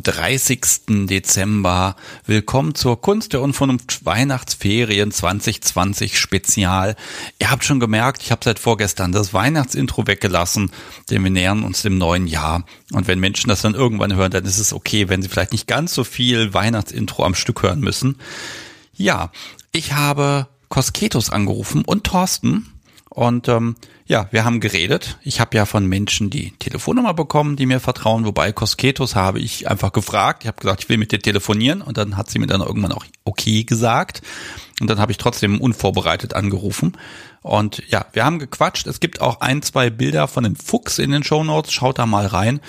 Hallo am 30. Dezember. Willkommen zur Kunst der Unvernunft Weihnachtsferien 2020 Spezial. Ihr habt schon gemerkt, ich habe seit vorgestern das Weihnachtsintro weggelassen, denn wir nähern uns dem neuen Jahr. Und wenn Menschen das dann irgendwann hören, dann ist es okay, wenn sie vielleicht nicht ganz so viel Weihnachtsintro am Stück hören müssen. Ja, ich habe Kosketos angerufen und Thorsten. Und ähm, ja, wir haben geredet. Ich habe ja von Menschen die Telefonnummer bekommen, die mir vertrauen. Wobei Kosketos habe ich einfach gefragt. Ich habe gesagt, ich will mit dir telefonieren. Und dann hat sie mir dann irgendwann auch okay gesagt. Und dann habe ich trotzdem unvorbereitet angerufen. Und ja, wir haben gequatscht. Es gibt auch ein, zwei Bilder von dem Fuchs in den Show Notes. Schaut da mal rein.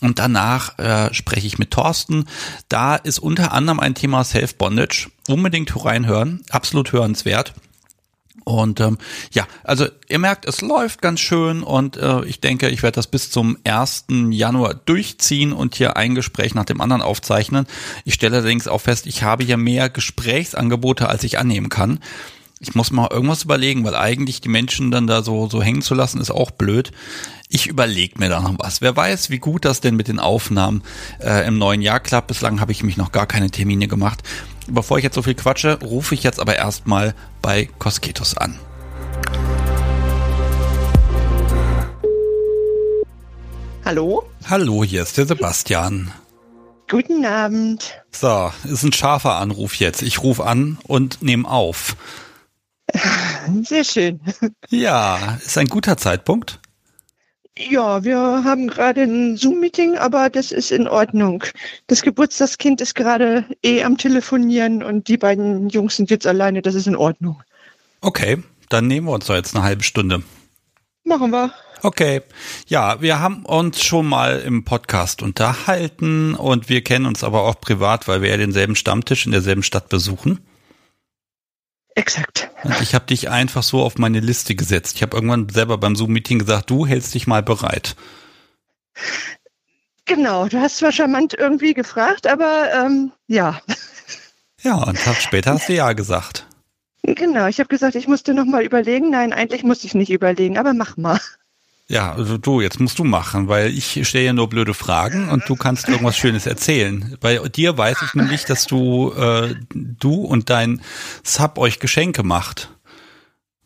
Und danach äh, spreche ich mit Thorsten. Da ist unter anderem ein Thema Self-Bondage. Unbedingt reinhören. Absolut hörenswert. Und ähm, ja, also ihr merkt, es läuft ganz schön und äh, ich denke, ich werde das bis zum 1. Januar durchziehen und hier ein Gespräch nach dem anderen aufzeichnen. Ich stelle allerdings auch fest, ich habe hier mehr Gesprächsangebote, als ich annehmen kann. Ich muss mal irgendwas überlegen, weil eigentlich die Menschen dann da so, so hängen zu lassen, ist auch blöd. Ich überlege mir da noch was. Wer weiß, wie gut das denn mit den Aufnahmen äh, im neuen Jahr klappt. Bislang habe ich mich noch gar keine Termine gemacht. Bevor ich jetzt so viel quatsche, rufe ich jetzt aber erstmal bei Kosketus an. Hallo? Hallo, hier ist der Sebastian. Guten Abend. So, ist ein scharfer Anruf jetzt. Ich rufe an und nehme auf. Sehr schön. Ja, ist ein guter Zeitpunkt. Ja, wir haben gerade ein Zoom-Meeting, aber das ist in Ordnung. Das Geburtstagskind ist gerade eh am Telefonieren und die beiden Jungs sind jetzt alleine, das ist in Ordnung. Okay, dann nehmen wir uns doch jetzt eine halbe Stunde. Machen wir. Okay. Ja, wir haben uns schon mal im Podcast unterhalten und wir kennen uns aber auch privat, weil wir ja denselben Stammtisch in derselben Stadt besuchen. Exakt. Und ich habe dich einfach so auf meine Liste gesetzt. Ich habe irgendwann selber beim Zoom-Meeting gesagt, du hältst dich mal bereit. Genau, du hast zwar charmant irgendwie gefragt, aber ähm, ja. Ja, und einen Tag später hast du ja gesagt. Genau, ich habe gesagt, ich musste noch mal überlegen. Nein, eigentlich musste ich nicht überlegen, aber mach mal. Ja, also du, jetzt musst du machen, weil ich stelle ja nur blöde Fragen und du kannst irgendwas Schönes erzählen. Bei dir weiß ich nämlich, dass du, äh, du und dein Sub euch Geschenke macht.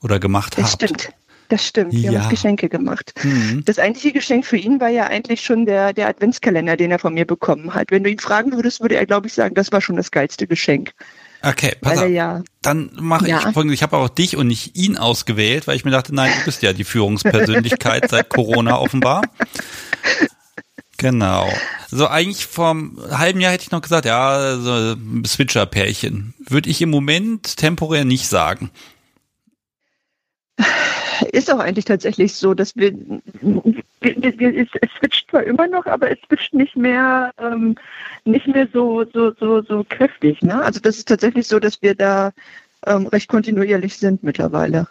Oder gemacht das habt. Das stimmt. Das stimmt. Wir Ja. haben uns Geschenke gemacht. Mhm. Das eigentliche Geschenk für ihn war ja eigentlich schon der, der Adventskalender, den er von mir bekommen hat. Wenn du ihn fragen würdest, würde er, glaube ich, sagen, das war schon das geilste Geschenk. Okay, pass auf. ja. Dann mache Ja. ich folgendes. Ich habe auch dich und nicht ihn ausgewählt, weil ich mir dachte, nein, du bist ja die Führungspersönlichkeit seit Corona offenbar. Genau. So eigentlich vor einem halben Jahr hätte ich noch gesagt, ja, so ein Switcher-Pärchen. Würde ich im Moment temporär nicht sagen. Ist auch eigentlich tatsächlich so, dass wir es, switcht zwar immer noch, aber es switcht nicht mehr, ähm, nicht mehr so, so, so, so kräftig. Ne? Also das ist tatsächlich so, dass wir da ähm, recht kontinuierlich sind mittlerweile.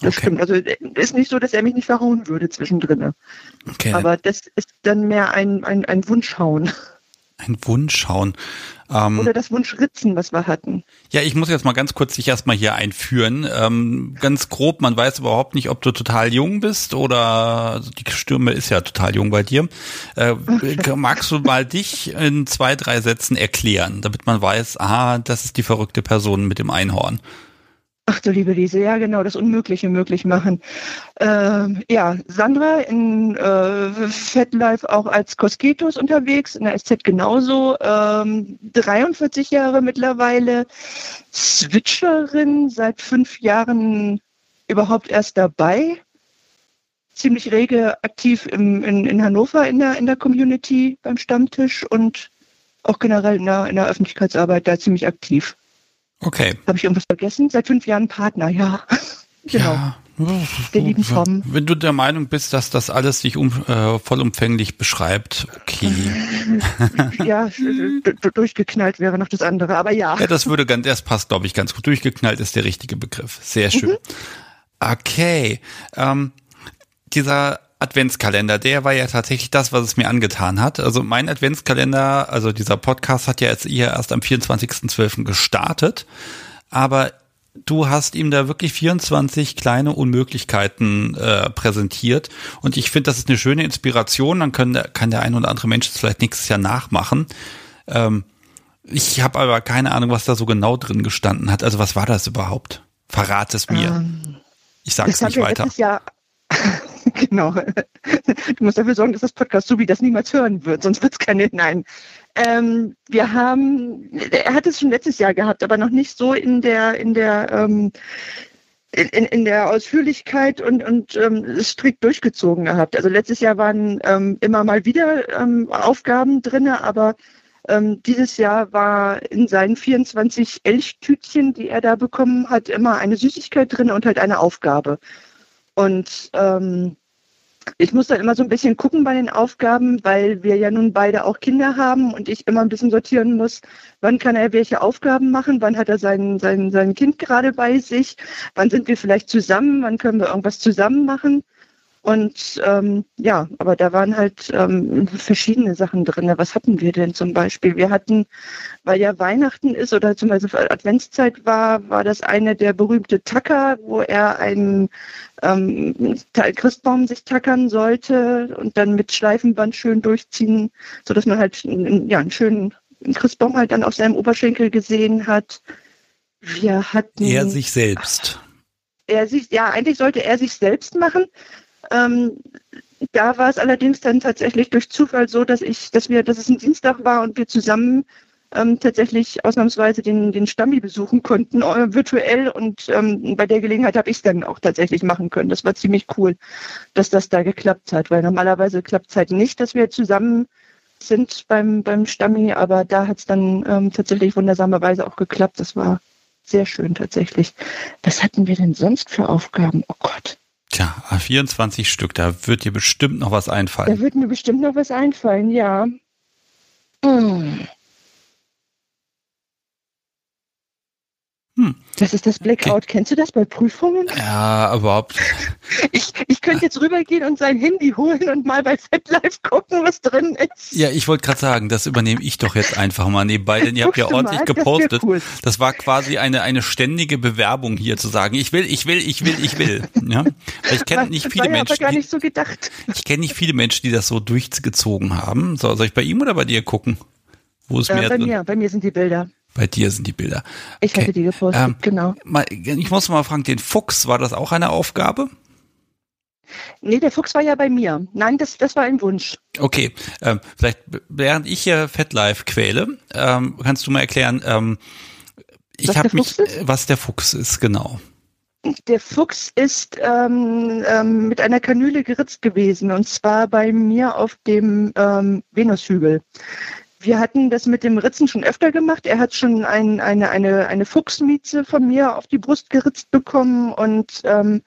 Das Okay. stimmt. Also es ist nicht so, dass er mich nicht verhauen würde zwischendrin. Okay. Aber das ist dann mehr ein, ein, ein Wunschhauen. Ein Wunschhauen. Ähm, Oder das Wunschritzen, was wir hatten. Ja, ich muss jetzt mal ganz kurz dich erstmal hier einführen. Ähm, ganz grob, man weiß überhaupt nicht, ob du total jung bist oder also die Stimme ist ja total jung bei dir. Äh, magst du mal dich in zwei, drei Sätzen erklären, damit man weiß, aha, das ist die verrückte Person mit dem Einhorn. Ach du liebe Lise, ja genau, das Unmögliche möglich machen. Ähm, ja, Sandra in äh, FetLife auch als Kosketos unterwegs, in der SZ genauso. Ähm, 43 Jahre mittlerweile, Switcherin, seit fünf Jahren überhaupt erst dabei. Ziemlich rege aktiv im, in, in Hannover in der, in der Community beim Stammtisch und auch generell in der, in der Öffentlichkeitsarbeit da ziemlich aktiv. Okay. Habe ich irgendwas vergessen? Seit fünf Jahren Partner, ja. genau. Ja. Der lieben Tom. Wenn du der Meinung bist, dass das alles sich um, äh, vollumfänglich beschreibt, okay. Ja, durchgeknallt wäre noch das andere, aber ja. Ja, das würde ganz, das passt, glaube ich, ganz gut. Durchgeknallt ist der richtige Begriff. Sehr schön. Okay. Ähm, dieser Adventskalender, der war ja tatsächlich das, was es mir angetan hat. Also mein Adventskalender, also dieser Podcast hat ja jetzt eher erst am 24.12. gestartet. Aber du hast ihm da wirklich 24 kleine Unmöglichkeiten äh, präsentiert. Und ich finde, das ist eine schöne Inspiration. Dann kann der, kann der ein oder andere Mensch es vielleicht nächstes Jahr nachmachen. Ähm, ich habe aber keine Ahnung, was da so genau drin gestanden hat. Also was war das überhaupt? Verrat es mir. Ähm, ich sage es nicht weiter. Jahr genau. Du musst dafür sorgen, dass das Podcast wie das niemals hören wird, sonst wird es keine. Nein. Ähm, wir haben, er hat es schon letztes Jahr gehabt, aber noch nicht so in der, in der, ähm, in, in der Ausführlichkeit und, und ähm, strikt durchgezogen gehabt. Also letztes Jahr waren ähm, immer mal wieder ähm, Aufgaben drin, aber ähm, dieses Jahr war in seinen 24 Elchtütchen, die er da bekommen hat, immer eine Süßigkeit drin und halt eine Aufgabe. Und ähm, ich muss dann immer so ein bisschen gucken bei den Aufgaben, weil wir ja nun beide auch Kinder haben und ich immer ein bisschen sortieren muss, wann kann er welche Aufgaben machen, wann hat er sein, sein, sein Kind gerade bei sich, wann sind wir vielleicht zusammen, wann können wir irgendwas zusammen machen. Und ähm, ja, aber da waren halt ähm, verschiedene Sachen drin. Was hatten wir denn zum Beispiel? Wir hatten, weil ja Weihnachten ist oder zum Beispiel Adventszeit war, war das eine der berühmte Tacker, wo er einen ähm, Christbaum sich tackern sollte und dann mit Schleifenband schön durchziehen, so dass man halt ja, einen schönen Christbaum halt dann auf seinem Oberschenkel gesehen hat. Wir hatten. Er sich selbst. Er sich, ja, eigentlich sollte er sich selbst machen. Ähm, da war es allerdings dann tatsächlich durch Zufall so, dass ich, dass wir, dass es ein Dienstag war und wir zusammen ähm, tatsächlich ausnahmsweise den, den Stammi besuchen konnten, äh, virtuell. Und ähm, bei der Gelegenheit habe ich es dann auch tatsächlich machen können. Das war ziemlich cool, dass das da geklappt hat, weil normalerweise klappt es halt nicht, dass wir zusammen sind beim, beim Stammi, aber da hat es dann ähm, tatsächlich wundersamerweise auch geklappt. Das war sehr schön tatsächlich. Was hatten wir denn sonst für Aufgaben? Oh Gott. Tja, 24 Stück, da wird dir bestimmt noch was einfallen. Da wird mir bestimmt noch was einfallen, ja. Hm. Hm. Das ist das Blackout. Okay. Kennst du das bei Prüfungen? Ja, überhaupt. Ich, ich könnte jetzt rübergehen und sein Handy holen und mal bei FetLife gucken, was drin ist. Ja, ich wollte gerade sagen, das übernehme ich doch jetzt einfach mal nebenbei, denn ihr habt ja ordentlich mal, gepostet. Das, cool. das, war quasi eine, eine ständige Bewerbung hier zu sagen, ich will, ich will, ich will, ich will. Ja? ich kenne nicht viele Menschen. gar nicht so gedacht. Die, ich kenne nicht viele Menschen, die das so durchgezogen haben. So, soll ich bei ihm oder bei dir gucken? Wo ist äh, mehr bei drin? mir, bei mir sind die Bilder. Bei dir sind die Bilder. Ich okay. hatte die gepostet, ähm, genau. Ich muss mal fragen, den Fuchs, war das auch eine Aufgabe? Nee, der Fuchs war ja bei mir. Nein, das, das war ein Wunsch. Okay, ähm, vielleicht während ich hier FetLife quäle, ähm, kannst du mal erklären, ähm, ich habe mich, ist? was der Fuchs ist, genau. Der Fuchs ist ähm, ähm, mit einer Kanüle geritzt gewesen und zwar bei mir auf dem ähm, Venushügel. Wir hatten das mit dem Ritzen schon öfter gemacht. Er hat schon ein, eine, eine, eine Fuchsmieze von mir auf die Brust geritzt bekommen. Und ähm,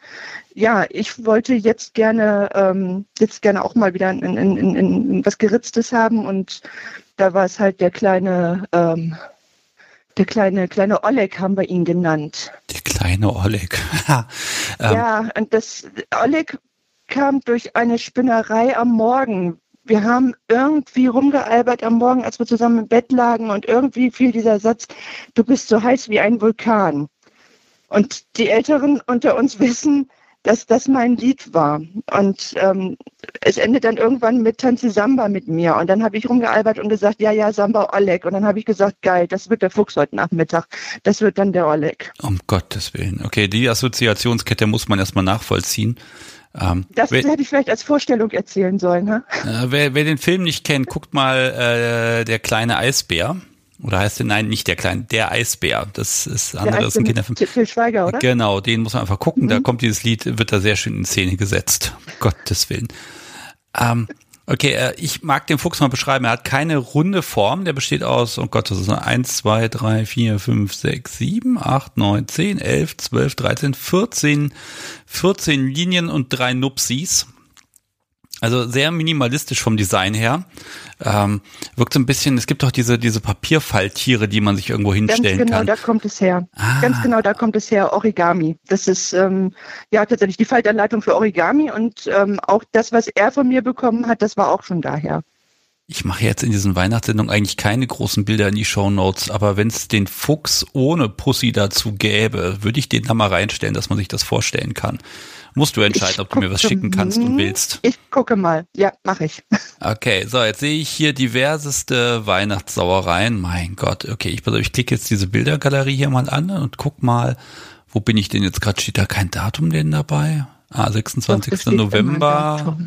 ja, ich wollte jetzt gerne, ähm, jetzt gerne auch mal wieder in, in, in, in was Geritztes haben. Und da war es halt der kleine, ähm, der kleine, kleine Oleg haben wir ihn genannt. Der kleine Oleg. ähm. Ja, und das Oleg kam durch eine Spinnerei am Morgen wir haben irgendwie rumgealbert am Morgen, als wir zusammen im Bett lagen und irgendwie fiel dieser Satz, du bist so heiß wie ein Vulkan. Und die Älteren unter uns wissen, dass das mein Lied war. Und ähm, es endet dann irgendwann mit Tanze Samba mit mir. Und dann habe ich rumgealbert und gesagt, ja, ja, Samba Oleg. Und dann habe ich gesagt, geil, das wird der Fuchs heute Nachmittag. Das wird dann der Oleg. Um Gottes Willen. Okay, die Assoziationskette muss man erstmal nachvollziehen. Ähm, das wer, hätte ich vielleicht als Vorstellung erzählen sollen. Ne? Äh, wer, wer den Film nicht kennt, guckt mal äh, der kleine Eisbär. Oder heißt der, nein, nicht der kleine, der Eisbär. Das ist anderes ein Kinderfilm. Phil Schweiger, oder? Genau, den muss man einfach gucken. Mhm. Da kommt dieses Lied, wird da sehr schön in Szene gesetzt. Gottes Willen. Ähm, Okay, äh, ich mag den Fuchs mal beschreiben. Er hat keine runde Form. Der besteht aus, oh Gott, das ist 1, 2, 3, 4, 5, 6, 7, 8, 9, 10, 11, 12, 13, 14, 14 Linien und drei Nupsis. Also sehr minimalistisch vom Design her. Ähm, wirkt so ein bisschen, es gibt doch diese, diese Papierfalltiere, die man sich irgendwo hinstellen Ganz genau, kann. da kommt es her. Ah. Ganz genau, da kommt es her, Origami. Das ist ähm, ja tatsächlich die Faltanleitung für Origami und ähm, auch das, was er von mir bekommen hat, das war auch schon daher. Ich mache jetzt in diesen Weihnachtssendungen eigentlich keine großen Bilder in die Show Notes, aber wenn es den Fuchs ohne Pussy dazu gäbe, würde ich den da mal reinstellen, dass man sich das vorstellen kann. Musst du entscheiden, Ich ob du mir was schicken kannst und willst. Ich gucke mal. Ja, mache ich. Okay, so, jetzt sehe ich hier diverseste Weihnachtssauereien. Mein Gott, okay, ich, auf, ich klicke jetzt diese Bildergalerie hier mal an und guck mal, wo bin ich denn jetzt gerade? Steht da kein Datum denn dabei? Ah, 26. Doch, November.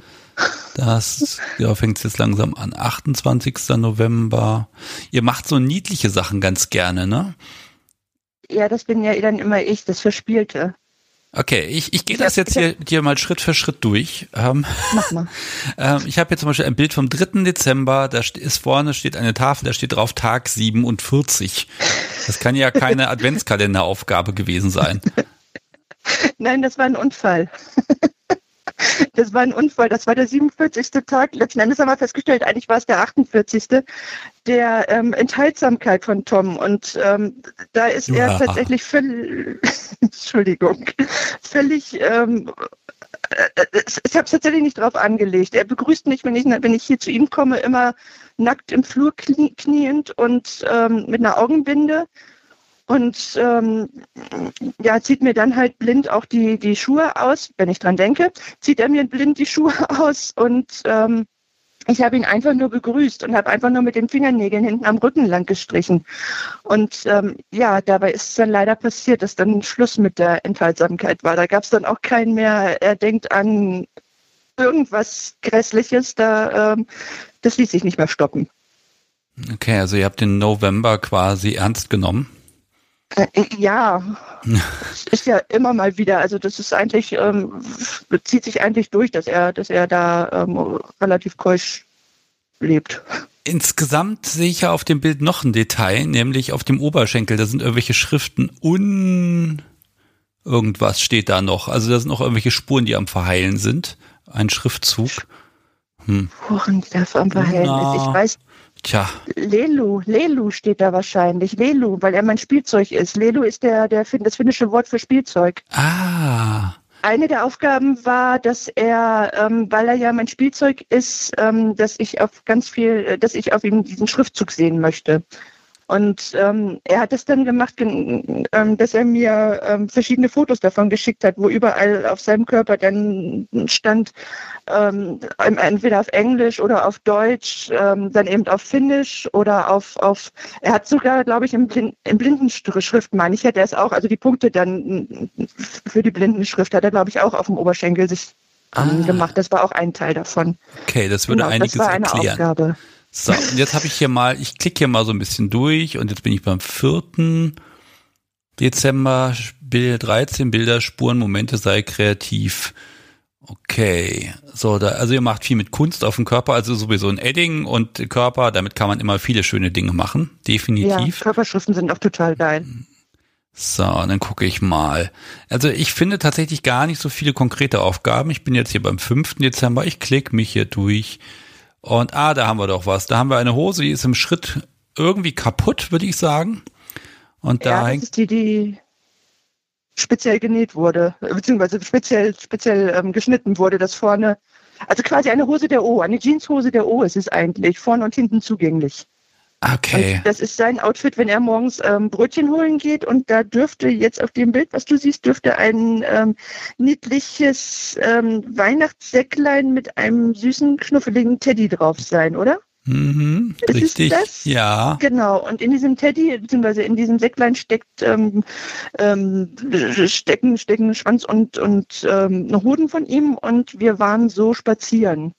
Das ja, fängt jetzt langsam an. 28. November. Ihr macht so niedliche Sachen ganz gerne, ne? Ja, das bin ja dann immer ich, das Verspielte. Okay, ich, ich gehe das jetzt hier, hier mal Schritt für Schritt durch. Ähm, Mach mal. ähm, ich habe hier zum Beispiel ein Bild vom 3. Dezember, da st- ist vorne steht eine Tafel, da steht drauf Tag 47. Das kann ja keine Adventskalenderaufgabe gewesen sein. Nein, das war ein Unfall. Das war ein Unfall. Das war der 47. Tag. Letzten Endes haben wir festgestellt, eigentlich war es der 48. der ähm, Enthaltsamkeit von Tom. Und ähm, da ist er Ja. tatsächlich völlig, Entschuldigung, völlig, ähm, äh, äh, ich habe es tatsächlich nicht drauf angelegt. Er begrüßt mich, wenn ich, wenn ich hier zu ihm komme, immer nackt im Flur knie, kniend und ähm, mit einer Augenbinde. Und ähm, ja, zieht mir dann halt blind auch die, die Schuhe aus, wenn ich dran denke, zieht er mir blind die Schuhe aus und ähm, ich habe ihn einfach nur begrüßt und habe einfach nur mit den Fingernägeln hinten am Rücken lang gestrichen. Und ähm, ja, dabei ist es dann leider passiert, dass dann Schluss mit der Enthaltsamkeit war. Da gab es dann auch keinen mehr, er denkt an irgendwas Grässliches, da, ähm, das ließ sich nicht mehr stoppen. Okay, also ihr habt den November quasi ernst genommen. Äh, ja, es ist ja immer mal wieder. Also das ist eigentlich, ähm, zieht sich eigentlich durch, dass er, dass er da ähm, relativ keusch lebt. Insgesamt sehe ich ja auf dem Bild noch ein Detail, nämlich auf dem Oberschenkel, da sind irgendwelche Schriften un irgendwas steht da noch. Also da sind noch irgendwelche Spuren, die am Verheilen sind. Ein Schriftzug. Hm. Worin der am Verhältnis? Na. Ich weiß, Tja, Lelu, Lelu steht da wahrscheinlich. Lelu, weil er mein Spielzeug ist. Lelu ist der, der, das finnische Wort für Spielzeug. ah, Eine der Aufgaben war, dass er, ähm, weil er ja mein Spielzeug ist, ähm, dass ich auf ganz viel, äh, dass ich auf ihm diesen Schriftzug sehen möchte. Und ähm, er hat es dann gemacht, ähm, dass er mir ähm, verschiedene Fotos davon geschickt hat, wo überall auf seinem Körper dann stand, ähm, entweder auf Englisch oder auf Deutsch, ähm, dann eben auf Finnisch oder auf, auf er hat sogar, glaube ich, im, Blind, im Blindenschrift, meine ich, hätte er es auch, also die Punkte dann für die Blindenschrift hat er, glaube ich, auch auf dem Oberschenkel sich Ah. gemacht. Das war auch ein Teil davon. okay, das würde Genau, einiges das war eine erklären. Aufgabe. So, und jetzt habe ich hier mal, ich klicke hier mal so ein bisschen durch und jetzt bin ich beim 4. Dezember, Bild 13, Bilder, Spuren, Momente, sei kreativ. Okay, so, da, also ihr macht viel mit Kunst auf dem Körper, also sowieso ein Edding und Körper, damit kann man immer viele schöne Dinge machen, Ja, definitiv. Körperschriften sind auch total geil. So, dann gucke ich mal. Also ich finde tatsächlich gar nicht so viele konkrete Aufgaben. Ich bin jetzt hier beim 5. Dezember, ich klicke mich hier durch und ah, da haben wir doch was. Da haben wir eine Hose, die ist im Schritt irgendwie kaputt, würde ich sagen. Und da Ja, das hängt, ist die, die speziell genäht wurde, beziehungsweise speziell, speziell ähm, geschnitten wurde, das vorne, also quasi eine Hose der O, eine Jeanshose der O ist es eigentlich, vorne und hinten zugänglich. Okay. Und das ist sein Outfit, wenn er morgens ähm, Brötchen holen geht und da dürfte jetzt auf dem Bild, was du siehst, dürfte ein ähm, niedliches ähm, Weihnachtssäcklein mit einem süßen, knuffeligen Teddy drauf sein, oder? Mhm, Ist es richtig. das? Ja. Genau, und in diesem Teddy, beziehungsweise in diesem Säcklein steckt ähm, ähm, stecken, stecken Schwanz und, und ähm, Hoden von ihm und wir waren so spazieren.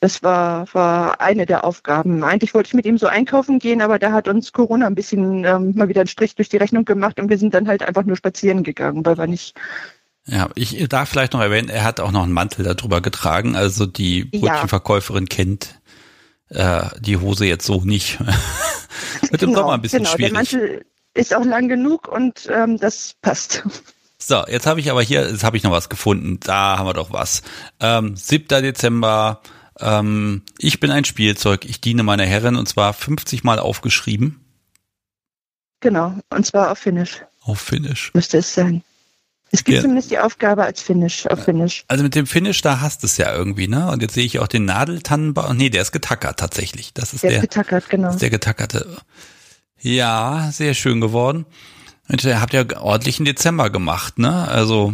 Das war, war eine der Aufgaben. Eigentlich wollte ich mit ihm so einkaufen gehen, aber da hat uns Corona ein bisschen ähm, mal wieder einen Strich durch die Rechnung gemacht und wir sind dann halt einfach nur spazieren gegangen, weil wir nicht. Ja, ich darf vielleicht noch erwähnen, er hat auch noch einen Mantel darüber getragen. Also die Ja. Brötchenverkäuferin kennt äh, die Hose jetzt so nicht. Wird im Sommer ein bisschen genau, schwierig. der Mantel ist auch lang genug und ähm, das passt. So, jetzt habe ich aber hier, jetzt habe ich noch was gefunden. Da haben wir doch was. Ähm, 7. Dezember. Ähm, ich bin ein Spielzeug. Ich diene meiner Herrin und zwar 50 Mal aufgeschrieben Genau, und zwar auf Finnisch auf Finnisch. müsste es sein. Es gibt ja. zumindest die Aufgabe als Finish, auf Finish. Also mit dem Finish, da hast du es ja irgendwie, ne? Und jetzt sehe ich auch den Nadeltannenbaum. Nee, der ist getackert tatsächlich. Das ist der. Der ist getackert, genau. der getackerte. Ja, sehr schön geworden. Und ihr habt ja ordentlichen Dezember gemacht, ne? Also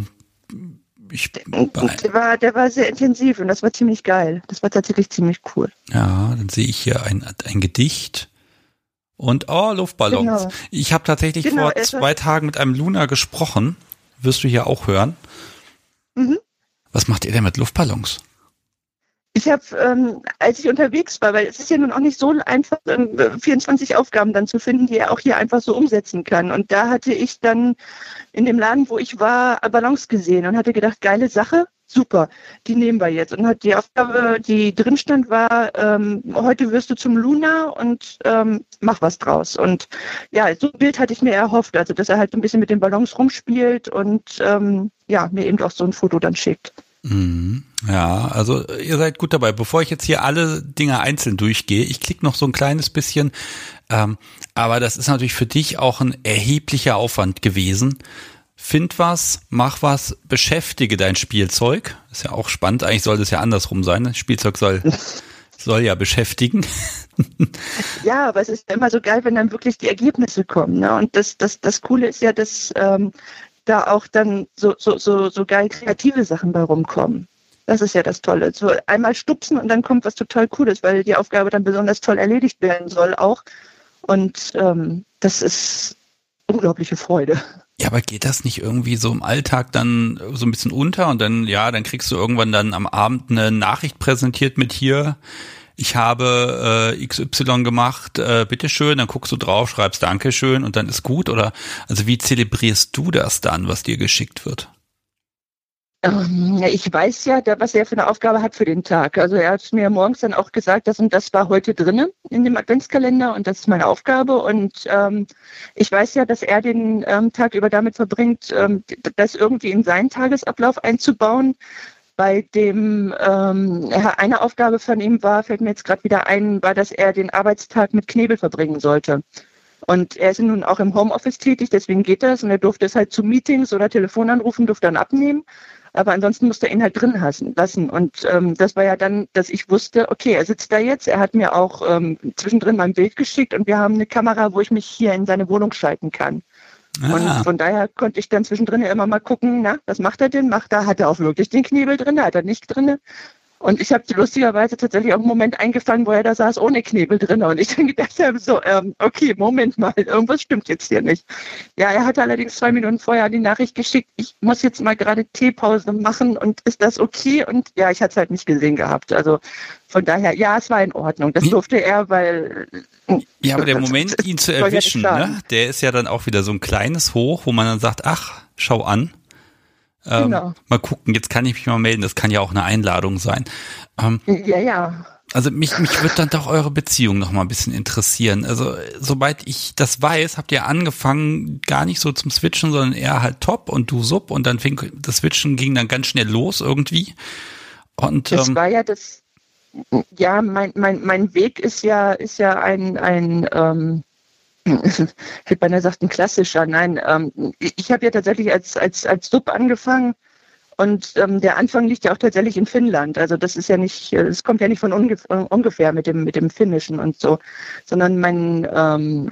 ich, der war, der war sehr intensiv und das war ziemlich geil. Das war tatsächlich ziemlich cool. Ja, dann sehe ich hier ein, ein Gedicht und oh, Luftballons. Genau. Ich habe tatsächlich genau, vor zwei Tagen mit einem Luna gesprochen wirst du hier auch hören. Mhm. Was macht ihr denn mit Luftballons? Ich habe, ähm, als ich unterwegs war, weil es ist ja nun auch nicht so einfach, ähm, 24 Aufgaben dann zu finden, die er auch hier einfach so umsetzen kann. Und da hatte ich dann in dem Laden, wo ich war, Ballons gesehen und hatte gedacht, geile Sache, super, die nehmen wir jetzt. Und hat die Aufgabe, die drin stand, war, ähm, heute wirst du zum Luna und ähm, mach was draus. Und ja, so ein Bild hatte ich mir erhofft, also dass er halt ein bisschen mit den Ballons rumspielt und ähm, ja, mir eben auch so ein Foto dann schickt. Mhm. Ja, also ihr seid gut dabei. Bevor ich jetzt hier alle Dinge einzeln durchgehe, ich klicke noch so ein kleines bisschen, ähm, aber das ist natürlich für dich auch ein erheblicher Aufwand gewesen find was, mach was, beschäftige dein Spielzeug. Ist ja auch spannend. Eigentlich sollte es ja andersrum sein. Das Spielzeug soll, soll ja beschäftigen. ja, aber es ist immer so geil, wenn dann wirklich die Ergebnisse kommen. Ne? Und das, das, das Coole ist ja, dass ähm, da auch dann so, so, so, so geil kreative Sachen bei rumkommen. Das ist ja das Tolle. So einmal stupsen und dann kommt was total Cooles, weil die Aufgabe dann besonders toll erledigt werden soll auch. Und ähm, das ist unglaubliche Freude. Ja, aber geht das nicht irgendwie so im Alltag dann so ein bisschen unter und dann, ja, dann kriegst du irgendwann dann am Abend eine Nachricht präsentiert mit hier, ich habe äh, XY gemacht, äh, bitteschön, dann guckst du drauf, schreibst Dankeschön und dann ist gut? Oder also wie zelebrierst du das dann, was dir geschickt wird? Ähm, ich weiß ja, was er für eine Aufgabe hat für den Tag. Also er hat mir morgens dann auch gesagt, das und das war heute drinnen in dem Adventskalender und das ist meine Aufgabe. Und ähm, ich weiß ja, dass er den ähm, Tag über damit verbringt, ähm, das irgendwie in seinen Tagesablauf einzubauen. Bei dem ähm, eine Aufgabe von ihm war, fällt mir jetzt gerade wieder ein, war, dass er den Arbeitstag mit Knebel verbringen sollte. Und er ist nun auch im Homeoffice tätig, deswegen geht das. Und er durfte es halt zu Meetings oder Telefonanrufen, durfte dann abnehmen. Aber ansonsten musste er ihn halt drin lassen. Und ähm, das war ja dann, dass ich wusste, okay, er sitzt da jetzt. Er hat mir auch ähm, zwischendrin mal ein Bild geschickt und wir haben eine Kamera, wo ich mich hier in seine Wohnung schalten kann. Ah. Und von daher konnte ich dann zwischendrin ja immer mal gucken, na, was macht er denn? Macht er, hat er auch wirklich den Knebel drin? Hat er nicht drin? Und ich habe lustigerweise tatsächlich auch einen Moment eingefangen, wo er da saß ohne Knebel drin. Und ich dann gedacht habe, so, ähm, okay, Moment mal, irgendwas stimmt jetzt hier nicht. Ja, er hatte allerdings zwei Minuten vorher die Nachricht geschickt, ich muss jetzt mal gerade Teepause machen und ist das okay? Und ja, ich hatte es halt nicht gesehen gehabt. Also von daher, ja, es war in Ordnung. Das durfte er, weil. Ja, aber der Moment, ihn zu erwischen, ne, der ist ja dann auch wieder so ein kleines Hoch, wo man dann sagt, ach, schau an. Ähm, genau. Mal gucken, jetzt kann ich mich mal melden, das kann ja auch eine Einladung sein. Ähm, ja, ja. Also mich, mich wird dann doch eure Beziehung noch mal ein bisschen interessieren. Also sobald ich das weiß, habt ihr angefangen gar nicht so zum Switchen, sondern eher halt Top und du Sub und dann fing das Switchen ging dann ganz schnell los irgendwie. Und das ähm, war ja das. Ja, mein mein mein Weg ist ja ist ja ein ein ähm, ich hätte beinahe gesagt, ein klassischer. Nein, ähm, ich habe ja tatsächlich als, als, als Sub angefangen und ähm, der Anfang liegt ja auch tatsächlich in Finnland. Also das ist ja nicht, es kommt ja nicht von ungef ungefähr mit dem, mit dem Finnischen und so, sondern mein, ähm,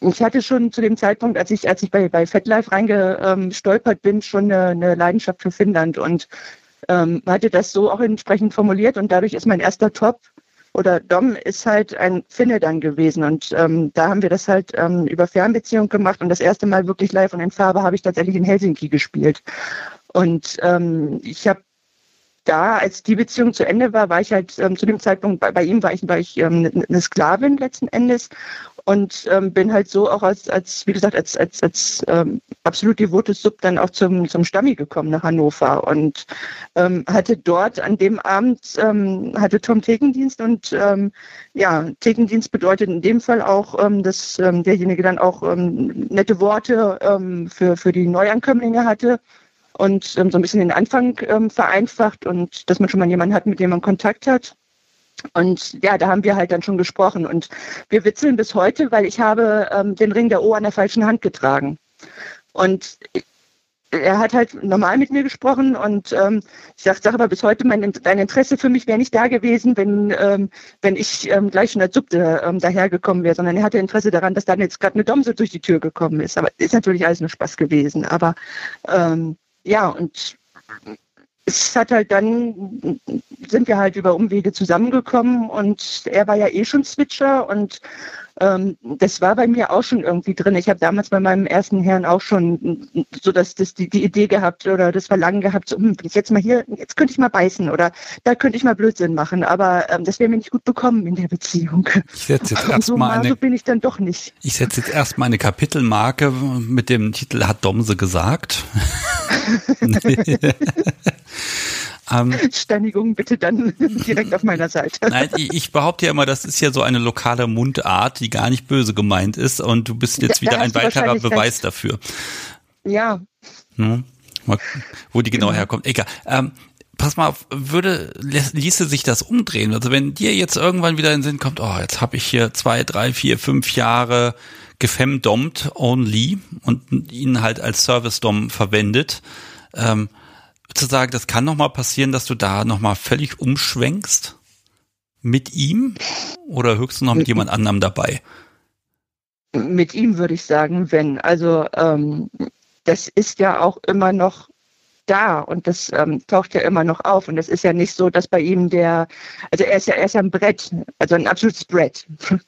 ich hatte schon zu dem Zeitpunkt, als ich, als ich bei, bei FetLife reingestolpert bin, schon eine, eine Leidenschaft für Finnland und ähm, hatte das so auch entsprechend formuliert und dadurch ist mein erster Top oder Dom ist halt ein Finne dann gewesen. Und ähm, da haben wir das halt ähm, über Fernbeziehung gemacht. Und das erste Mal wirklich live und in Farbe habe ich tatsächlich in Helsinki gespielt. Und ähm, ich habe da, als die Beziehung zu Ende war, war ich halt ähm, zu dem Zeitpunkt, bei, bei ihm war ich, war ich ähm, eine Sklavin letzten Endes und ähm, bin halt so auch als, als wie gesagt, als, als, als ähm, absolut devotes Sub dann auch zum, zum Stammi gekommen nach Hannover und ähm, hatte dort an dem Abend, ähm, hatte Tom Thekendienst und ähm, ja, Thekendienst bedeutet in dem Fall auch, ähm, dass derjenige dann auch nette Worte für, für die Neuankömmlinge hatte und so ein bisschen den Anfang vereinfacht und dass man schon mal jemanden hat, mit dem man Kontakt hat. Und ja, da haben wir halt dann schon gesprochen. Und wir witzeln bis heute, weil ich habe ähm, den Ring der O an der falschen Hand getragen. Und er hat halt normal mit mir gesprochen und ähm, ich sag, sag aber bis heute, mein, dein Interesse für mich wäre nicht da gewesen, wenn, ähm, wenn ich ähm, gleich schon als Subte ähm, dahergekommen wäre, sondern er hatte Interesse daran, dass dann jetzt gerade eine Domse durch die Tür gekommen ist. Aber ist natürlich alles nur Spaß gewesen. Aber ähm, ja, und es hat halt dann, sind wir halt über Umwege zusammengekommen und er war ja eh schon Switcher und ähm, das war bei mir auch schon irgendwie drin. Ich habe damals bei meinem ersten Herrn auch schon so dass das die, die Idee gehabt oder das Verlangen gehabt, so, hm, bin ich jetzt mal hier, jetzt könnte ich mal beißen oder da könnte ich mal Blödsinn machen, aber ähm, das wäre mir nicht gut bekommen in der Beziehung. Ich setze jetzt erstmal so, eine, so bin ich dann doch nicht. Ich setze jetzt erstmal eine Kapitelmarke mit dem Titel Hat Domse gesagt. Ähm, Steinigung bitte dann direkt auf meiner Seite. Nein, ich behaupte ja immer, das ist ja so eine lokale Mundart, die gar nicht böse gemeint ist und du bist jetzt wieder ein weiterer Beweis recht. dafür. Ja. Hm? Wo die genau, genau. herkommt. Egal. Ähm, pass mal auf, würde, ließe sich das umdrehen? Also wenn dir jetzt irgendwann wieder in den Sinn kommt, oh, jetzt habe ich hier zwei, drei, vier, fünf Jahre gefemdommt only und ihn halt als Service-Dom verwendet, ähm, zu sagen, das kann noch mal passieren, dass du da noch mal völlig umschwenkst mit ihm oder höchstens noch mit jemand anderem dabei? Mit ihm würde ich sagen, wenn. Also ähm, das ist ja auch immer noch da und das ähm, taucht ja immer noch auf. Und es ist ja nicht so, dass bei ihm der, also er ist ja, er ist ja ein Brett, also ein absolutes Brett.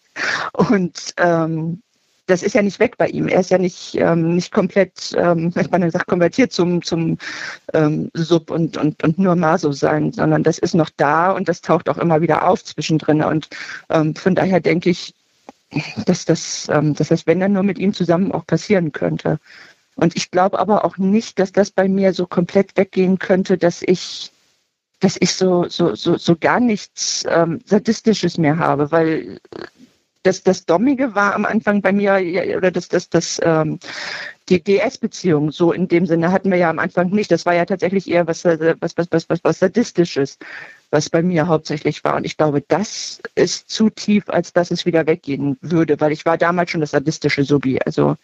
Und ähm, das ist ja nicht weg bei ihm. Er ist ja nicht, ähm, nicht komplett, ähm, man sagt, konvertiert zum, zum ähm, Sub und, und, und nur Maso sein, sondern das ist noch da und das taucht auch immer wieder auf zwischendrin. Und ähm, von daher denke ich, dass das, ähm, dass das, wenn dann nur mit ihm zusammen auch passieren könnte. Und ich glaube aber auch nicht, dass das bei mir so komplett weggehen könnte, dass ich dass ich so, so, so, so gar nichts ähm, Sadistisches mehr habe, weil das, das Dommige war am Anfang bei mir, oder das, das, das, ähm, die DS-Beziehung, so in dem Sinne hatten wir ja am Anfang nicht. Das war ja tatsächlich eher was, was, was, was, was, was Sadistisches, was bei mir hauptsächlich war. Und ich glaube, das ist zu tief, als dass es wieder weggehen würde, weil ich war damals schon das sadistische Subi. Also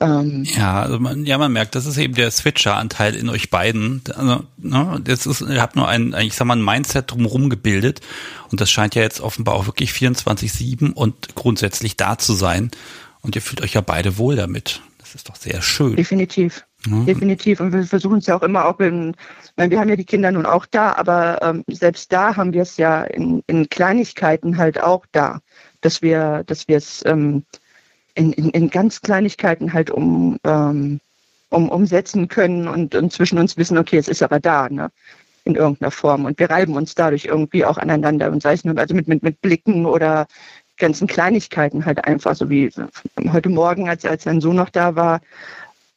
ähm, ja, also man, ja, man merkt, das ist eben der Switcher-Anteil in euch beiden. Also, ne, das ist, ihr habt nur ein, ich sag mal, ein Mindset drumherum gebildet und das scheint ja jetzt offenbar auch wirklich 24-7 und grundsätzlich da zu sein. Und ihr fühlt euch ja beide wohl damit. Das ist doch sehr schön. Definitiv. Ja. Definitiv. Und wir versuchen es ja auch immer auch, wenn, wir haben ja die Kinder nun auch da, aber ähm, selbst da haben wir es ja in, in Kleinigkeiten halt auch da, dass wir, dass wir es ähm, in, in, in ganz Kleinigkeiten halt um, ähm, um, umsetzen können und, und zwischen uns wissen, okay, es ist aber da, ne? in irgendeiner Form. Und wir reiben uns dadurch irgendwie auch aneinander und sei es nur also mit, mit, mit Blicken oder ganzen Kleinigkeiten halt einfach, so wie heute Morgen, als, als sein Sohn noch da war,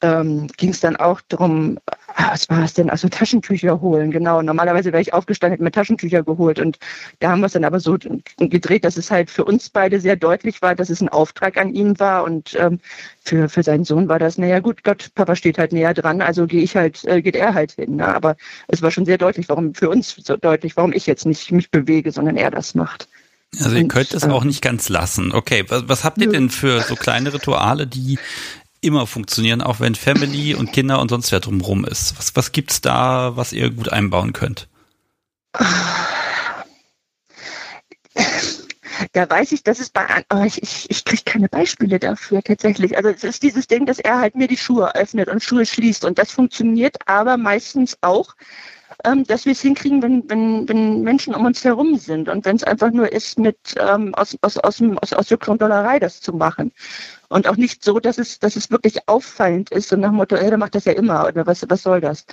ähm, ging es dann auch darum, ah, was war es denn, also Taschentücher holen, genau. Normalerweise wäre ich aufgestanden, hätte mir Taschentücher geholt und da haben wir es dann aber so gedreht, dass es halt für uns beide sehr deutlich war, dass es ein Auftrag an ihn war und ähm, für, für seinen Sohn war das, naja gut, Gott, Papa steht halt näher dran, also gehe ich halt, äh, geht er halt hin. Ne? Aber es war schon sehr deutlich, warum, für uns so deutlich, warum ich jetzt nicht mich bewege, sondern er das macht. Also ihr könnt es auch nicht ganz lassen. Okay, was, was habt ihr denn für so kleine Rituale, die immer funktionieren, auch wenn Family und Kinder und sonst wer drumherum ist. Was, was gibt's da, was ihr gut einbauen könnt? Da weiß ich, dass es bei, oh, ich, ich kriege keine Beispiele dafür tatsächlich. Also es ist dieses Ding, dass er halt mir die Schuhe öffnet und Schuhe schließt und das funktioniert aber meistens auch, ähm, dass wir es hinkriegen, wenn, wenn, wenn Menschen um uns herum sind und wenn es einfach nur ist, mit ähm, aus, aus, aus, aus, aus Jux und Dollerei das zu machen. Und auch nicht so, dass es, dass es wirklich auffallend ist und nach dem Motto, ey, der macht das ja immer oder was, was soll das?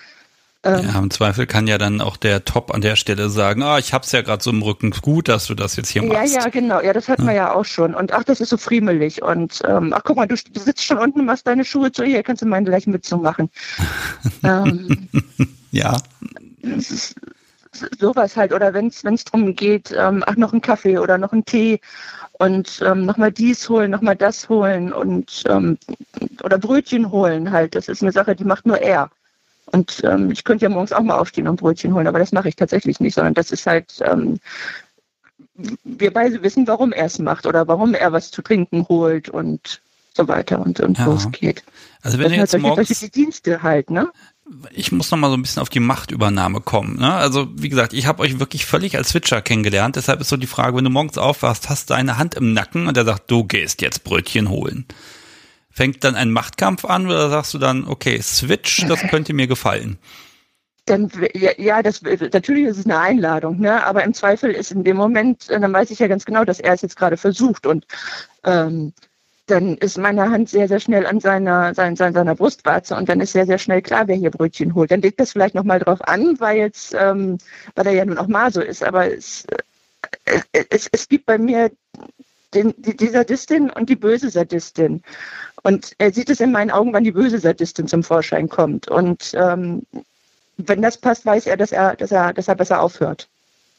Ähm, ja, im Zweifel kann ja dann auch der Top an der Stelle sagen, ah, ich hab's ja gerade so im Rücken, gut, dass du das jetzt hier machst. Ja, ja, genau, ja, das hatten ja. wir ja auch schon. Und ach, das ist so friemelig. Und ähm, ach, guck mal, du, du sitzt schon unten, machst deine Schuhe zu, hier kannst du meine gleich mitzumachen. ähm, ja. Sowas halt. Oder wenn es darum geht, ähm, ach, noch einen Kaffee oder noch einen Tee und ähm, nochmal dies holen, nochmal das holen und ähm, oder Brötchen holen halt. Das ist eine Sache, die macht nur er. Und ähm, ich könnte ja morgens auch mal aufstehen und Brötchen holen, aber das mache ich tatsächlich nicht, sondern das ist halt, ähm, wir beide wissen, warum er es macht oder warum er was zu trinken holt und so weiter und, und ja. losgeht. Also wenn das du jetzt halt morgens, solche Dienste halt, ne? Ich muss noch mal so ein bisschen auf die Machtübernahme kommen. Ne? Also wie gesagt, ich habe euch wirklich völlig als Switcher kennengelernt. Deshalb ist so die Frage, wenn du morgens aufwachst, hast du eine Hand im Nacken und der sagt, du gehst jetzt Brötchen holen. Fängt dann ein Machtkampf an oder sagst du dann, okay, Switch, das könnte mir gefallen? Dann, ja, ja, das, natürlich ist es eine Einladung, ne? aber im Zweifel ist in dem Moment, äh, dann weiß ich ja ganz genau, dass er es jetzt gerade versucht und ähm, dann ist meine Hand sehr, sehr schnell an seiner, seiner, seiner Brustwarze und dann ist sehr, sehr schnell klar, wer hier Brötchen holt. Dann legt das vielleicht nochmal drauf an, weil jetzt, ähm, weil er ja nun auch mal so ist, aber es, äh, es, es gibt bei mir den, die, die Sadistin und die böse Sadistin. Und er sieht es in meinen Augen, wann die böse Sadistin zum Vorschein kommt. Und ähm, wenn das passt, weiß er, dass er, dass er, dass er besser aufhört.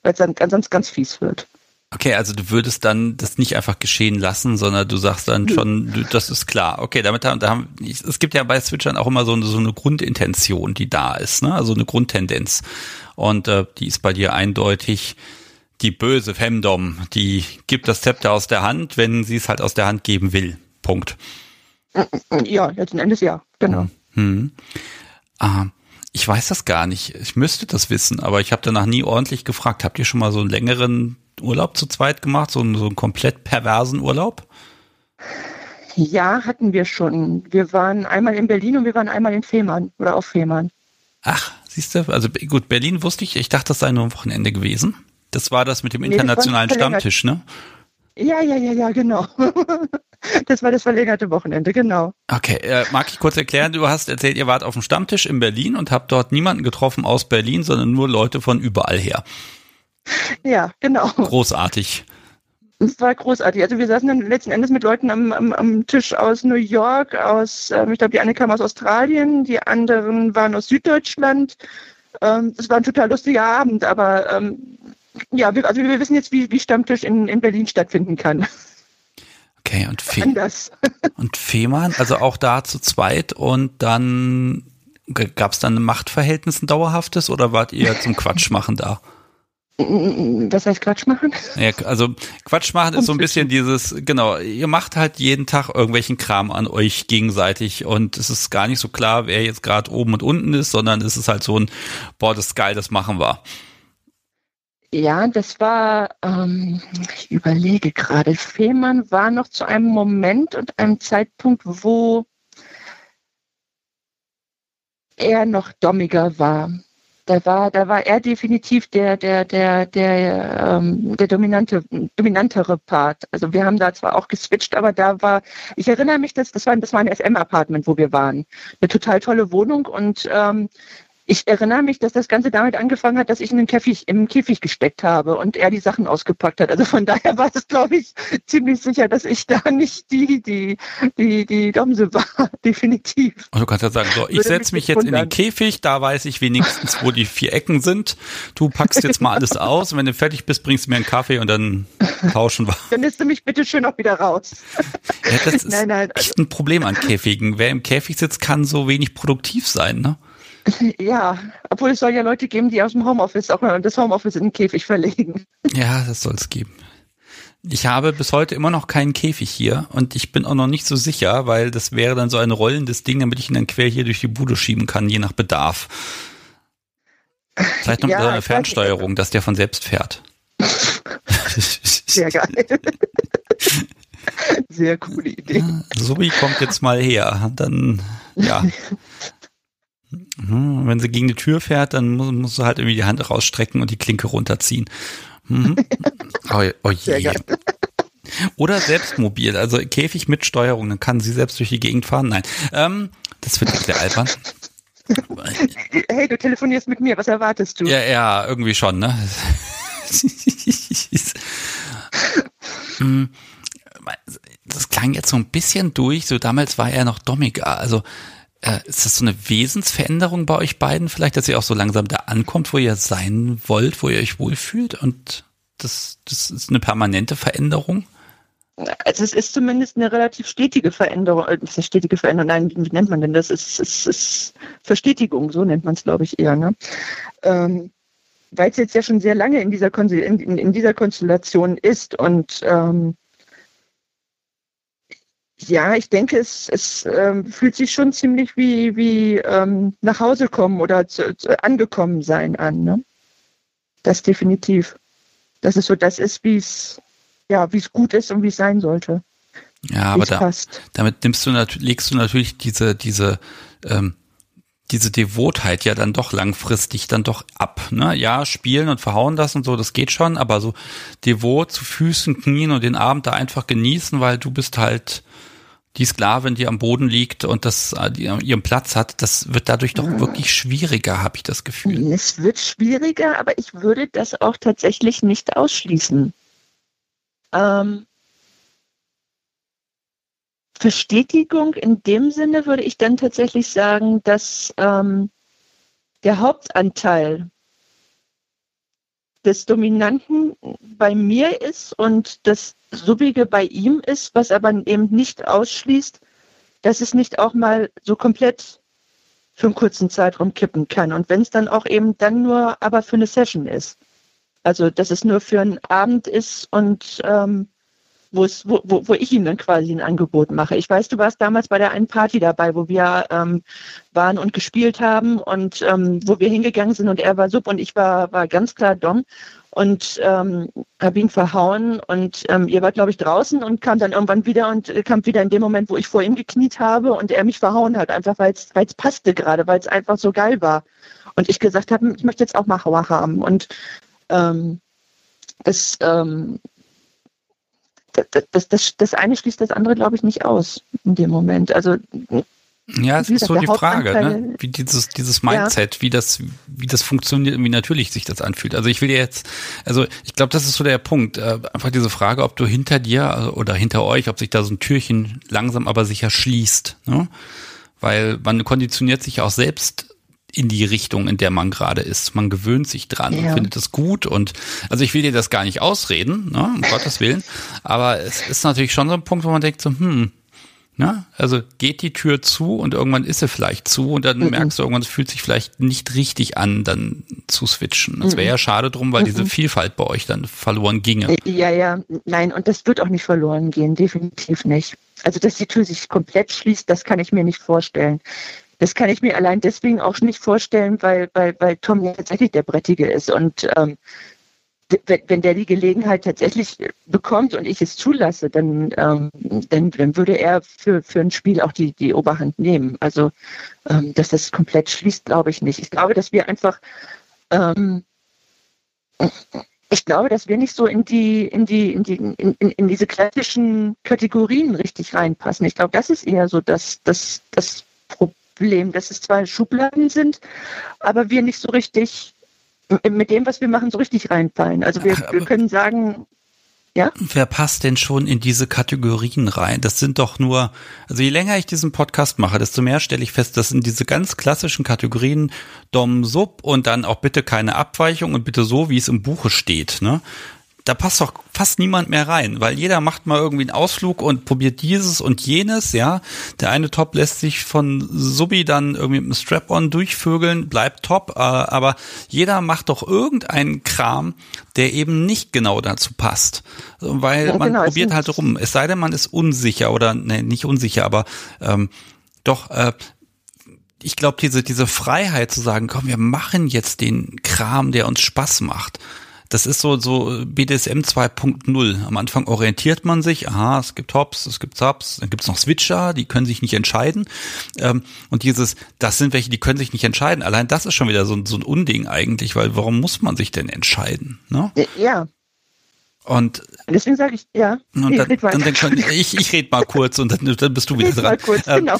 Weil es dann sonst ganz fies wird. Okay, also du würdest dann das nicht einfach geschehen lassen, sondern du sagst dann schon, das ist klar. Okay, damit haben, da haben, es gibt ja bei Switchern auch immer so eine, so eine Grundintention, die da ist, ne? Also eine Grundtendenz. Und äh, die ist bei dir eindeutig die böse Femdom, die gibt das Zepter aus der Hand, wenn sie es halt aus der Hand geben will. Punkt. Ja, letzten Endes ja, genau. Hm. Ah, ich weiß das gar nicht. Ich müsste das wissen, aber ich habe danach nie ordentlich gefragt. Habt ihr schon mal so einen längeren Urlaub zu zweit gemacht, so einen, so einen komplett perversen Urlaub? Ja, hatten wir schon. Wir waren einmal in Berlin und wir waren einmal in Fehmarn oder auf Fehmarn. Ach, siehst du, also gut, Berlin wusste ich, ich dachte, das sei nur am Wochenende gewesen. Das war das mit dem internationalen nee, Stammtisch, ne? Ja, ja, ja, ja, genau. das war das verlängerte Wochenende, genau. Okay, äh, mag ich kurz erklären, du hast erzählt, ihr wart auf dem Stammtisch in Berlin und habt dort niemanden getroffen aus Berlin, sondern nur Leute von überall her. Ja, genau. Großartig. Es war großartig. Also wir saßen dann letzten Endes mit Leuten am, am, am Tisch aus New York, aus, äh, ich glaube, die eine kam aus Australien, die anderen waren aus Süddeutschland. Ähm, es war ein total lustiger Abend, aber ähm, ja, wir, also wir wissen jetzt, wie, wie Stammtisch in, in Berlin stattfinden kann. Okay, und, Fe Anders. und Fehmarn, also auch da zu zweit und dann gab es dann ein Machtverhältnis, ein dauerhaftes oder wart ihr zum Quatsch machen da? Was heißt Quatsch machen? Ja, also Quatsch machen ist so ein bisschen dieses, genau, ihr macht halt jeden Tag irgendwelchen Kram an euch gegenseitig und es ist gar nicht so klar, wer jetzt gerade oben und unten ist, sondern es ist halt so ein, boah, das ist geil, das machen wir. Ja, das war, ähm, ich überlege gerade, Fehmarn war noch zu einem Moment und einem Zeitpunkt, wo er noch dommiger war. Da war, da war er definitiv der, der, der, der, ähm, der dominante, dominantere Part. Also wir haben da zwar auch geswitcht, aber da war, ich erinnere mich, dass das war, das war ein SM-Apartment, wo wir waren. Eine total tolle Wohnung und ähm, ich erinnere mich, dass das Ganze damit angefangen hat, dass ich in den Käfig, im Käfig gesteckt habe und er die Sachen ausgepackt hat. Also von daher war es, glaube ich, ziemlich sicher, dass ich da nicht die, die, die, die Domse war, definitiv. Und du kannst ja sagen, so, ich setze mich, mich jetzt in den Käfig, da weiß ich wenigstens, wo die vier Ecken sind. Du packst jetzt mal alles aus und wenn du fertig bist, bringst du mir einen Kaffee und dann tauschen wir. Dann lässt du mich bitte schön auch wieder raus. Ja, das ist nein, nein, also echt ein Problem an Käfigen. Wer im Käfig sitzt, kann so wenig produktiv sein, ne? Ja, obwohl es soll ja Leute geben, die aus dem Homeoffice auch das Homeoffice in den Käfig verlegen. Ja, das soll es geben. Ich habe bis heute immer noch keinen Käfig hier und ich bin auch noch nicht so sicher, weil das wäre dann so ein rollendes Ding, damit ich ihn dann quer hier durch die Bude schieben kann, je nach Bedarf. Vielleicht noch ja, eine Fernsteuerung, dass der von selbst fährt. Sehr geil. Sehr coole Idee. Wie kommt jetzt mal her. Dann, ja. Mhm. Wenn sie gegen die Tür fährt, dann muss, muss sie halt irgendwie die Hand rausstrecken und die Klinke runterziehen. Mhm. oh, oh je. Oder selbst mobil, also Käfig mit Steuerung, dann kann sie selbst durch die Gegend fahren. Nein, ähm, das wird sehr albern. Hey, du telefonierst mit mir, was erwartest du? Ja, ja, irgendwie schon, ne? Hm. das klang jetzt so ein bisschen durch, so damals war er noch Domiga, also äh, ist das so eine Wesensveränderung bei euch beiden vielleicht, dass ihr auch so langsam da ankommt, wo ihr sein wollt, wo ihr euch wohlfühlt und das, das ist eine permanente Veränderung? Also es ist zumindest eine relativ stetige Veränderung. Äh, ist eine stetige Veränderung, nein, wie nennt man denn das? Es ist, ist Verstetigung, so nennt man es, glaube ich, eher. Ne? Ähm, Weil es jetzt ja schon sehr lange in dieser, Kon in, in, dieser Konstellation ist und ähm, ja, ich denke, es, es ähm, fühlt sich schon ziemlich wie, wie ähm, nach Hause kommen oder zu, zu angekommen sein an. Ne? Das definitiv. Dass es so das ist, wie es ja, wie es gut ist und wie es sein sollte. Ja, aber da, damit nimmst du legst du natürlich diese, diese, ähm, diese Devotheit ja dann doch langfristig dann doch ab. Ne? Ja, spielen und verhauen das und so, das geht schon, aber so devot zu Füßen knien und den Abend da einfach genießen, weil du bist halt die Sklavin, die am Boden liegt und das äh, die, ihren Platz hat, das wird dadurch doch wirklich schwieriger, habe ich das Gefühl. Es wird schwieriger, aber ich würde das auch tatsächlich nicht ausschließen. Ähm, Verstetigung in dem Sinne würde ich dann tatsächlich sagen, dass ähm, der Hauptanteil des Dominanten bei mir ist und das Subige bei ihm ist, was aber eben nicht ausschließt, dass es nicht auch mal so komplett für einen kurzen Zeitraum kippen kann. Und wenn es dann auch eben dann nur aber für eine Session ist. Also dass es nur für einen Abend ist und ähm, wo, wo, wo ich ihm dann quasi ein Angebot mache. Ich weiß, du warst damals bei der einen Party dabei, wo wir ähm, waren und gespielt haben und ähm, wo wir hingegangen sind und er war Sub und ich war, war ganz klar Dom und ähm, habe ihn verhauen und ähm, ihr wart, glaube ich, draußen und kam dann irgendwann wieder und äh, kam wieder in dem Moment, wo ich vor ihm gekniet habe und er mich verhauen hat, einfach weil es passte gerade, weil es einfach so geil war. Und ich gesagt habe, ich möchte jetzt auch mal Hauer haben. Und ähm, das, ähm, das, das, das, eine schließt das andere, glaube ich, nicht aus in dem Moment. Also ja, es ist so die Frage, ne? wie dieses, dieses Mindset, ja. wie das, wie das funktioniert und wie natürlich sich das anfühlt. Also ich will jetzt, also ich glaube, das ist so der Punkt. Äh, einfach diese Frage, ob du hinter dir oder hinter euch, ob sich da so ein Türchen langsam aber sicher schließt. Ne? Weil man konditioniert sich auch selbst in die Richtung, in der man gerade ist. Man gewöhnt sich dran ja. und findet es gut. Und also ich will dir das gar nicht ausreden, ne, um Gottes Willen. Aber es ist natürlich schon so ein Punkt, wo man denkt so, hm, ne, also geht die Tür zu und irgendwann ist sie vielleicht zu und dann mhm. merkst du irgendwann, es fühlt sich vielleicht nicht richtig an, dann zu switchen. Das wäre ja schade drum, weil mhm. diese Vielfalt bei euch dann verloren ginge. Ja, ja, nein, und das wird auch nicht verloren gehen, definitiv nicht. Also, dass die Tür sich komplett schließt, das kann ich mir nicht vorstellen. Das kann ich mir allein deswegen auch nicht vorstellen, weil, weil, weil Tom ja tatsächlich der Brettige ist. Und ähm, wenn, der die Gelegenheit tatsächlich bekommt und ich es zulasse, dann, ähm, dann, dann würde er für, für ein Spiel auch die, die Oberhand nehmen. Also, ähm, dass das komplett schließt, glaube ich nicht. Ich glaube, dass wir einfach, ähm, ich glaube, dass wir nicht so in die, in die, in die, in, in diese klassischen Kategorien richtig reinpassen. Ich glaube, das ist eher so das, das, das Problem Problem, dass es zwar Schubladen sind, aber wir nicht so richtig mit dem, was wir machen, so richtig reinfallen. Also wir, wir können sagen, ja? Wer passt denn schon in diese Kategorien rein? Das sind doch nur, also je länger ich diesen Podcast mache, desto mehr stelle ich fest, das sind diese ganz klassischen Kategorien Dom, Sub und dann auch bitte keine Abweichung und bitte so, wie es im Buche steht. Ne? Da passt doch fast niemand mehr rein, weil jeder macht mal irgendwie einen Ausflug und probiert dieses und jenes, ja. Der eine Top lässt sich von Subi dann irgendwie mit einem Strap-on durchvögeln, bleibt top, äh, aber jeder macht doch irgendeinen Kram, der eben nicht genau dazu passt, weil ja, man genau, probiert halt rum. Es sei denn, man ist unsicher oder ne, nicht unsicher, aber ähm, doch äh, ich glaube, diese, diese Freiheit zu sagen, komm, wir machen jetzt den Kram, der uns Spaß macht das ist so, so BDSM 2.0. Am Anfang orientiert man sich, aha, es gibt Hops, es gibt Subs, dann gibt's noch Switcher, die können sich nicht entscheiden. Ähm, und dieses, das sind welche, die können sich nicht entscheiden. Allein das ist schon wieder so, so ein Unding eigentlich, weil warum muss man sich denn entscheiden? Ne? Ja. Und deswegen sage ich, ja. Und dann, dann, dann, ich, ich rede mal kurz und dann, dann bist du wieder dran. Mal kurz, ähm, genau.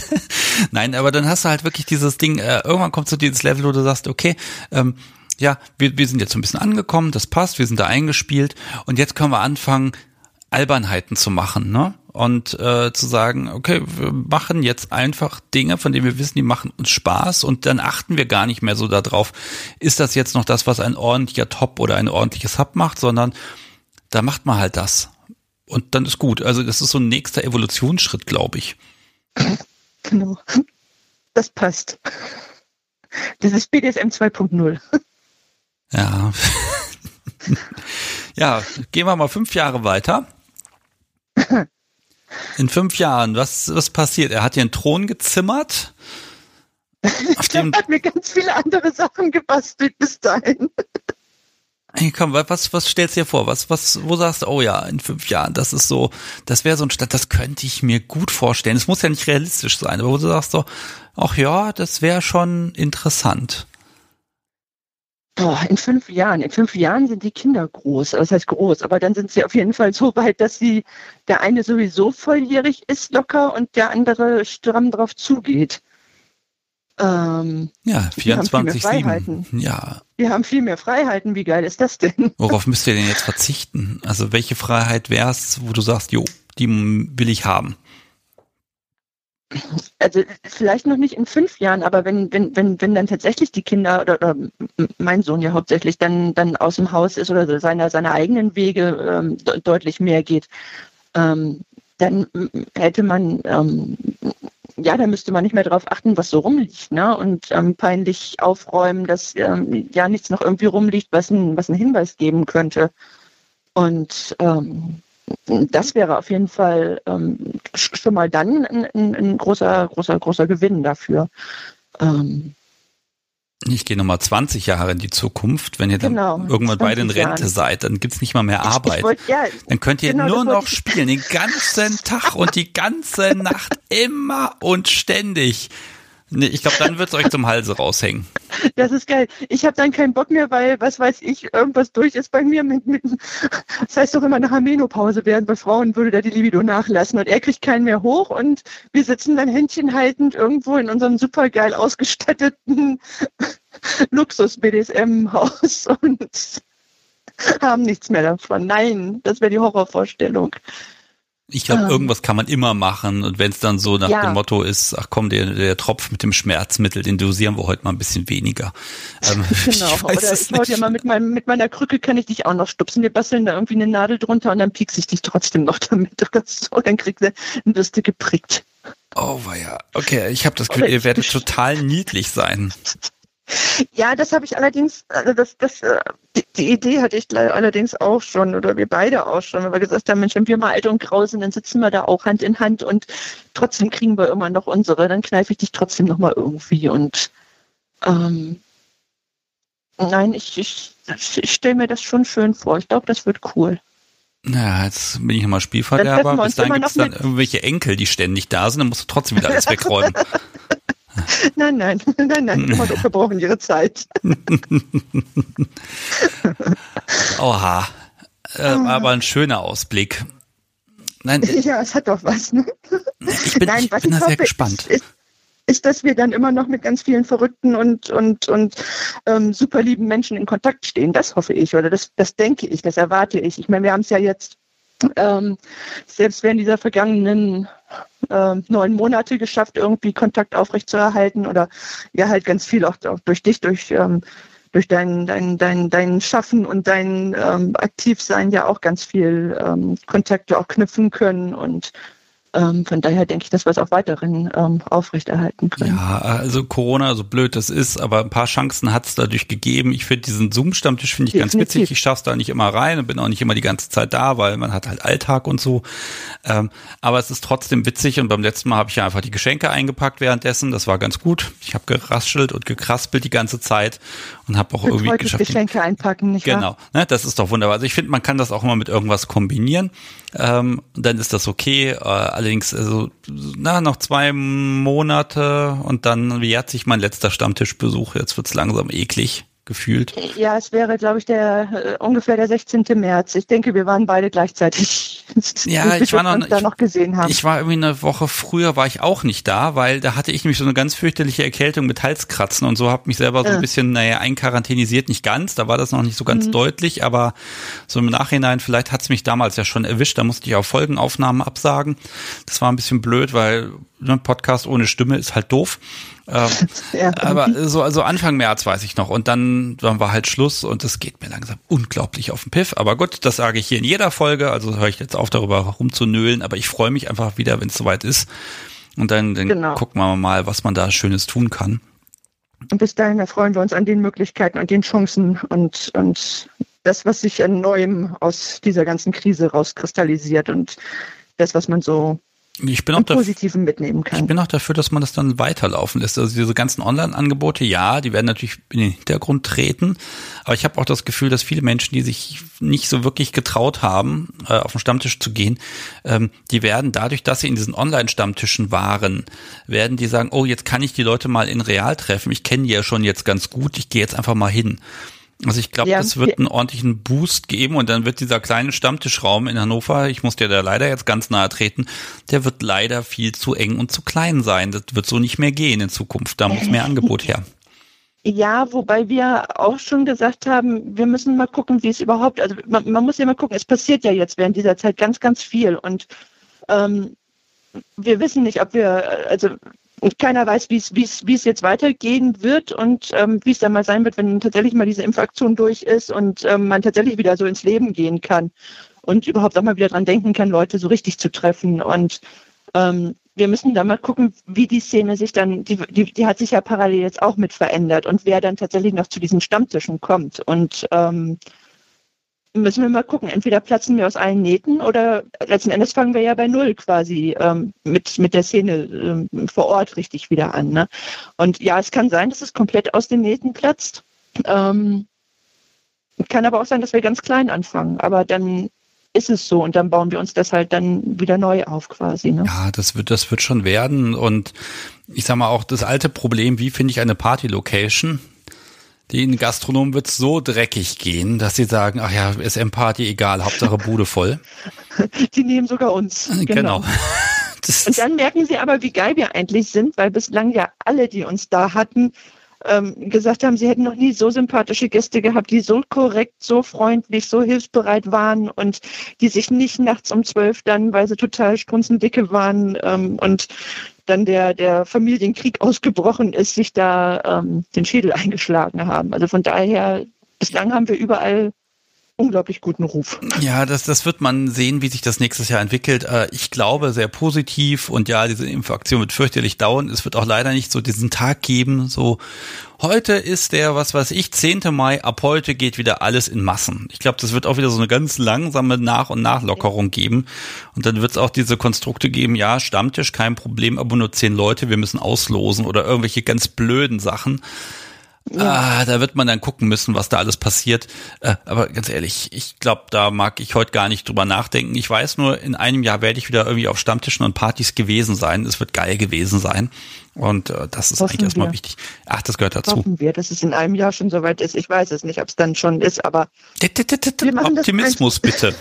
Nein, aber dann hast du halt wirklich dieses Ding, äh, irgendwann kommt so dieses Level, wo du sagst, okay, ähm, ja, wir, wir sind jetzt so ein bisschen angekommen, das passt, wir sind da eingespielt und jetzt können wir anfangen, Albernheiten zu machen, ne? Und äh, zu sagen, okay, wir machen jetzt einfach Dinge, von denen wir wissen, die machen uns Spaß und dann achten wir gar nicht mehr so darauf, ist das jetzt noch das, was ein ordentlicher Top oder ein ordentliches Hub macht, sondern da macht man halt das. Und dann ist gut. Also das ist so ein nächster Evolutionsschritt, glaube ich. Genau. Das passt. Das ist BDSM 2.0. Ja. ja, gehen wir mal fünf Jahre weiter. In fünf Jahren, was, was passiert? Er hat dir einen Thron gezimmert? Auf dem er hat mir ganz viele andere Sachen gebastelt bis dahin. Hey, komm, was, was stellst du dir vor? Was, was, wo sagst du, oh ja, in fünf Jahren, das ist so, das wäre so ein Stadt, das könnte ich mir gut vorstellen. Es muss ja nicht realistisch sein, aber wo du sagst so, ach ja, das wäre schon interessant. Boah, in fünf Jahren. In fünf Jahren sind die Kinder groß. Das heißt groß, aber dann sind sie auf jeden Fall so weit, dass sie der eine sowieso volljährig ist, locker, und der andere stramm drauf zugeht. Ähm, ja, 24 7. Ja. Wir haben viel mehr Freiheiten. Wie geil ist das denn? Worauf müsst ihr denn jetzt verzichten? Also welche Freiheit wär's, wo du sagst, jo, die will ich haben? Also vielleicht noch nicht in fünf Jahren, aber wenn, wenn, wenn, wenn dann tatsächlich die Kinder oder, oder mein Sohn ja hauptsächlich dann, dann aus dem Haus ist oder seine, seine eigenen Wege ähm, deutlich mehr geht, ähm, dann hätte man ähm, ja, da müsste man nicht mehr darauf achten, was so rumliegt, ne? Und ähm, peinlich aufräumen, dass ähm, ja nichts noch irgendwie rumliegt, was ein, was einen Hinweis geben könnte. Und ähm, das wäre auf jeden Fall ähm, schon mal dann ein, ein, ein, großer, großer, großer Gewinn dafür. Ähm, ich gehe nochmal 20 Jahre in die Zukunft. Wenn ihr dann genau, irgendwann beide in Rente Jahren. seid, dann gibt's nicht mal mehr Arbeit. Ich, ich wollt, ja, dann könnt ihr genau, nur noch spielen, den ganzen Tag und die ganze Nacht, immer und ständig. Nee, ich glaube, dann wird es euch zum Halse raushängen. Das ist geil. Ich habe dann keinen Bock mehr, weil, was weiß ich, irgendwas durch ist bei mir. Mit, mit, das heißt doch immer nach Menopause werden. Bei Frauen würde da die Libido nachlassen. Und er kriegt keinen mehr hoch. Und wir sitzen dann händchenhaltend irgendwo in unserem supergeil ausgestatteten Luxus-BDSM-Haus und haben nichts mehr davon. Nein, das wäre die Horrorvorstellung. Ich glaube, ähm, irgendwas kann man immer machen. Und wenn es dann so nach ja. dem Motto ist, ach komm, der, der Tropf mit dem Schmerzmittel, den dosieren wir heute mal ein bisschen weniger. Ähm, genau, ich oder ich hau dir mal mit, meinem, mit meiner Krücke kann ich dich auch noch stupsen. Wir basteln da irgendwie eine Nadel drunter und dann piekse ich dich trotzdem noch damit oder so. Dann kriegst du eine Bürste geprickt. Oh, ja. Okay, ich habe das Gefühl, ihr werdet total niedlich sein. Ja, das habe ich allerdings, also das, das, äh, die, die, Idee hatte ich allerdings auch schon, oder wir beide auch schon, weil wir gesagt haben, Mensch, wenn wir mal alt und grau sind, dann sitzen wir da auch Hand in Hand und trotzdem kriegen wir immer noch unsere, dann kneife ich dich trotzdem nochmal irgendwie und ähm, nein, ich, ich, ich stelle mir das schon schön vor. Ich glaube, das wird cool. Ja, jetzt bin ich immer Spielverderber. Bis dahin gibt es dann irgendwelche Enkel, die ständig da sind, dann musst du trotzdem wieder alles wegräumen. Nein, nein, nein, nein, die Motto verbrauchen ihre Zeit. Oha, äh, aber ein schöner Ausblick. Nein, ja, es hat doch was. Ne? Ich bin, nein, ich bin da sehr gespannt. Ist, ist, dass wir dann immer noch mit ganz vielen verrückten und, und, und ähm, super lieben Menschen in Kontakt stehen. Das hoffe ich oder das, das denke ich, das erwarte ich. Ich meine, wir haben es ja jetzt ähm, selbst während dieser vergangenen äh, neun Monate geschafft, irgendwie Kontakt aufrechtzuerhalten oder ja halt ganz viel auch, auch durch dich, durch ähm, durch dein, dein, dein, dein Schaffen und dein ähm, Aktivsein ja auch ganz viel ähm, Kontakte auch knüpfen können und ähm, von daher denke ich, dass wir es auch weiterhin ähm, aufrechterhalten können. Ja, also Corona, so blöd das ist, aber ein paar Chancen hat es dadurch gegeben. Ich finde diesen Zoom-Stammtisch finde ich Definitiv. ganz witzig. Ich schaff's da nicht immer rein und bin auch nicht immer die ganze Zeit da, weil man hat halt Alltag und so. Ähm, aber es ist trotzdem witzig und beim letzten Mal habe ich ja einfach die Geschenke eingepackt währenddessen. Das war ganz gut. Ich habe geraschelt und gekraspelt die ganze Zeit und habe auch und irgendwie geschafft. Geschenke einpacken, nicht genau, wahr? Genau, ne, das ist doch wunderbar. Also ich finde, man kann das auch immer mit irgendwas kombinieren. Ähm, dann ist das okay. Äh, allerdings, also, na, noch zwei Monate und dann jährt sich mein letzter Stammtischbesuch. Jetzt wird's langsam eklig gefühlt? Ja, es wäre, glaube ich, der äh, ungefähr der 16. März. Ich denke, wir waren beide gleichzeitig. Ja, ich war noch, da noch gesehen haben. Ich war irgendwie eine Woche früher war ich auch nicht da, weil da hatte ich nämlich so eine ganz fürchterliche Erkältung mit Halskratzen und so habe mich selber so ein bisschen naja einquarantänisiert, nicht ganz. Da war das noch nicht so ganz mhm. deutlich, aber so im Nachhinein vielleicht hat's mich damals ja schon erwischt. Da musste ich auch Folgenaufnahmen absagen. Das war ein bisschen blöd, weil ein Podcast ohne Stimme ist halt doof. Ähm, ja, aber so also Anfang März weiß ich noch und dann, dann war halt Schluss und es geht mir langsam unglaublich auf den Piff. Aber gut, das sage ich hier in jeder Folge, also höre ich jetzt auf darüber rumzunölen, aber ich freue mich einfach wieder, wenn es soweit ist. Und dann, dann genau. gucken wir mal, was man da Schönes tun kann. Und bis dahin erfreuen wir uns an den Möglichkeiten und den Chancen und, und das, was sich an Neuem aus dieser ganzen Krise rauskristallisiert. Und das, was man so ich bin auch Positiven mitnehmen kann. Ich bin auch dafür, dass man das dann weiterlaufen lässt. Also diese ganzen Online-Angebote, ja, die werden natürlich in den Hintergrund treten. Aber ich habe auch das Gefühl, dass viele Menschen, die sich nicht so wirklich getraut haben, äh, auf den Stammtisch zu gehen, ähm, die werden dadurch, dass sie in diesen Online-Stammtischen waren, werden die sagen, oh, jetzt kann ich die Leute mal in real treffen. Ich kenne die ja schon jetzt ganz gut. Ich gehe jetzt einfach mal hin. Also ich glaube, das wird einen ordentlichen Boost geben und dann wird dieser kleine Stammtischraum in Hannover, ich muss dir da leider jetzt ganz nahe treten, der wird leider viel zu eng und zu klein sein. Das wird so nicht mehr gehen in Zukunft. Da muss mehr Angebot her. Ja, wobei wir auch schon gesagt haben, wir müssen mal gucken, wie es überhaupt, also man, man muss ja mal gucken, es passiert ja jetzt während dieser Zeit ganz, ganz viel und ähm, wir wissen nicht, ob wir, also und keiner weiß, wie es, jetzt weitergehen wird und ähm, wie es dann mal sein wird, wenn tatsächlich mal diese Impfaktion durch ist und ähm, man tatsächlich wieder so ins Leben gehen kann und überhaupt auch mal wieder dran denken kann, Leute so richtig zu treffen. Und ähm, wir müssen da mal gucken, wie die Szene sich dann, die, die, die hat sich ja parallel jetzt auch mit verändert und wer dann tatsächlich noch zu diesen Stammtischen kommt. Und ähm, müssen wir mal gucken. Entweder platzen wir aus allen Nähten oder letzten Endes fangen wir ja bei Null quasi ähm, mit, mit der Szene ähm, vor Ort richtig wieder an. Ne? Und ja, es kann sein, dass es komplett aus den Nähten platzt. Ähm, kann aber auch sein, dass wir ganz klein anfangen. Aber dann ist es so und dann bauen wir uns das halt dann wieder neu auf quasi. Ne? Ja, das wird, das wird schon werden. Und ich sag mal auch das alte Problem, wie finde ich eine Party-Location? Den Gastronomen wird es so dreckig gehen, dass sie sagen, ach ja, SM-Party, egal, Hauptsache Bude voll. Die nehmen sogar uns. Genau. genau. Und dann merken sie aber, wie geil wir eigentlich sind, weil bislang ja alle, die uns da hatten, ähm, gesagt haben, sie hätten noch nie so sympathische Gäste gehabt, die so korrekt, so freundlich, so hilfsbereit waren und die sich nicht nachts um zwölf dann, weil sie total strunzendicke waren ähm, und dann der, der Familienkrieg ausgebrochen ist, sich da ähm, den Schädel eingeschlagen haben. Also von daher, bislang haben wir überall unglaublich guten Ruf. Ja, das, das wird man sehen, wie sich das nächstes Jahr entwickelt. Äh, ich glaube sehr positiv und ja, diese Impfaktion wird fürchterlich dauern. Es wird auch leider nicht so diesen Tag geben, so heute ist der, was weiß ich, 10. Mai, ab heute geht wieder alles in Massen. Ich glaube, das wird auch wieder so eine ganz langsame Nach- und Nachlockerung geben. Und dann wird es auch diese Konstrukte geben, ja, Stammtisch, kein Problem, aber nur zehn Leute, wir müssen auslosen oder irgendwelche ganz blöden Sachen. Ja. Ah, da wird man dann gucken müssen, was da alles passiert. Äh, aber ganz ehrlich, ich glaube, da mag ich heute gar nicht drüber nachdenken. Ich weiß nur, in einem Jahr werde ich wieder irgendwie auf Stammtischen und Partys gewesen sein. Es wird geil gewesen sein. Und äh, das ist Hoffen eigentlich erstmal wichtig. Ach, das gehört dazu. Hoffen wir, dass es in einem Jahr schon soweit ist. Ich weiß es nicht, ob es dann schon ist, aber Optimismus bitte.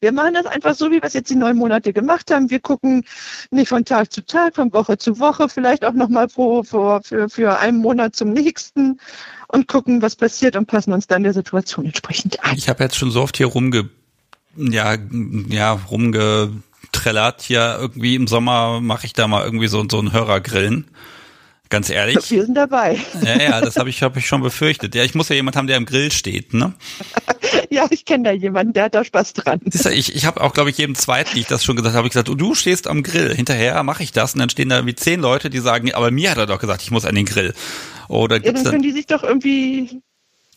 Wir machen das einfach so, wie wir es jetzt die neun Monate gemacht haben. Wir gucken nicht von Tag zu Tag, von Woche zu Woche, vielleicht auch nochmal für, für einen Monat zum nächsten und gucken, was passiert und passen uns dann der Situation entsprechend an. Ich habe jetzt schon so oft hier rumge, ja, ja, rumgetrellert. Hier irgendwie im Sommer mache ich da mal irgendwie so, so einen Hörergrillen. Ganz ehrlich. Wir sind dabei. Ja, ja, das habe ich, hab ich schon befürchtet. Ja, ich muss ja jemand haben, der im Grill steht, ne? ja, ich kenne da jemanden, der hat da Spaß dran. Ich, ich habe auch, glaube ich, jedem zweiten, die ich das schon gesagt habe, ich gesagt, du stehst am Grill. Hinterher mache ich das und dann stehen da wie zehn Leute, die sagen, aber mir hat er doch gesagt, ich muss an den Grill. Oder ja, dann können die sich doch irgendwie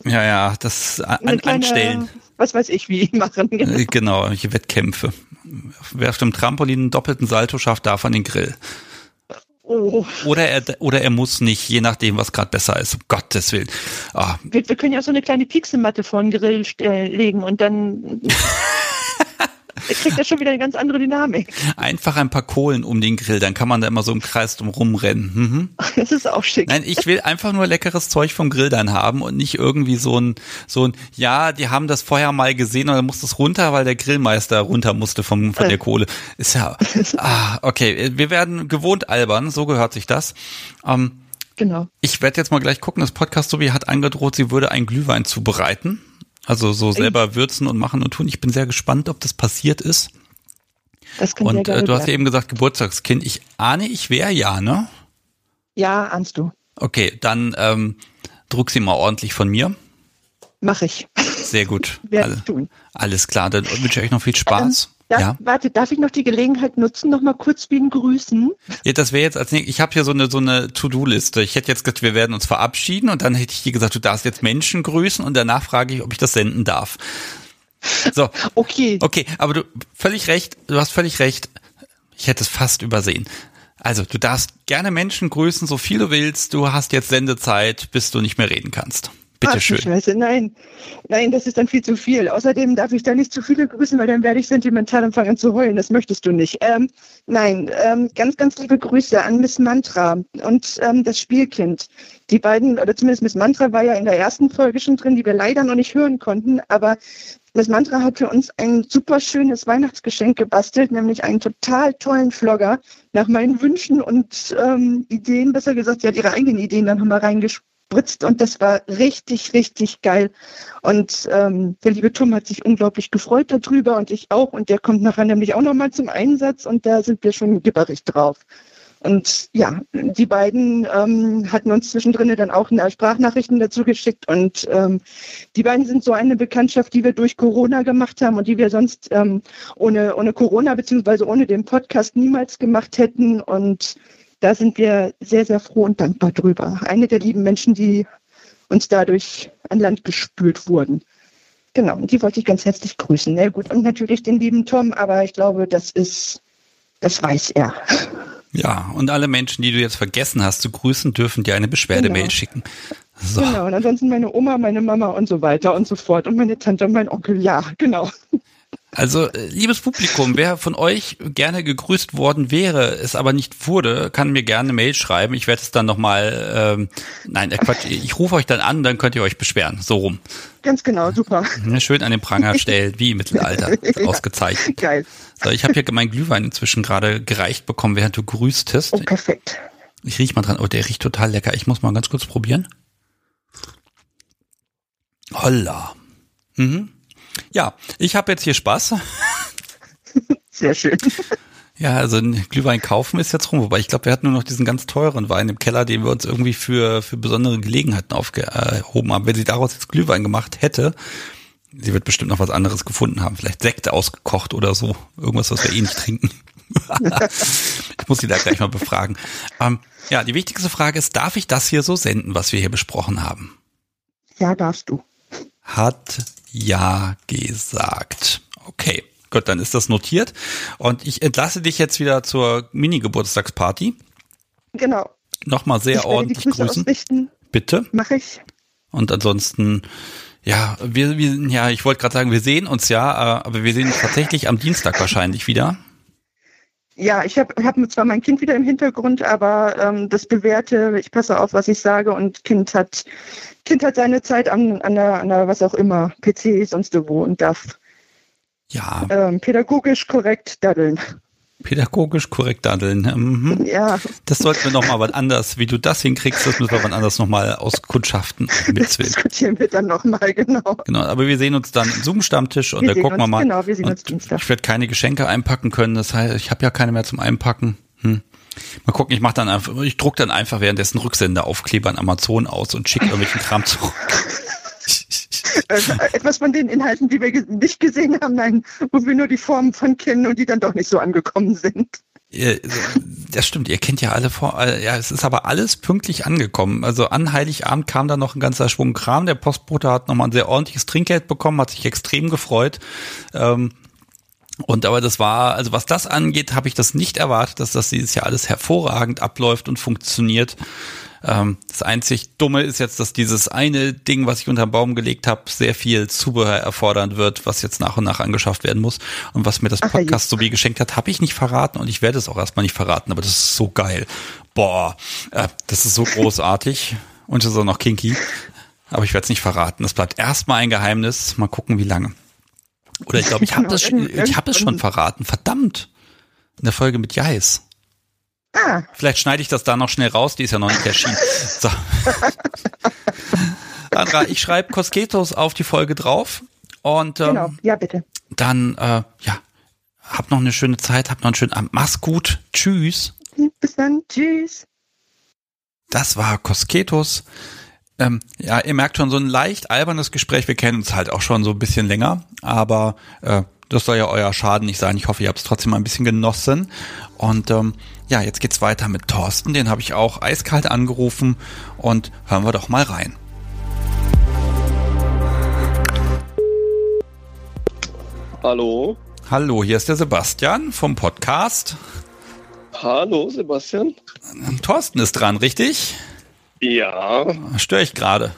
ja, ja, das an, kleine, anstellen. Was weiß ich, wie machen. Genau, genau welche Wettkämpfe. Wer auf dem Trampolin einen doppelten Salto schafft, darf an den Grill. Oh. Oder er oder er muss nicht, je nachdem, was gerade besser ist. Um Gottes Willen. Ah. Wir, wir, können ja so eine kleine Pixelmatte vor den Grill legen und dann kriegt er schon wieder eine ganz andere Dynamik. Einfach ein paar Kohlen um den Grill, dann kann man da immer so im Kreis drum rumrennen. Mhm. Das ist auch schick. Nein, ich will einfach nur leckeres Zeug vom Grill dann haben und nicht irgendwie so ein, so ein, ja, die haben das vorher mal gesehen und dann muss das runter, weil der Grillmeister runter musste vom, von der Kohle. Ist ja, ah, okay, wir werden gewohnt albern, so gehört sich das. Ähm, Genau. Ich werde jetzt mal gleich gucken. Das Podcast Sobi hat angedroht, sie würde einen Glühwein zubereiten. Also so selber würzen und machen und tun. Ich bin sehr gespannt, ob das passiert ist. Das kann und äh, du hast ja eben gesagt, Geburtstagskind. Ich ahne, ich wäre ja, ne? Ja, ahnst du. Okay, dann ähm, druck sie mal ordentlich von mir. Mach ich. Sehr gut. Ich tun. Alles klar, dann wünsche ich euch noch viel Spaß. Ähm, Darf, ja. Warte, darf ich noch die Gelegenheit nutzen, noch mal kurz wen grüßen? Ja, das wäre jetzt als ich habe hier so eine so eine To-Do-Liste. Ich hätte jetzt gesagt, wir werden uns verabschieden und dann hätte ich dir gesagt, du darfst jetzt Menschen grüßen und danach frage ich, ob ich das senden darf. So. Okay. Okay, aber du völlig recht, du hast völlig recht. Ich hätte es fast übersehen. Also, du darfst gerne Menschen grüßen, so viel du willst. Du hast jetzt Sendezeit, bis du nicht mehr reden kannst. Bitte schön. Scheiße, nein. Nein, das ist dann viel zu viel. Außerdem darf ich da nicht zu viele grüßen, weil dann werde ich sentimental anfangen zu heulen. Das möchtest du nicht. Ähm, nein, ähm, ganz, ganz liebe Grüße an Miss Mantra und ähm, das Spielkind. Die beiden, oder zumindest Miss Mantra war ja in der ersten Folge schon drin, die wir leider noch nicht hören konnten, aber Miss Mantra hat für uns ein super schönes Weihnachtsgeschenk gebastelt, nämlich einen total tollen Vlogger nach meinen Wünschen und ähm, Ideen, besser gesagt, sie hat ihre eigenen Ideen dann nochmal reingespielt gespritzt und das war richtig, richtig geil. Und ähm, der liebe Tom hat sich unglaublich gefreut darüber und ich auch. Und der kommt nachher nämlich auch nochmal zum Einsatz und da sind wir schon gibberig drauf. Und ja, die beiden ähm, hatten uns zwischendrin dann auch Sprachnachrichten dazu geschickt. Und ähm, die beiden sind so eine Bekanntschaft, die wir durch Corona gemacht haben und die wir sonst ähm, ohne, ohne Corona beziehungsweise ohne den Podcast niemals gemacht hätten. Und da sind wir sehr, sehr froh und dankbar drüber. Eine der lieben Menschen, die uns dadurch an Land gespült wurden. Genau, und die wollte ich ganz herzlich grüßen. Na gut, und natürlich den lieben Tom, aber ich glaube, das ist, das weiß er. Ja, und alle Menschen, die du jetzt vergessen hast zu grüßen, dürfen dir eine Beschwerdemail genau. schicken. So. Genau, und ansonsten meine Oma, meine Mama und so weiter und so fort und meine Tante und mein Onkel, ja, genau. Also, äh, liebes Publikum, wer von euch gerne gegrüßt worden wäre, es aber nicht wurde, kann mir gerne eine Mail schreiben. Ich werde es dann nochmal, ähm, nein, äh, Quatsch, ich rufe euch dann an, dann könnt ihr euch beschweren. So rum. Ganz genau, super. Schön an den Pranger stellt, wie im Mittelalter. ja, Ausgezeichnet. Geil. So, ich habe hier meinen Glühwein inzwischen gerade gereicht bekommen, während du grüßtest. Oh, perfekt. Ich riech mal dran. Oh, der riecht total lecker. Ich muss mal ganz kurz probieren. Holla. Mhm. Ja, ich habe jetzt hier Spaß. Sehr schön. Ja, also ein Glühwein kaufen ist jetzt rum, wobei ich glaube, wir hatten nur noch diesen ganz teuren Wein im Keller, den wir uns irgendwie für, für besondere Gelegenheiten aufgehoben haben. Wenn sie daraus jetzt Glühwein gemacht hätte, sie wird bestimmt noch was anderes gefunden haben. Vielleicht Sekte ausgekocht oder so. Irgendwas, was wir eh nicht trinken. ich muss sie da gleich mal befragen. Ähm, ja, die wichtigste Frage ist, darf ich das hier so senden, was wir hier besprochen haben? Ja, darfst du. Hat ja gesagt. Okay, gut, dann ist das notiert. Und ich entlasse dich jetzt wieder zur Mini-Geburtstagsparty. Genau. Nochmal sehr ich ordentlich grüßen. Ausrichten. Bitte. Mache ich. Und ansonsten, ja, wir, wir ja, ich wollte gerade sagen, wir sehen uns ja, äh, aber wir sehen uns tatsächlich am Dienstag wahrscheinlich wieder. Ja, ich habe hab zwar mein Kind wieder im Hintergrund, aber ähm, das bewährte, ich passe auf, was ich sage und Kind hat Kind hat seine Zeit an, an, der, an der, was auch immer, PC, sonst wo und darf ja. Ähm, pädagogisch korrekt daddeln. Pädagogisch korrekt daddeln. Mhm. Ja. Das sollten wir nochmal was anders, wie du das hinkriegst, das müssen wir wann anders nochmal auskundschaften. Das diskutieren wir dann nochmal, genau. Genau, aber wir sehen uns dann im Zoom-Stammtisch und da gucken wir mal. Genau, wir sehen uns Dienstag. Ich werde keine Geschenke einpacken können, das heißt, ich habe ja keine mehr zum Einpacken. Hm. Mal gucken, ich mache dann einfach, ich druck dann einfach währenddessen Rücksendeaufkleber an Amazon aus und schicke irgendwelchen Kram zurück. Äh, etwas von den Inhalten, die wir nicht gesehen haben, nein, wo wir nur die Formen von kennen und die dann doch nicht so angekommen sind. Das stimmt, ihr kennt ja alle vor, äh, ja, es ist aber alles pünktlich angekommen. Also an Heiligabend kam da noch ein ganzer Schwung Kram. Der Postbote hat nochmal ein sehr ordentliches Trinkgeld bekommen, hat sich extrem gefreut. Ähm, und aber das war, also was das angeht, habe ich das nicht erwartet, dass das dieses Jahr alles hervorragend abläuft und funktioniert. Ähm, das einzig Dumme ist jetzt, dass dieses eine Ding, was ich unter den Baum gelegt habe, sehr viel Zubehör erfordern wird, was jetzt nach und nach angeschafft werden muss. Und was mir das Podcast so wie geschenkt hat, habe ich nicht verraten und ich werde es auch erstmal nicht verraten, aber das ist so geil. Boah, äh, das ist so großartig und es ist auch noch kinky. Aber ich werde es nicht verraten. Das bleibt erstmal ein Geheimnis. Mal gucken, wie lange. Oder ich glaube, ich habe das, ich habe es schon verraten. Verdammt. In der Folge mit Jais. Ah. Vielleicht schneide ich das da noch schnell raus, die ist ja noch nicht erschienen. So. Andra, ich schreibe Cosquetos auf die Folge drauf. Und ähm, genau, ja, bitte. Dann, äh, ja, hab noch eine schöne Zeit, hab noch einen schönen Abend. Mach's gut. Tschüss. Bis dann. Tschüss. Das war Cosquetos. Ähm, ja, ihr merkt schon, so ein leicht albernes Gespräch. Wir kennen uns halt auch schon so ein bisschen länger, aber äh, das soll ja euer Schaden nicht sein. Ich hoffe, ihr habt es trotzdem mal ein bisschen genossen. Und ähm, ja, jetzt geht's weiter mit Thorsten. Den habe ich auch eiskalt angerufen und hören wir doch mal rein. Hallo. Hallo, hier ist der Sebastian vom Podcast. Hallo, Sebastian. Thorsten ist dran, richtig? Ja. Störe ich gerade?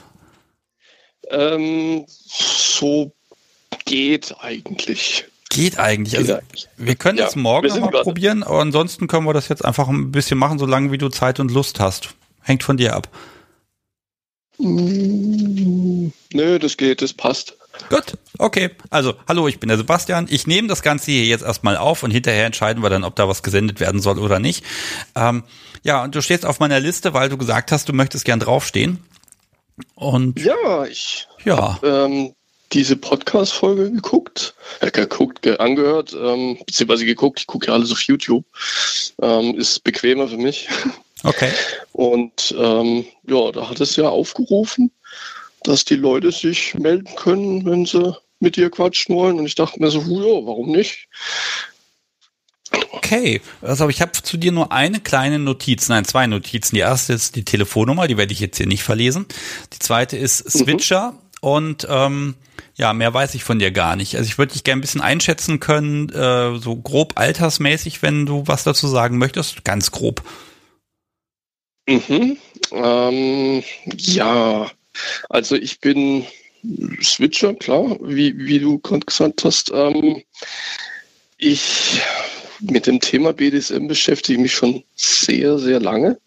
Ähm, so geht eigentlich. Geht eigentlich. Also, wir können es ja, morgen nochmal probieren, aber ansonsten können wir das jetzt einfach ein bisschen machen, solange wie du Zeit und Lust hast. Hängt von dir ab. Nö, das geht, das passt. Gut, okay. Also, hallo, ich bin der Sebastian. Ich nehme das Ganze hier jetzt erstmal auf und hinterher entscheiden wir dann, ob da was gesendet werden soll oder nicht. Ähm, ja, und du stehst auf meiner Liste, weil du gesagt hast, du möchtest gern draufstehen. Und ja, ich ja. Hab, ähm, diese Podcast-Folge geguckt, äh, geguckt, ge angehört, ähm, beziehungsweise geguckt, ich gucke ja alles auf YouTube. Ähm, ist bequemer für mich. Okay. Und ähm, ja, da hat es ja aufgerufen, dass die Leute sich melden können, wenn sie mit dir quatschen wollen. Und ich dachte mir so, ja, warum nicht? Okay, also ich habe zu dir nur eine kleine Notiz, nein, zwei Notizen. Die erste ist die Telefonnummer, die werde ich jetzt hier nicht verlesen. Die zweite ist mhm. Switcher mhm. Und ähm, ja, mehr weiß ich von dir gar nicht. Also ich würde dich gerne ein bisschen einschätzen können, äh, so grob altersmäßig, wenn du was dazu sagen möchtest, ganz grob. Mhm. Ähm, ja, also ich bin Switcher, klar, wie, wie du gerade gesagt hast. Ähm, ich mit dem Thema BDSM beschäftige mich schon sehr, sehr lange.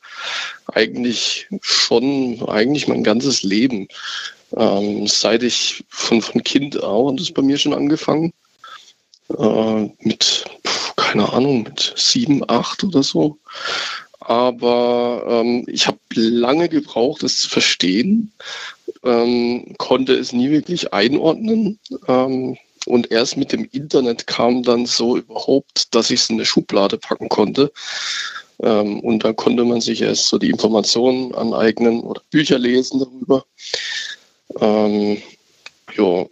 Eigentlich schon, eigentlich mein ganzes Leben. Ähm, seit ich von, von Kind auch, und das ist bei mir schon angefangen, äh, mit, keine Ahnung, mit sieben, acht oder so. Aber ähm, ich habe lange gebraucht, es zu verstehen, ähm, konnte es nie wirklich einordnen. Ähm, und erst mit dem Internet kam dann so überhaupt, dass ich es in eine Schublade packen konnte. Ähm, und dann konnte man sich erst so die Informationen aneignen oder Bücher lesen darüber. Ähm, ja.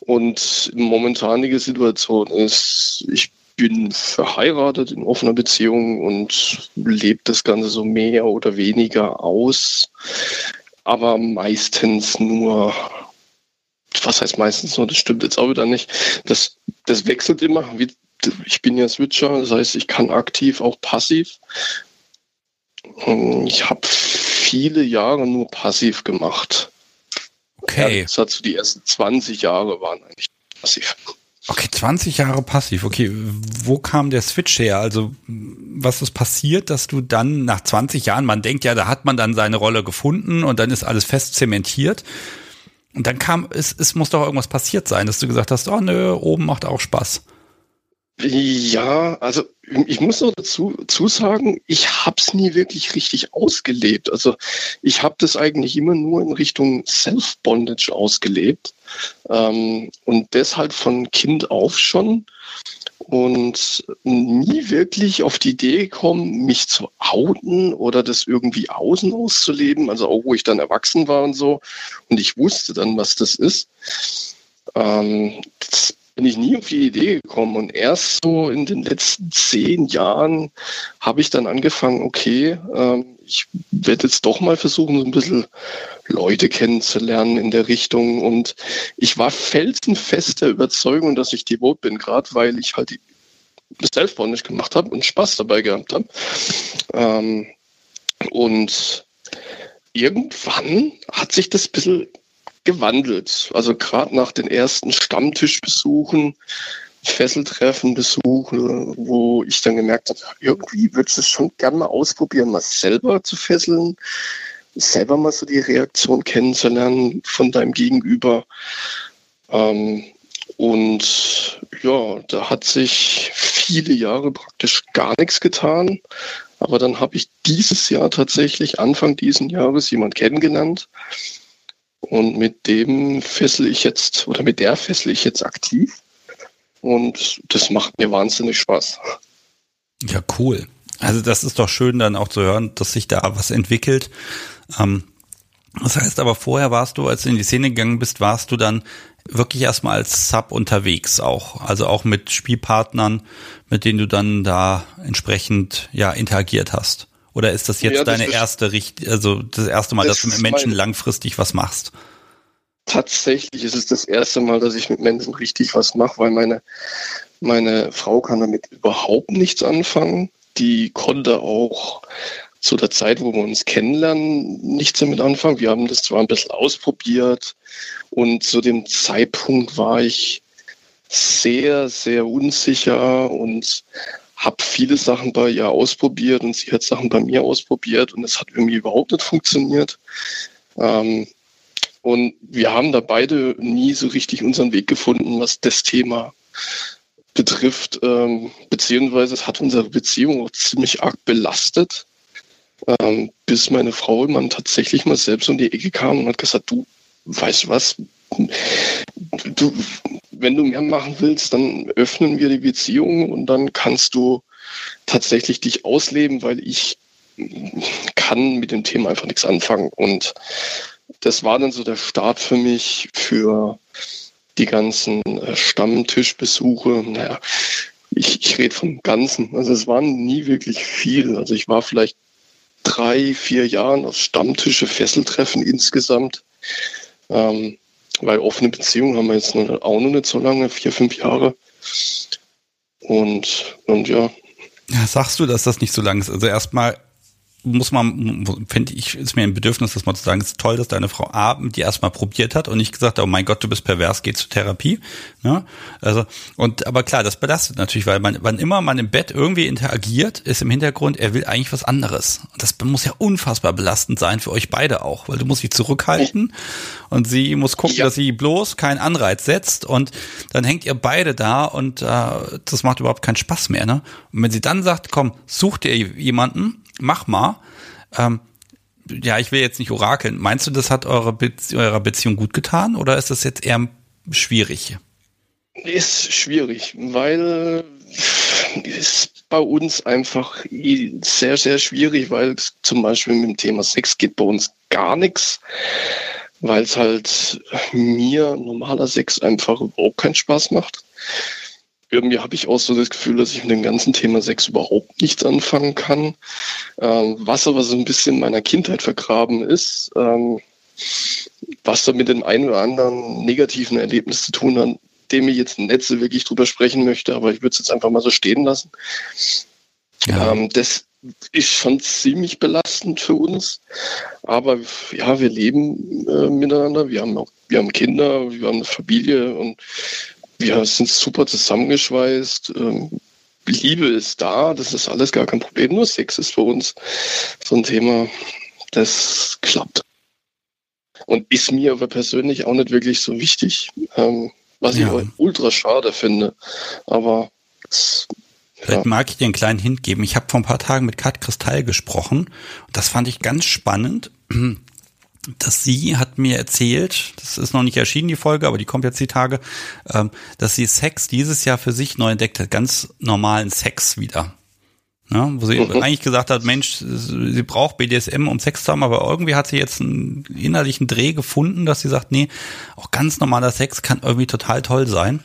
Und momentanige Situation ist, ich bin verheiratet in offener Beziehung und lebe das Ganze so mehr oder weniger aus, aber meistens nur, was heißt meistens nur, das stimmt jetzt auch wieder nicht. Das, das wechselt immer. Ich bin ja Switcher, das heißt, ich kann aktiv, auch passiv. Ich habe viele Jahre nur passiv gemacht. Okay. Ja, das hat so die ersten 20 Jahre waren eigentlich passiv. Okay, 20 Jahre passiv. Okay, wo kam der Switch her? Also, was ist passiert, dass du dann nach 20 Jahren, man denkt ja, da hat man dann seine Rolle gefunden und dann ist alles fest zementiert. Und dann kam, es, es muss doch irgendwas passiert sein, dass du gesagt hast, oh nö, oben macht auch Spaß. Ja, also ich muss noch dazu, dazu sagen, ich habe es nie wirklich richtig ausgelebt. Also ich habe das eigentlich immer nur in Richtung Self-Bondage ausgelebt ähm, und deshalb von Kind auf schon und nie wirklich auf die Idee gekommen, mich zu outen oder das irgendwie außen auszuleben. Also auch wo ich dann erwachsen war und so und ich wusste dann, was das ist. Ähm, das bin ich nie auf die Idee gekommen. Und erst so in den letzten zehn Jahren habe ich dann angefangen, okay, ähm, ich werde jetzt doch mal versuchen, so ein bisschen Leute kennenzulernen in der Richtung. Und ich war felsenfest der Überzeugung, dass ich devot bin, gerade weil ich halt das Self-Bondage gemacht habe und Spaß dabei gehabt habe. Ähm, und irgendwann hat sich das ein bisschen gewandelt. Also gerade nach den ersten Stammtischbesuchen, Fesseltreffen besuchen, wo ich dann gemerkt habe, irgendwie würde ich es schon gerne mal ausprobieren, mal selber zu fesseln, selber mal so die Reaktion kennenzulernen von deinem Gegenüber. Ähm, und ja, da hat sich viele Jahre praktisch gar nichts getan. Aber dann habe ich dieses Jahr tatsächlich, Anfang diesen Jahres, jemand kennengelernt, und mit dem fessel ich jetzt, oder mit der fessel ich jetzt aktiv. Und das macht mir wahnsinnig Spaß. Ja, cool. Also das ist doch schön dann auch zu hören, dass sich da was entwickelt. Ähm, das heißt aber vorher warst du, als du in die Szene gegangen bist, warst du dann wirklich erstmal als Sub unterwegs auch. Also auch mit Spielpartnern, mit denen du dann da entsprechend ja interagiert hast. Oder ist das jetzt ja, das deine erste Richt also das erste Mal, das dass du mit Menschen langfristig was machst? tatsächlich ist es das erste Mal, dass ich mit Mensen richtig was mache, weil meine, meine Frau kann damit überhaupt nichts anfangen. Die konnte auch zu der Zeit, wo wir uns kennenlernen, nichts damit anfangen. Wir haben das zwar ein bisschen ausprobiert und zu dem Zeitpunkt war ich sehr, sehr unsicher und habe viele Sachen bei ihr ausprobiert und sie hat Sachen bei mir ausprobiert und es hat irgendwie überhaupt nicht funktioniert. Ähm, und wir haben da beide nie so richtig unseren Weg gefunden, was das Thema betrifft, ähm, beziehungsweise es hat unsere Beziehung auch ziemlich arg belastet, ähm, bis meine Frau man tatsächlich mal selbst um die Ecke kam und hat gesagt, du weißt was, du, wenn du mehr machen willst, dann öffnen wir die Beziehung und dann kannst du tatsächlich dich ausleben, weil ich kann mit dem Thema einfach nichts anfangen. Und das war dann so der Start für mich für die ganzen äh, Stammtischbesuche. Naja, ich, ich rede vom Ganzen. Also es waren nie wirklich viel. Also ich war vielleicht drei, vier Jahren auf Stammtische, Fesseltreffen insgesamt. Ähm, weil offene Beziehungen haben wir jetzt auch noch nicht so lange, vier, fünf Jahre. Und, und ja. ja. Sagst du, dass das nicht so lang ist? Also erstmal muss man, finde ich, ist mir ein Bedürfnis, das mal zu sagen, es ist toll, dass deine Frau Abend die erstmal probiert hat und nicht gesagt, oh mein Gott, du bist pervers, geh zur Therapie. Ja, also, und, aber klar, das belastet natürlich, weil man, wann immer man im Bett irgendwie interagiert, ist im Hintergrund, er will eigentlich was anderes. Und das muss ja unfassbar belastend sein für euch beide auch, weil du musst dich zurückhalten und sie muss gucken, ja. dass sie bloß keinen Anreiz setzt und dann hängt ihr beide da und äh, das macht überhaupt keinen Spaß mehr, ne? Und wenn sie dann sagt, komm, such dir jemanden, mach mal. Ähm, ja, ich will jetzt nicht orakeln. Meinst du, das hat eure Bezie eurer Beziehung gut getan oder ist das jetzt eher schwierig? Ist schwierig, weil es bei uns einfach sehr, sehr schwierig, weil zum Beispiel mit dem Thema Sex geht bei uns gar nichts, weil es halt mir normaler Sex einfach überhaupt keinen Spaß macht irgendwie habe ich auch so das Gefühl, dass ich mit dem ganzen Thema Sex überhaupt nichts anfangen kann. Ähm, was aber so ein bisschen in meiner Kindheit vergraben ist, ähm, was da mit den ein oder anderen negativen Erlebnissen zu tun hat, dem ich jetzt nicht so wirklich drüber sprechen möchte, aber ich würde es jetzt einfach mal so stehen lassen. Ja. Ähm, das ist schon ziemlich belastend für uns. Aber ja, wir leben äh, miteinander, wir haben auch, wir haben Kinder, wir haben eine Familie und wir sind super zusammengeschweißt. Ähm, Liebe ist da, das ist alles gar kein Problem. Nur Sex ist für uns so ein Thema, das klappt. Und ist mir aber persönlich auch nicht wirklich so wichtig, ähm, was ja. ich ultra schade finde. Aber das, Vielleicht mag ich dir einen kleinen Hint geben. Ich habe vor ein paar Tagen mit Kat Kristall gesprochen das fand ich ganz spannend dass sie hat mir erzählt, das ist noch nicht erschienen, die Folge, aber die kommt jetzt die Tage, ähm, dass sie Sex dieses Jahr für sich neu entdeckt hat, ganz normalen Sex wieder. Ja, wo sie mhm. eigentlich gesagt hat, Mensch, sie braucht BDSM, um Sex zu haben, aber irgendwie hat sie jetzt einen innerlichen Dreh gefunden, dass sie sagt, nee, auch ganz normaler Sex kann irgendwie total toll sein.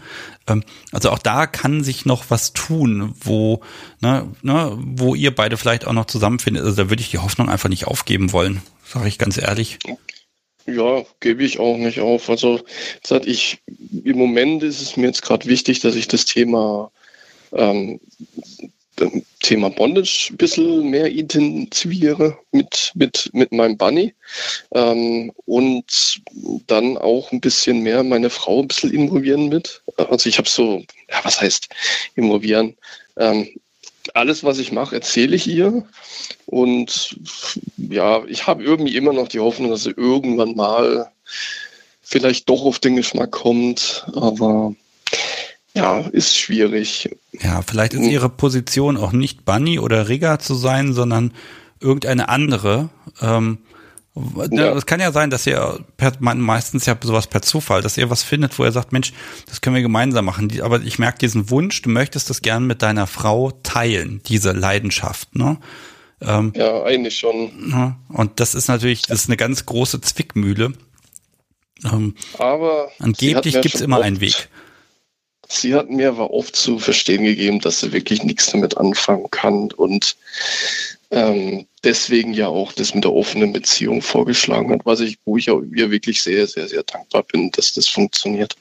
Ähm, also auch da kann sich noch was tun, wo, ne, ne, wo ihr beide vielleicht auch noch zusammenfindet. Also da würde ich die Hoffnung einfach nicht aufgeben wollen, sage ich ganz ehrlich. Ja, gebe ich auch nicht auf. Also seit ich im Moment ist es mir jetzt gerade wichtig, dass ich das Thema ähm, Thema Bondage ein bisschen mehr intensiviere mit, mit, mit meinem Bunny ähm, und dann auch ein bisschen mehr meine Frau ein bisschen involvieren mit. Also ich habe so, ja, was heißt involvieren? Ähm, alles, was ich mache, erzähle ich ihr. Und ja, ich habe irgendwie immer noch die Hoffnung, dass sie irgendwann mal vielleicht doch auf den Geschmack kommt. Aber ja, ist schwierig. Ja, vielleicht ist ihre Position auch nicht Bunny oder Rigger zu sein, sondern irgendeine andere. Ähm, ja. Es kann ja sein, dass ihr per, meistens ja sowas per Zufall, dass ihr was findet, wo ihr sagt, Mensch, das können wir gemeinsam machen. Aber ich merke diesen Wunsch, du möchtest das gern mit deiner Frau teilen, diese Leidenschaft, ne? Ähm, ja, eigentlich schon. Ne? Und das ist natürlich, das ist eine ganz große Zwickmühle. Ähm, aber angeblich gibt's immer einen Weg. Sie hat mir aber oft zu verstehen gegeben, dass sie wirklich nichts damit anfangen kann und ähm, deswegen ja auch das mit der offenen Beziehung vorgeschlagen hat, was ich, wo ich auch ihr wirklich sehr, sehr, sehr dankbar bin, dass das funktioniert.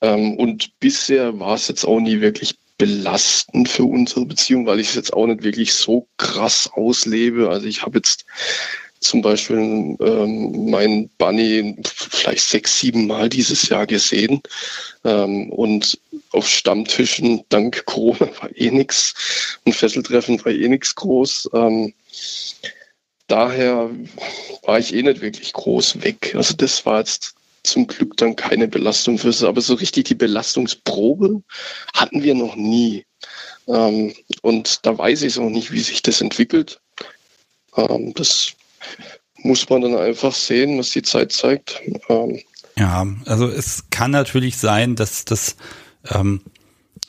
Ähm, und bisher war es jetzt auch nie wirklich belastend für unsere Beziehung, weil ich es jetzt auch nicht wirklich so krass auslebe. Also ich habe jetzt zum Beispiel ähm, mein Bunny vielleicht sechs, sieben Mal dieses Jahr gesehen. Ähm, und auf Stammtischen dank Corona war eh nix und Fesseltreffen war eh nix groß. Ähm, daher war ich eh nicht wirklich groß weg. Also das war jetzt zum Glück dann keine Belastung für sie. Aber so richtig die Belastungsprobe hatten wir noch nie. Ähm, und da weiß ich auch nicht, wie sich das entwickelt. Ähm, das muss man dann einfach sehen, was die Zeit zeigt. Ähm, ja, also es kann natürlich sein, dass das ähm,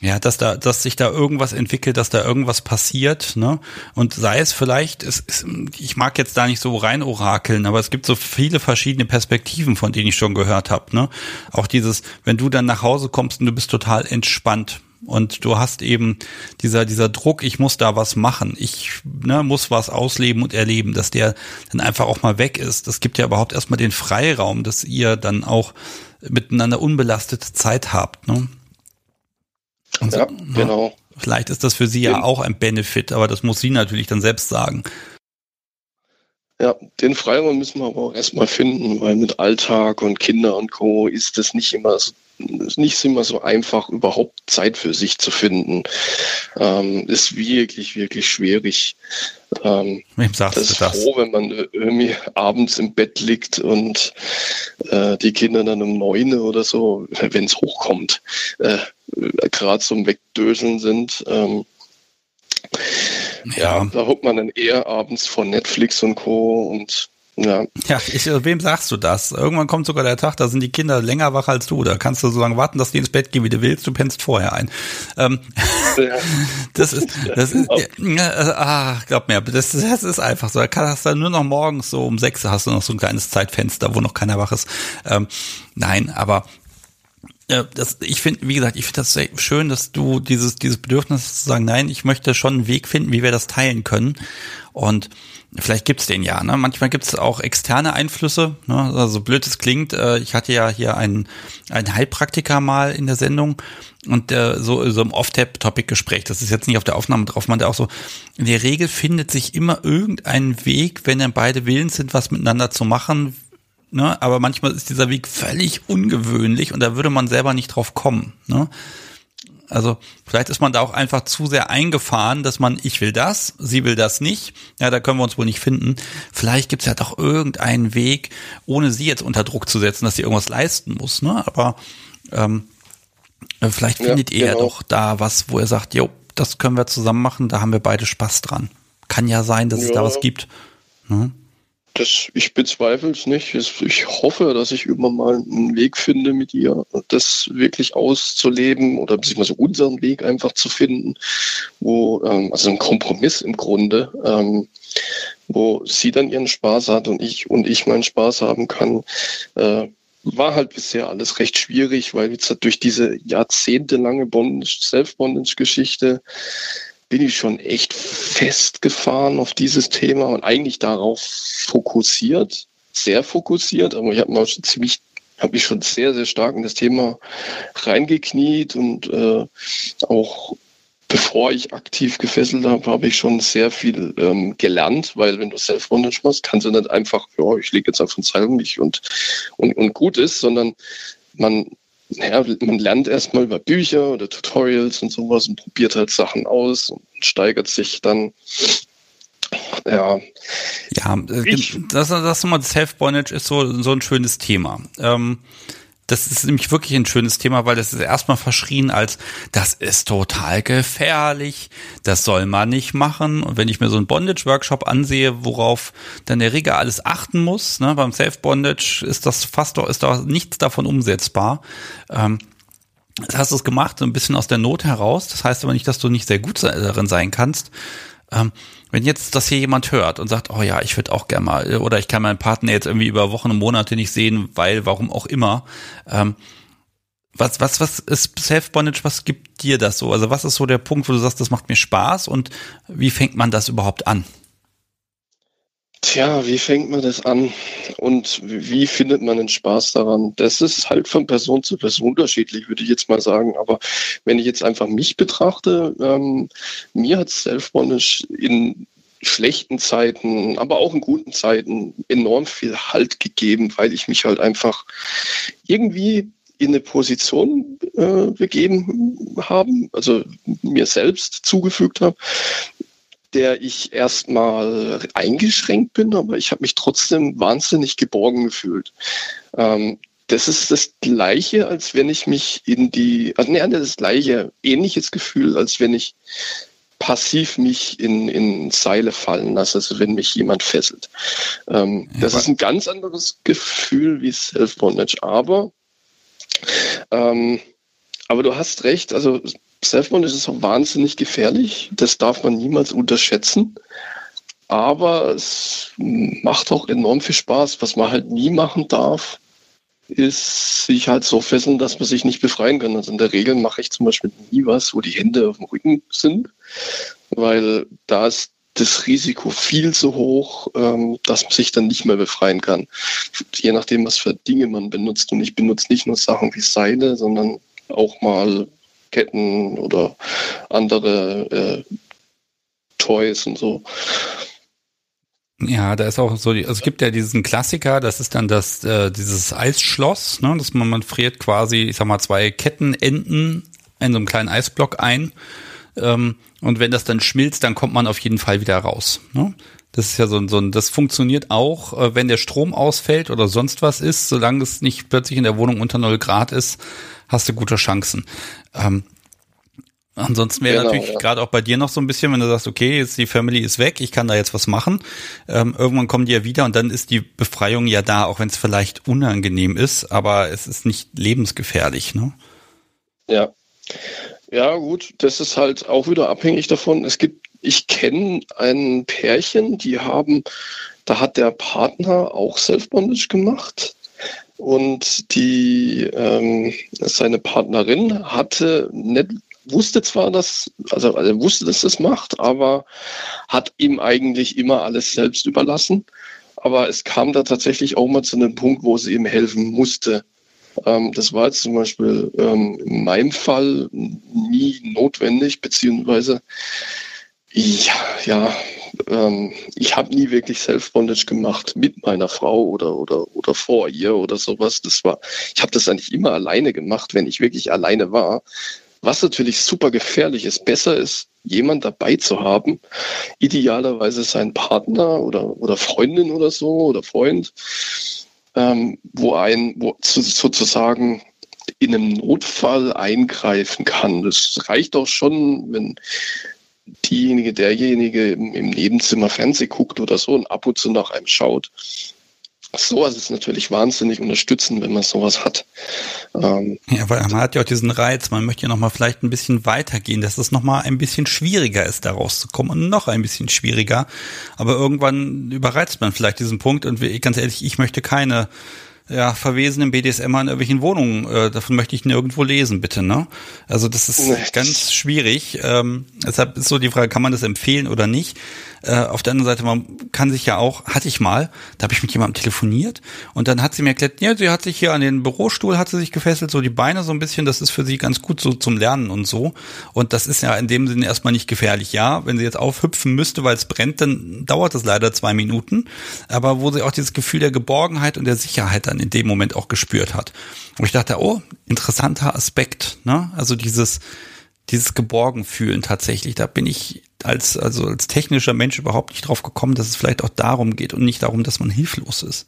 ja, dass da, dass sich da irgendwas entwickelt, dass da irgendwas passiert, ne? Und sei es vielleicht, es, es, ich mag jetzt da nicht so rein orakeln, aber es gibt so viele verschiedene Perspektiven, von denen ich schon gehört habe, ne? Auch dieses, wenn du dann nach Hause kommst und du bist total entspannt und du hast eben dieser dieser Druck, ich muss da was machen, ich ne, muss was ausleben und erleben, dass der dann einfach auch mal weg ist. Das gibt ja überhaupt erstmal den Freiraum, dass ihr dann auch miteinander unbelastete Zeit habt, ne? Und ja, so, ne? genau. Vielleicht ist das für sie ja auch ein Benefit, aber das muss sie natürlich dann selbst sagen. Ja, den Freiraum müssen wir aber auch erstmal finden, weil mit Alltag und Kinder und Co. ist es nicht immer so, nicht immer so einfach, überhaupt Zeit für sich zu finden. Ähm, ist wirklich, wirklich schwierig. Ähm, Wem sagst das ist du das? froh, wenn man irgendwie abends im Bett liegt und äh, die Kinder dann um neun oder so, wenn es hochkommt, äh, gerade zum Wegdöseln sind. Ähm, ja. ja, da hockt man dann eher abends vor Netflix und Co. und ja. Ja, ich, wem sagst du das? Irgendwann kommt sogar der Tag, da sind die Kinder länger wach als du. Da kannst du so lange warten, dass die ins Bett gehen, wie du willst. Du pennst vorher ein. Ähm, ja. Das ist, das ist, ja, ah, glaub mir, das, das ist einfach so. Da hast du nur noch morgens so um sechs hast du noch so ein kleines Zeitfenster, wo noch keiner wach ist. Ähm, nein, aber äh, das, ich finde, wie gesagt, ich finde das sehr schön, dass du dieses, dieses Bedürfnis zu sagen, nein, ich möchte schon einen Weg finden, wie wir das teilen können. Und vielleicht gibt's den ja. Ne? Manchmal gibt's auch externe Einflüsse. Ne? Also blöd es klingt, äh, ich hatte ja hier einen, einen Heilpraktiker mal in der Sendung und äh, so, so im Off-Tap-Topic-Gespräch, das ist jetzt nicht auf der Aufnahme drauf, man der auch so, in der Regel findet sich immer irgendein Weg, wenn dann beide willens sind, was miteinander zu machen, ne? aber manchmal ist dieser Weg völlig ungewöhnlich und da würde man selber nicht drauf kommen. Ne? Also vielleicht ist man da auch einfach zu sehr eingefahren, dass man, ich will das, sie will das nicht. Ja, da können wir uns wohl nicht finden. Vielleicht gibt es ja doch irgendeinen Weg, ohne sie jetzt unter Druck zu setzen, dass sie irgendwas leisten muss. Ne? Aber ähm, vielleicht findet ja, ihr genau. ja doch da was, wo er sagt, jo, das können wir zusammen machen, da haben wir beide Spaß dran. Kann ja sein, dass ja. es da was gibt. Ne? Das, ich bezweifle es nicht. Ich hoffe, dass ich immer mal einen Weg finde mit ihr, das wirklich auszuleben oder beziehungsweise unseren Weg einfach zu finden, wo, ähm, also ein Kompromiss im Grunde, ähm, wo sie dann ihren Spaß hat und ich und ich meinen Spaß haben kann. Äh, war halt bisher alles recht schwierig, weil jetzt durch diese jahrzehntelange Self-Bondage-Geschichte bin ich schon echt festgefahren auf dieses Thema und eigentlich darauf fokussiert, sehr fokussiert, aber ich habe mich schon ziemlich habe mich schon sehr, sehr stark in das Thema reingekniet und äh, auch bevor ich aktiv gefesselt habe, habe ich schon sehr viel ähm, gelernt, weil wenn du Self-Bondage machst, kannst du nicht einfach, ja, ich lege jetzt auf den Seil und, und, und gut ist, sondern man naja, man lernt erstmal über Bücher oder Tutorials und sowas und probiert halt Sachen aus und steigert sich dann. Ja. Ja, äh, das, das, das Self-Bondage ist so, so ein schönes Thema. Ähm, das ist nämlich wirklich ein schönes Thema, weil das ist erstmal verschrien als, das ist total gefährlich, das soll man nicht machen. Und wenn ich mir so einen Bondage-Workshop ansehe, worauf dann der Rigger alles achten muss, ne, beim Self-Bondage ist das fast doch, ist doch nichts davon umsetzbar. Ähm, das hast du es gemacht, so ein bisschen aus der Not heraus. Das heißt aber nicht, dass du nicht sehr gut darin sein kannst. Ähm, wenn jetzt das hier jemand hört und sagt, oh ja, ich würde auch gerne mal, oder ich kann meinen Partner jetzt irgendwie über Wochen und Monate nicht sehen, weil, warum auch immer, ähm, Was, was, was ist Self-Bondage? Was gibt dir das so? Also was ist so der Punkt, wo du sagst, das macht mir Spaß und wie fängt man das überhaupt an? Tja, wie fängt man das an und wie findet man den Spaß daran? Das ist halt von Person zu Person unterschiedlich, würde ich jetzt mal sagen. Aber wenn ich jetzt einfach mich betrachte, ähm, mir hat Self-Bondage in schlechten Zeiten, aber auch in guten Zeiten enorm viel Halt gegeben, weil ich mich halt einfach irgendwie in eine Position äh, begeben haben, also mir selbst zugefügt habe, der ich erstmal eingeschränkt bin, aber ich habe mich trotzdem wahnsinnig geborgen gefühlt. Ähm, das ist das Gleiche, als wenn ich mich in die, also nee, das gleiche, ähnliches Gefühl, als wenn ich passiv mich in, in Seile fallen lasse, also wenn mich jemand fesselt. Ähm, ja, das ist ein ganz anderes Gefühl wie Self-Bondage, aber, ähm, aber du hast recht, also Self-Bondage ist auch wahnsinnig gefährlich, das darf man niemals unterschätzen. Aber es macht auch enorm viel Spaß. Was man halt nie machen darf, ist sich halt so fesseln, dass man sich nicht befreien kann. Also in der Regel mache ich zum Beispiel nie was, wo die Hände auf dem Rücken sind, weil da ist das Risiko viel zu hoch, ähm, dass man sich dann nicht mehr befreien kann. Je nachdem, was für Dinge man benutzt. Und ich benutze nicht nur Sachen wie Seile, sondern auch mal Ketten oder andere äh, Toys und so. Ja, da ist auch so, also es gibt ja diesen Klassiker, das ist dann das, äh, dieses Eisschloss, ne, dass man, man friert quasi, ich sag mal, zwei Kettenenden in so einem kleinen Eisblock ein. Ähm, und wenn das dann schmilzt, dann kommt man auf jeden Fall wieder raus. Ne? Das ist ja so ein, so ein, das funktioniert auch, äh, wenn der Strom ausfällt oder sonst was ist, solange es nicht plötzlich in der Wohnung unter 0 Grad ist, hast du gute Chancen. Ähm, Ansonsten wäre genau, natürlich ja. gerade auch bei dir noch so ein bisschen, wenn du sagst, okay, jetzt die Family ist weg, ich kann da jetzt was machen. Ähm, irgendwann kommen die ja wieder und dann ist die Befreiung ja da, auch wenn es vielleicht unangenehm ist, aber es ist nicht lebensgefährlich, ne? Ja. Ja, gut, das ist halt auch wieder abhängig davon. Es gibt, ich kenne ein Pärchen, die haben, da hat der Partner auch Self-Bondage gemacht. Und die ähm, seine Partnerin hatte nicht wusste zwar, dass, also, also wusste, dass das macht, aber hat ihm eigentlich immer alles selbst überlassen. Aber es kam da tatsächlich auch mal zu einem Punkt, wo sie ihm helfen musste. Ähm, das war jetzt zum Beispiel ähm, in meinem Fall nie notwendig, beziehungsweise ja, ja ähm, ich habe nie wirklich Self-Bondage gemacht mit meiner Frau oder, oder, oder vor ihr oder sowas. Das war, ich habe das eigentlich immer alleine gemacht, wenn ich wirklich alleine war. Was natürlich super gefährlich ist, besser ist, jemand dabei zu haben, idealerweise sein Partner oder, oder Freundin oder so oder Freund, ähm, wo ein, wo sozusagen in einem Notfall eingreifen kann. Das reicht auch schon, wenn diejenige, derjenige im, im Nebenzimmer Fernseh guckt oder so und ab und zu nach einem schaut sowas ist natürlich wahnsinnig unterstützend, wenn man sowas hat. Ähm, ja, weil man hat ja auch diesen Reiz, man möchte ja nochmal vielleicht ein bisschen weitergehen, dass es nochmal ein bisschen schwieriger ist, da rauszukommen und noch ein bisschen schwieriger. Aber irgendwann überreizt man vielleicht diesen Punkt und ganz ehrlich, ich möchte keine ja, verwesenen BDSM in irgendwelchen Wohnungen. Äh, davon möchte ich nirgendwo lesen, bitte, ne? Also das ist nee. ganz schwierig. Ähm, deshalb ist so die Frage, kann man das empfehlen oder nicht? Äh, auf der anderen Seite, man kann sich ja auch, hatte ich mal, da habe ich mit jemandem telefoniert und dann hat sie mir erklärt, ja, sie hat sich hier an den Bürostuhl, hat sie sich gefesselt, so die Beine so ein bisschen, das ist für sie ganz gut so zum Lernen und so. Und das ist ja in dem Sinne erstmal nicht gefährlich. Ja, wenn sie jetzt aufhüpfen müsste, weil es brennt, dann dauert das leider zwei Minuten. Aber wo sie auch dieses Gefühl der Geborgenheit und der Sicherheit dann in dem Moment auch gespürt hat. Und ich dachte, oh, interessanter Aspekt, ne? Also dieses, dieses Geborgenfühlen tatsächlich. Da bin ich als, also als technischer Mensch überhaupt nicht drauf gekommen, dass es vielleicht auch darum geht und nicht darum, dass man hilflos ist.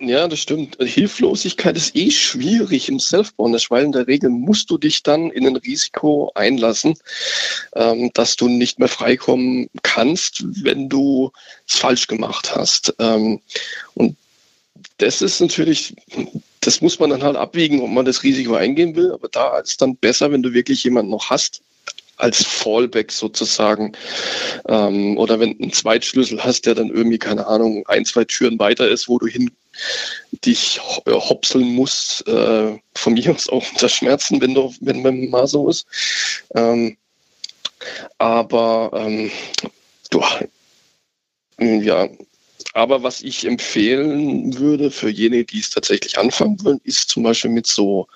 Ja, das stimmt. Hilflosigkeit ist eh schwierig im Self-Bondage, weil in der Regel musst du dich dann in ein Risiko einlassen, ähm, dass du nicht mehr freikommen kannst, wenn du es falsch gemacht hast. Ähm, und das ist natürlich, das muss man dann halt abwägen, ob man das Risiko eingehen will. Aber da ist dann besser, wenn du wirklich jemanden noch hast, als Fallback sozusagen. Ähm, oder wenn du einen Zweitschlüssel hast, der dann irgendwie, keine Ahnung, ein, zwei Türen weiter ist, wo du hin dich äh, hopseln musst, äh, von mir aus auch unter Schmerzen, wenn du, wenn, wenn mal so ist. Ähm, aber ähm, du, ja, aber was ich empfehlen würde für jene, die es tatsächlich anfangen wollen, ist zum Beispiel mit so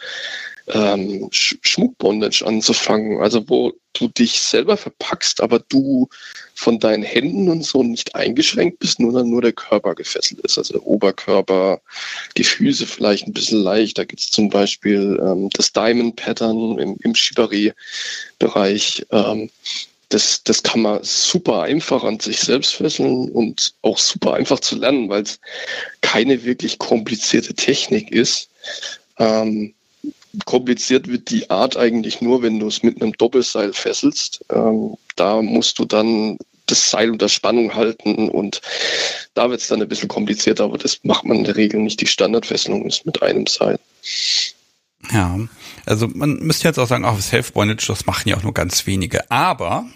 ähm, Schmuckbondage anzufangen. Also wo du dich selber verpackst, aber du von deinen Händen und so nicht eingeschränkt bist, nur dann nur der Körper gefesselt ist. Also Oberkörper, die Füße vielleicht ein bisschen leicht. Da gibt es zum Beispiel ähm, das Diamond Pattern im, im Shibari-Bereich. Ähm, das, das kann man super einfach an sich selbst fesseln und auch super einfach zu lernen, weil es keine wirklich komplizierte Technik ist. Ähm, kompliziert wird die Art eigentlich nur, wenn du es mit einem Doppelseil fesselst. Ähm, da musst du dann das Seil unter Spannung halten und da wird es dann ein bisschen komplizierter, aber das macht man in der Regel nicht. Die Standardfesselung ist mit einem Seil. Ja, also man müsste jetzt auch sagen, auch Self-Bondage, das machen ja auch nur ganz wenige. Aber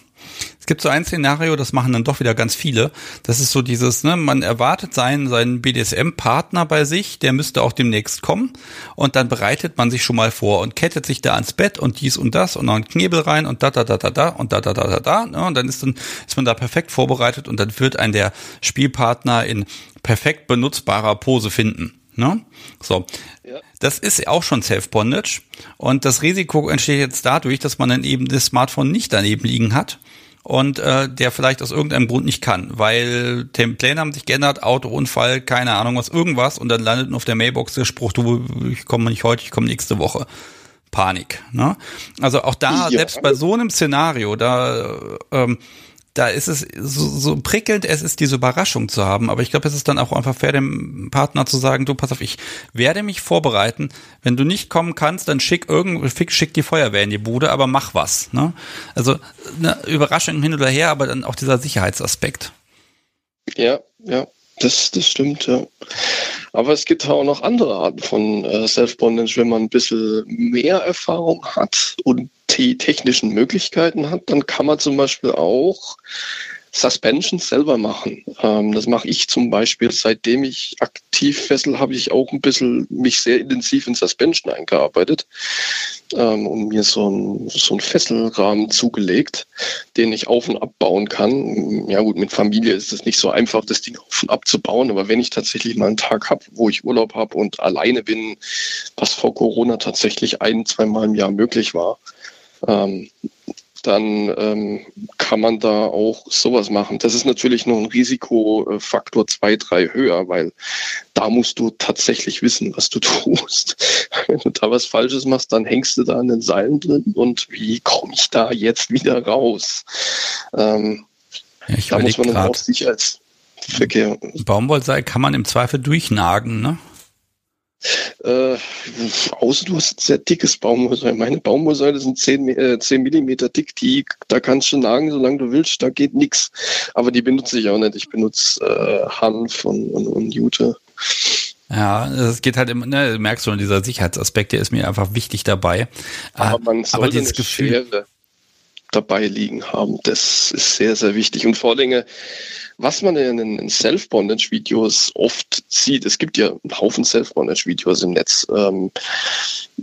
es gibt so ein Szenario, das machen dann doch wieder ganz viele. Das ist so dieses, ne, man erwartet seinen, seinen BDSM-Partner bei sich, der müsste auch demnächst kommen. Und dann bereitet man sich schon mal vor und kettet sich da ans Bett und dies und das und dann Knebel rein und da, da, da, da, da und da, da, da, da, da. Ne, und dann ist dann, ist man da perfekt vorbereitet und dann wird ein der Spielpartner in perfekt benutzbarer Pose finden. Ne? So. Ja. Das ist auch schon Self-Bondage. Und das Risiko entsteht jetzt dadurch, dass man dann eben das Smartphone nicht daneben liegen hat und äh, der vielleicht aus irgendeinem Grund nicht kann, weil die Pläne haben sich geändert, Autounfall, keine Ahnung was, irgendwas und dann landet auf der Mailbox der Spruch, du, ich komme nicht heute, ich komme nächste Woche. Panik. Ne? Also auch da, ja. selbst bei so einem Szenario, da ähm, da ist es so, so prickelnd, es ist diese Überraschung zu haben. Aber ich glaube, es ist dann auch einfach fair, dem Partner zu sagen, du, pass auf, ich werde mich vorbereiten. Wenn du nicht kommen kannst, dann schick irgend, schick die Feuerwehr in die Bude, aber mach was. Ne? Also eine Überraschung hin oder her, aber dann auch dieser Sicherheitsaspekt. Ja, ja, das, das stimmt, ja. Aber es gibt auch noch andere Arten von äh, Self-Bondage, wenn man ein bisschen mehr Erfahrung hat und die technischen Möglichkeiten hat, dann kann man zum Beispiel auch Suspensions selber machen. Ähm, das mache ich zum Beispiel, seitdem ich aktiv fessel, habe ich auch ein bisschen mich sehr intensiv in Suspension eingearbeitet ähm, und mir so ein, so Fesselrahmen zugelegt, den ich auf und abbauen kann. Ja gut, mit Familie ist es nicht so einfach, das Ding auf und abzubauen, aber wenn ich tatsächlich mal einen Tag habe, wo ich Urlaub habe und alleine bin, was vor Corona tatsächlich ein, zweimal im Jahr möglich war, ähm, dann ähm, kann man da auch sowas machen. Das ist natürlich noch ein Risikofaktor zwei, drei höher, weil da musst du tatsächlich wissen, was du tust. Wenn du da was Falsches machst, dann hängst du da an den Seilen drin und wie komme ich da jetzt wieder raus? Ähm, ja, da muss man dann auch Sicherheitsverkehr. Baumwollseil kann man im Zweifel durchnagen, ne? Äh, außer du hast ein sehr dickes Baumwollseil. Meine Baumwollseile sind 10, äh, 10 Millimeter dick. Die, da kannst du nagen, solange du willst. Da geht nichts. Aber die benutze ich auch nicht. Ich benutze äh, Hanf und, und, und Jute. Ja, es geht halt immer, ne, merkst du, dieser Sicherheitsaspekt, der ist mir einfach wichtig dabei. Aber man sollte aber dieses Gefühl, Schere dabei liegen haben. Das ist sehr, sehr wichtig. Und vor allem, was man in den Self-Bondage-Videos oft sieht, es gibt ja einen Haufen Self-Bondage-Videos im Netz, ähm,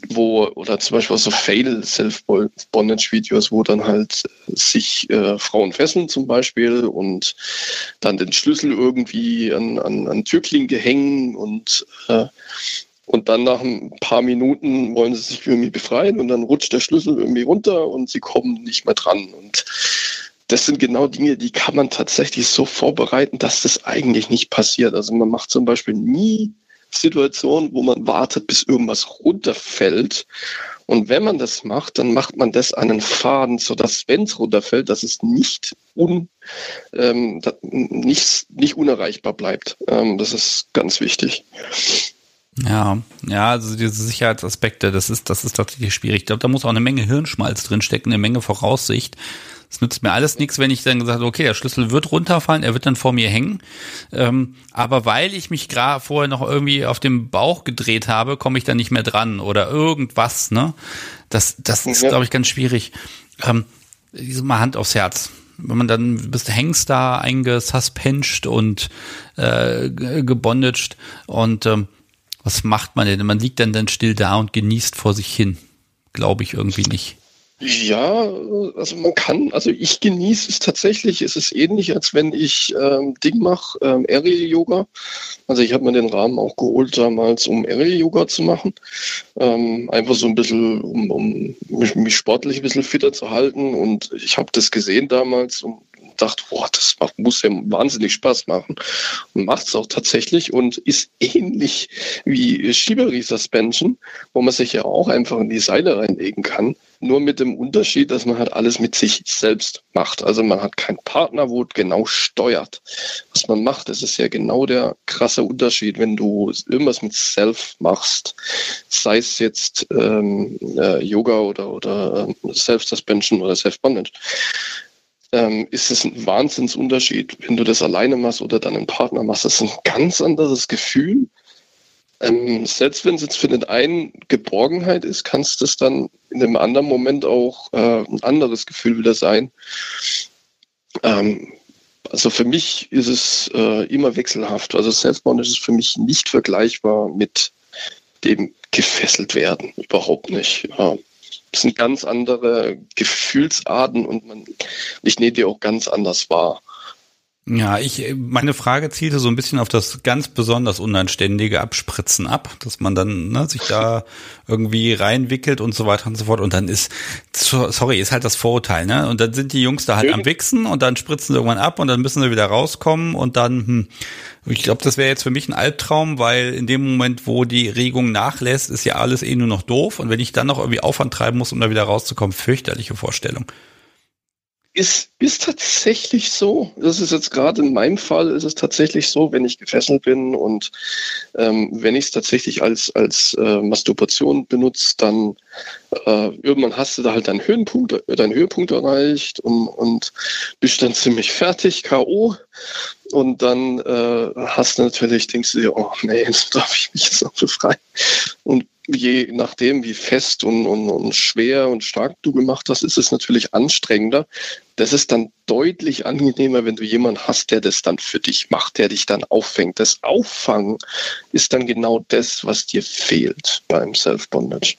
wo, oder zum Beispiel auch so Fail-Self-Bondage-Videos, wo dann halt sich äh, Frauen fesseln zum Beispiel und dann den Schlüssel irgendwie an, an, an Türklinke hängen und äh, und dann nach ein paar Minuten wollen sie sich irgendwie befreien und dann rutscht der Schlüssel irgendwie runter und sie kommen nicht mehr dran. Und das sind genau Dinge, die kann man tatsächlich so vorbereiten, dass das eigentlich nicht passiert. Also man macht zum Beispiel nie Situationen, wo man wartet, bis irgendwas runterfällt. Und wenn man das macht, dann macht man das an einen Faden, sodass, wenn es runterfällt, dass es nicht, un, ähm, nicht, nicht unerreichbar bleibt. Ähm, das ist ganz wichtig. Ja, ja, also diese Sicherheitsaspekte, das ist, das ist tatsächlich schwierig. Ich glaube, da muss auch eine Menge Hirnschmalz drinstecken, eine Menge Voraussicht. Es nützt mir alles nichts, wenn ich dann gesagt habe, okay, der Schlüssel wird runterfallen, er wird dann vor mir hängen. Ähm, aber weil ich mich gerade vorher noch irgendwie auf dem Bauch gedreht habe, komme ich dann nicht mehr dran oder irgendwas, ne? Das, das ist, glaube ich, ganz schwierig. Ähm, mal Hand aufs Herz. Wenn man dann bist hängst da eingesuspensed und äh, gebondaged und ähm, was macht man denn? Man liegt dann dann still da und genießt vor sich hin. Glaube ich irgendwie nicht. Ja, also man kann, also ich genieße es tatsächlich. Es ist ähnlich, als wenn ich ähm, Ding mache, ähm, Aerial-Yoga. Also ich habe mir den Rahmen auch geholt damals, um Aerial-Yoga zu machen. Ähm, einfach so ein bisschen, um, um mich, mich sportlich ein bisschen fitter zu halten. Und ich habe das gesehen damals und dachte, boah, das macht, muss ja wahnsinnig Spaß machen. Und macht es auch tatsächlich und ist ähnlich wie Shibari Suspension, wo man sich ja auch einfach in die Seile reinlegen kann. Nur mit dem Unterschied, dass man halt alles mit sich selbst macht. Also man hat keinen Partner, wo genau steuert. Was man macht, das ist ja genau der krasse Unterschied, wenn du irgendwas mit Self machst, sei es jetzt ähm, äh, Yoga oder, oder äh, Self-Suspension oder Self-Bondage ähm, ist es ein Wahnsinnsunterschied, wenn du das alleine machst oder dann einen Partner machst. Das ist ein ganz anderes Gefühl. Ähm, selbst wenn es jetzt für den einen Geborgenheit ist, kann es das dann in einem anderen Moment auch äh, ein anderes Gefühl wieder sein. Ähm, also für mich ist es äh, immer wechselhaft. Also Self-Bondage ist für mich nicht vergleichbar mit dem gefesselt werden. Überhaupt nicht. Ja. Das sind ganz andere Gefühlsarten und man, ich nehme die auch ganz anders wahr. Ja, ich, meine Frage zielte so ein bisschen auf das ganz besonders unanständige Abspritzen ab, dass man dann ne, sich da irgendwie reinwickelt und so weiter und so fort. Und dann ist, sorry, ist halt das Vorurteil, ne? Und dann sind die Jungs da halt am Wichsen und dann spritzen sie irgendwann ab und dann müssen sie wieder rauskommen und dann, hm, ich glaube, das wäre jetzt für mich ein Albtraum, weil in dem Moment, wo die Regung nachlässt, ist ja alles eh nur noch doof. Und wenn ich dann noch irgendwie Aufwand treiben muss, um da wieder rauszukommen, fürchterliche Vorstellung. Ist, ist tatsächlich so. Das ist jetzt gerade in meinem Fall, ist es tatsächlich so, wenn ich gefesselt bin und ähm, wenn ich es tatsächlich als, als äh, Masturbation benutze, dann äh, irgendwann hast du da halt deinen Höhenpunkt, deinen Höhepunkt erreicht und, und bist dann ziemlich fertig, K.O. Und dann äh, hast du natürlich, denkst du dir, oh nee, jetzt darf ich mich jetzt noch befreien. Und je nachdem, wie fest und, und, und schwer und stark du gemacht hast, ist es natürlich anstrengender. Das ist dann deutlich angenehmer, wenn du jemanden hast, der das dann für dich macht, der dich dann auffängt. Das Auffangen ist dann genau das, was dir fehlt beim Self-Bondage.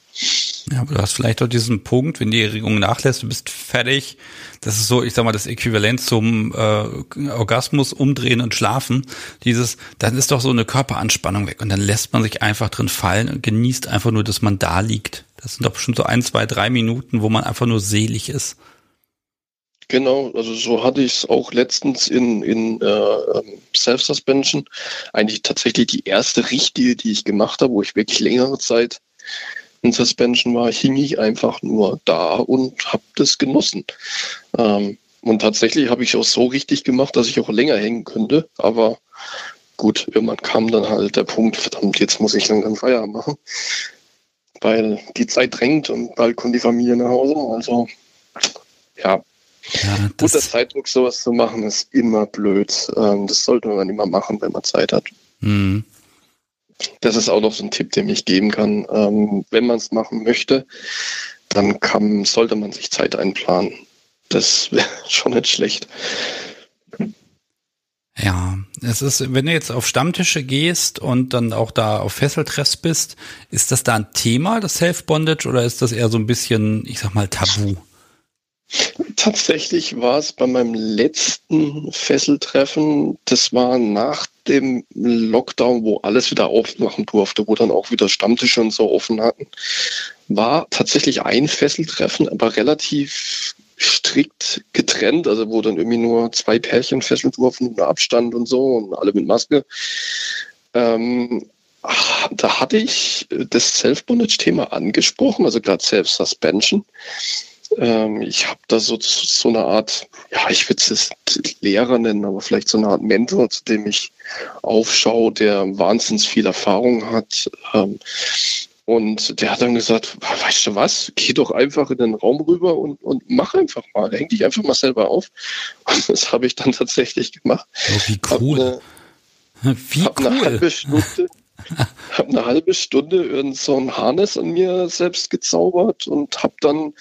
Ja, aber du hast vielleicht auch diesen Punkt, wenn die Erregung nachlässt, du bist fertig. Das ist so, ich sag mal, das Äquivalent zum äh, Orgasmus, umdrehen und schlafen. Dieses, dann ist doch so eine Körperanspannung weg und dann lässt man sich einfach drin fallen und genießt einfach nur, dass man da liegt. Das sind doch bestimmt so ein, zwei, drei Minuten, wo man einfach nur selig ist. Genau, also so hatte ich es auch letztens in, in äh, ähm, Self-Suspension. Eigentlich tatsächlich die erste richtige, die ich gemacht habe, wo ich wirklich längere Zeit in Suspension war, hing ich einfach nur da und habe das genossen. Ähm, und tatsächlich habe ich es auch so richtig gemacht, dass ich auch länger hängen könnte. Aber gut, irgendwann kam dann halt der Punkt, verdammt, jetzt muss ich langsam Feierabend machen. Weil die Zeit drängt und bald kommt die Familie nach Hause. Also ja, ja, Guter Zeitdruck, sowas zu machen, ist immer blöd. Ähm, das sollte man immer machen, wenn man Zeit hat. Mhm. Das ist auch noch so ein Tipp, den ich geben kann. Ähm, wenn man es machen möchte, dann kann, sollte man sich Zeit einplanen. Das wäre schon nicht schlecht. Ja, es ist, wenn du jetzt auf Stammtische gehst und dann auch da auf Fesseltreffs bist, ist das da ein Thema, das Self-Bondage, oder ist das eher so ein bisschen, ich sag mal, tabu? Tatsächlich war es bei meinem letzten Fesseltreffen, das war nach dem Lockdown, wo alles wieder aufmachen durfte, wo dann auch wieder Stammtische und so offen hatten, war tatsächlich ein Fesseltreffen, aber relativ strikt getrennt, also wo dann irgendwie nur zwei Pärchen fesseln durften, ohne Abstand und so und alle mit Maske. Ähm, da hatte ich das Self-Bondage-Thema angesprochen, also gerade Self-Suspension. Ähm, ich habe da so, so eine Art, ja, ich würde es Lehrer nennen, aber vielleicht so eine Art Mentor, zu dem ich aufschaue, der wahnsinnig viel Erfahrung hat. Ähm, und der hat dann gesagt, weißt du was, geh doch einfach in den Raum rüber und, und mach einfach mal, häng dich einfach mal selber auf. Und das habe ich dann tatsächlich gemacht. Oh, wie cool. Hab eine, wie hab cool. eine halbe Stunde, habe eine halbe Stunde irgend so ein Harness an mir selbst gezaubert und habe dann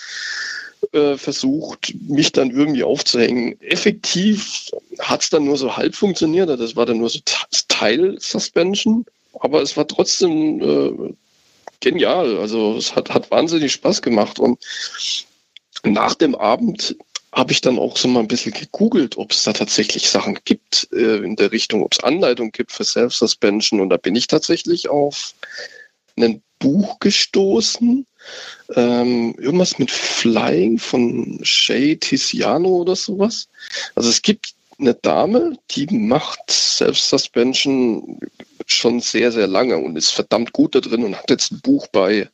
äh, versucht, mich dann irgendwie aufzuhängen. Effektiv hat es dann nur so halb funktioniert. Das war dann nur so Teil-Suspension. aber es war trotzdem äh, genial. Also es hat, hat wahnsinnig Spaß gemacht. Und nach dem Abend habe ich dann auch so mal ein bisschen gegoogelt, ob es da tatsächlich Sachen gibt äh, in der Richtung, ob es Anleitungen gibt für Self-Suspension. Und da bin ich tatsächlich auf ein Buch gestoßen. Ähm, irgendwas mit Flying von Shay Tiziano oder sowas. Also es gibt eine Dame, die macht Self-Suspension schon sehr, sehr lange und ist verdammt gut da drin und hat jetzt ein Buch bei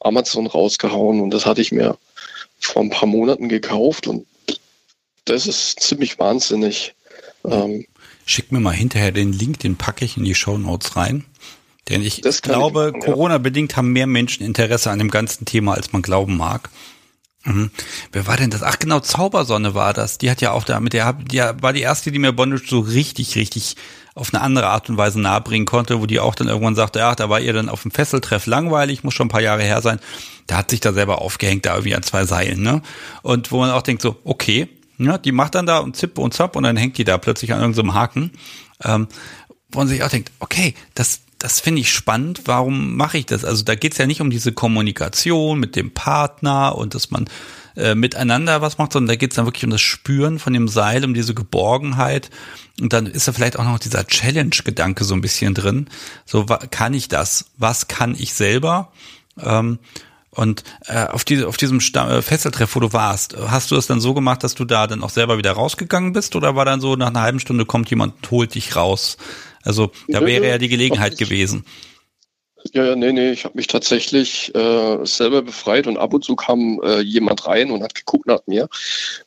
Amazon rausgehauen und das hatte ich mir vor ein paar Monaten gekauft und das ist ziemlich wahnsinnig. Ähm, Schick mir mal hinterher den Link, den packe ich in die Show Notes rein. Denn ich glaube, Corona-bedingt haben mehr Menschen Interesse an dem ganzen Thema, als man glauben mag. Mhm. Wer war denn das? Ach genau, Zaubersonne war das. Die hat ja auch da mit der, die war die erste, die mir Bondage so richtig, richtig auf eine andere Art und Weise nahebringen konnte, wo die auch dann irgendwann sagte, ja, da war ihr dann auf dem Fesseltreff langweilig, muss schon ein paar Jahre her sein. Da hat sich da selber aufgehängt, da irgendwie an zwei Seilen, ne? Und wo man auch denkt so, okay, ja, die macht dann da und zipp und zapp und dann hängt die da plötzlich an irgendeinem so Haken. Ähm, wo man sich auch denkt, okay, das, das finde ich spannend, warum mache ich das? Also da geht's ja nicht um diese Kommunikation mit dem Partner und dass man äh, miteinander was macht, sondern da geht's dann wirklich um das Spüren von dem Seil, um diese Geborgenheit. Und dann ist da vielleicht auch noch dieser Challenge-Gedanke so ein bisschen drin. So, kann ich das? Was kann ich selber? Ähm, und äh, auf, diese, auf diesem Stamm, äh, Fesseltreff, wo du warst, hast du es dann so gemacht, dass du da dann auch selber wieder rausgegangen bist? Oder war dann so, nach einer halben Stunde kommt jemand und holt dich raus? Also da wäre ja die Gelegenheit gewesen. Ja, ja, nee, nee, ich habe mich tatsächlich äh, selber befreit und ab und zu kam äh, jemand rein und hat geguckt nach mir.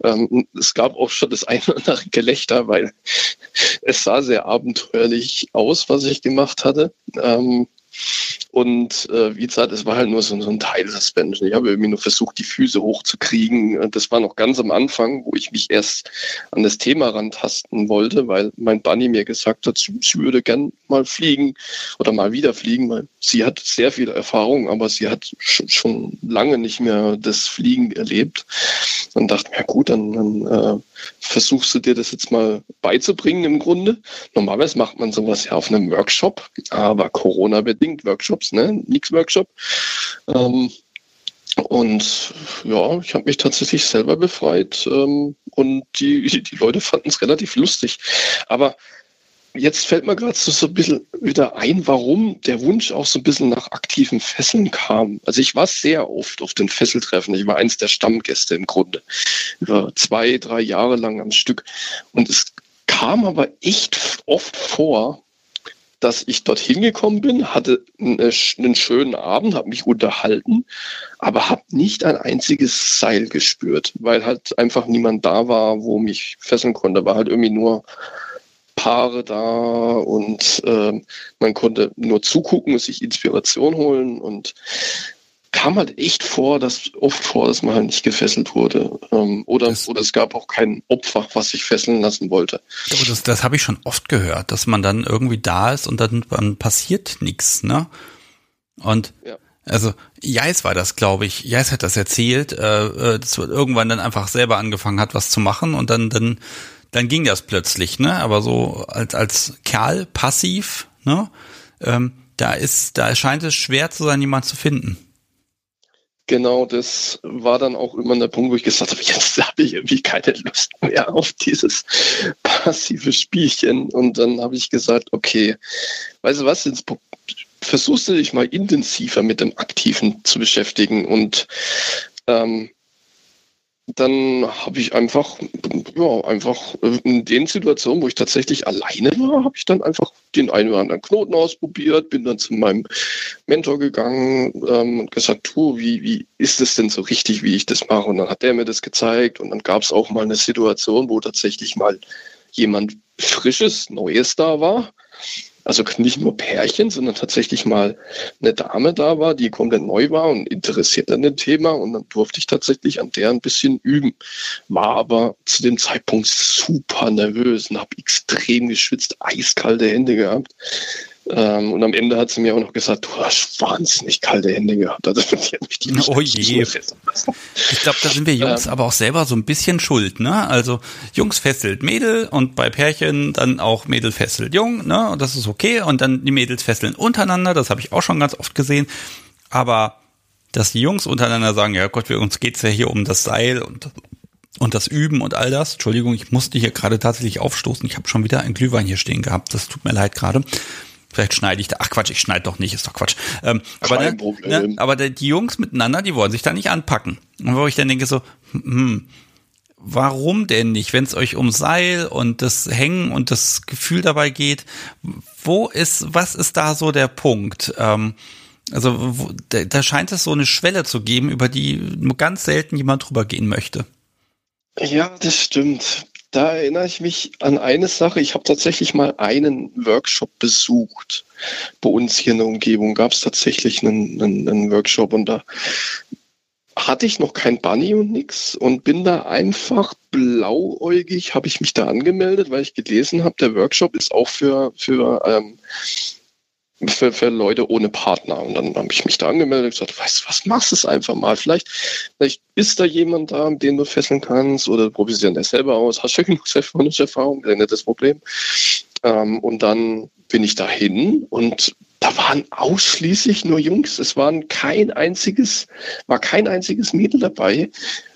Ähm, es gab auch schon das eine oder andere Gelächter, weil es sah sehr abenteuerlich aus, was ich gemacht hatte. Ähm, und äh, wie gesagt, es war halt nur so, so ein Teil-Suspension. Ich habe irgendwie nur versucht, die Füße hochzukriegen. Das war noch ganz am Anfang, wo ich mich erst an das Thema rantasten wollte, weil mein Bunny mir gesagt hat, sie würde gern mal fliegen oder mal wieder fliegen, weil sie hat sehr viel Erfahrung, aber sie hat schon lange nicht mehr das Fliegen erlebt. Dann dachte ich, ja gut, dann, dann äh, versuchst du dir das jetzt mal beizubringen im Grunde. Normalerweise macht man sowas ja auf einem Workshop, aber Corona-bedingt Workshops, ne? Nix Workshop. Ähm, und ja, ich habe mich tatsächlich selber befreit ähm, und die, die Leute fanden es relativ lustig. Aber jetzt fällt mir gerade so, so ein bisschen wieder ein, warum der Wunsch auch so ein bisschen nach aktiven Fesseln kam. Also ich war sehr oft auf den Fesseltreffen. Ich war eins der Stammgäste im Grunde. Über zwei, drei Jahre lang am Stück. Und es kam aber echt oft vor, dass ich dorthin gekommen bin, hatte einen schönen Abend, habe mich unterhalten, aber habe nicht ein einziges Seil gespürt, weil halt einfach niemand da war, wo mich fesseln konnte. War halt irgendwie nur Paare da und äh, man konnte nur zugucken, sich Inspiration holen und kam halt echt vor, dass oft vor, dass man halt nicht gefesselt wurde. Ähm, oder, das, oder es gab auch kein Opfer, was sich fesseln lassen wollte. Das, das habe ich schon oft gehört, dass man dann irgendwie da ist und dann, dann passiert nichts, ne? Und ja. also Jais war das, glaube ich. Jais hat das erzählt, äh, äh dass irgendwann dann einfach selber angefangen hat, was zu machen und dann, dann dann ging das plötzlich, ne? Aber so als, als Kerl passiv, ne? Ähm, da ist, da scheint es schwer zu sein, jemand zu finden. Genau, das war dann auch immer der Punkt, wo ich gesagt habe, jetzt habe ich irgendwie keine Lust mehr auf dieses passive Spielchen. Und dann habe ich gesagt, okay, weißt du was, jetzt versuchst du dich mal intensiver mit dem Aktiven zu beschäftigen. Und ähm, dann habe ich einfach, ja, einfach in den Situationen, wo ich tatsächlich alleine war, habe ich dann einfach den einen oder anderen Knoten ausprobiert, bin dann zu meinem Mentor gegangen ähm, und gesagt, du, wie, wie ist es denn so richtig, wie ich das mache? Und dann hat der mir das gezeigt und dann gab es auch mal eine Situation, wo tatsächlich mal jemand Frisches, Neues da war also nicht nur Pärchen, sondern tatsächlich mal eine Dame da war, die komplett neu war und interessiert an dem Thema. Und dann durfte ich tatsächlich an der ein bisschen üben. War aber zu dem Zeitpunkt super nervös und habe extrem geschwitzt, eiskalte Hände gehabt. Ähm, und am Ende hat sie mir auch noch gesagt, du hast wahnsinnig kalte Hände gehabt. Also die hat mich die oh je. Ich glaube, da sind wir Jungs ähm, aber auch selber so ein bisschen schuld, ne? Also Jungs fesselt Mädel und bei Pärchen dann auch Mädel fesselt Jung, ne? Und das ist okay. Und dann die Mädels fesseln untereinander, das habe ich auch schon ganz oft gesehen. Aber dass die Jungs untereinander sagen, ja Gott, wir, uns geht's ja hier um das Seil und und das Üben und all das. Entschuldigung, ich musste hier gerade tatsächlich aufstoßen. Ich habe schon wieder ein Glühwein hier stehen gehabt. Das tut mir leid gerade. Vielleicht schneide ich da. Ach Quatsch, ich schneide doch nicht, ist doch Quatsch. Ähm, aber, ne, ne, aber die Jungs miteinander, die wollen sich da nicht anpacken. Und wo ich dann denke so, hm, warum denn nicht, wenn es euch um Seil und das Hängen und das Gefühl dabei geht, wo ist, was ist da so der Punkt? Ähm, also wo, da, da scheint es so eine Schwelle zu geben, über die nur ganz selten jemand drüber gehen möchte. Ja, das stimmt da erinnere ich mich an eine Sache. Ich habe tatsächlich mal einen Workshop besucht. Bei uns hier in der Umgebung gab es tatsächlich einen, einen, einen, Workshop und da hatte ich noch kein Bunny und nix und bin da einfach blauäugig, habe ich mich da angemeldet, weil ich gelesen habe, der Workshop ist auch für, für ähm, für, für Leute ohne Partner. Und dann habe ich mich da angemeldet und gesagt, weißt du was, machst es einfach mal. Vielleicht, vielleicht ist da jemand da, den du fesseln kannst oder probierst du das selber aus. Hast du genug Erfahrung, das ist nicht das Problem. Ähm, und dann bin ich dahin und da waren ausschließlich nur Jungs. Es waren kein einziges, war kein einziges Mädel dabei.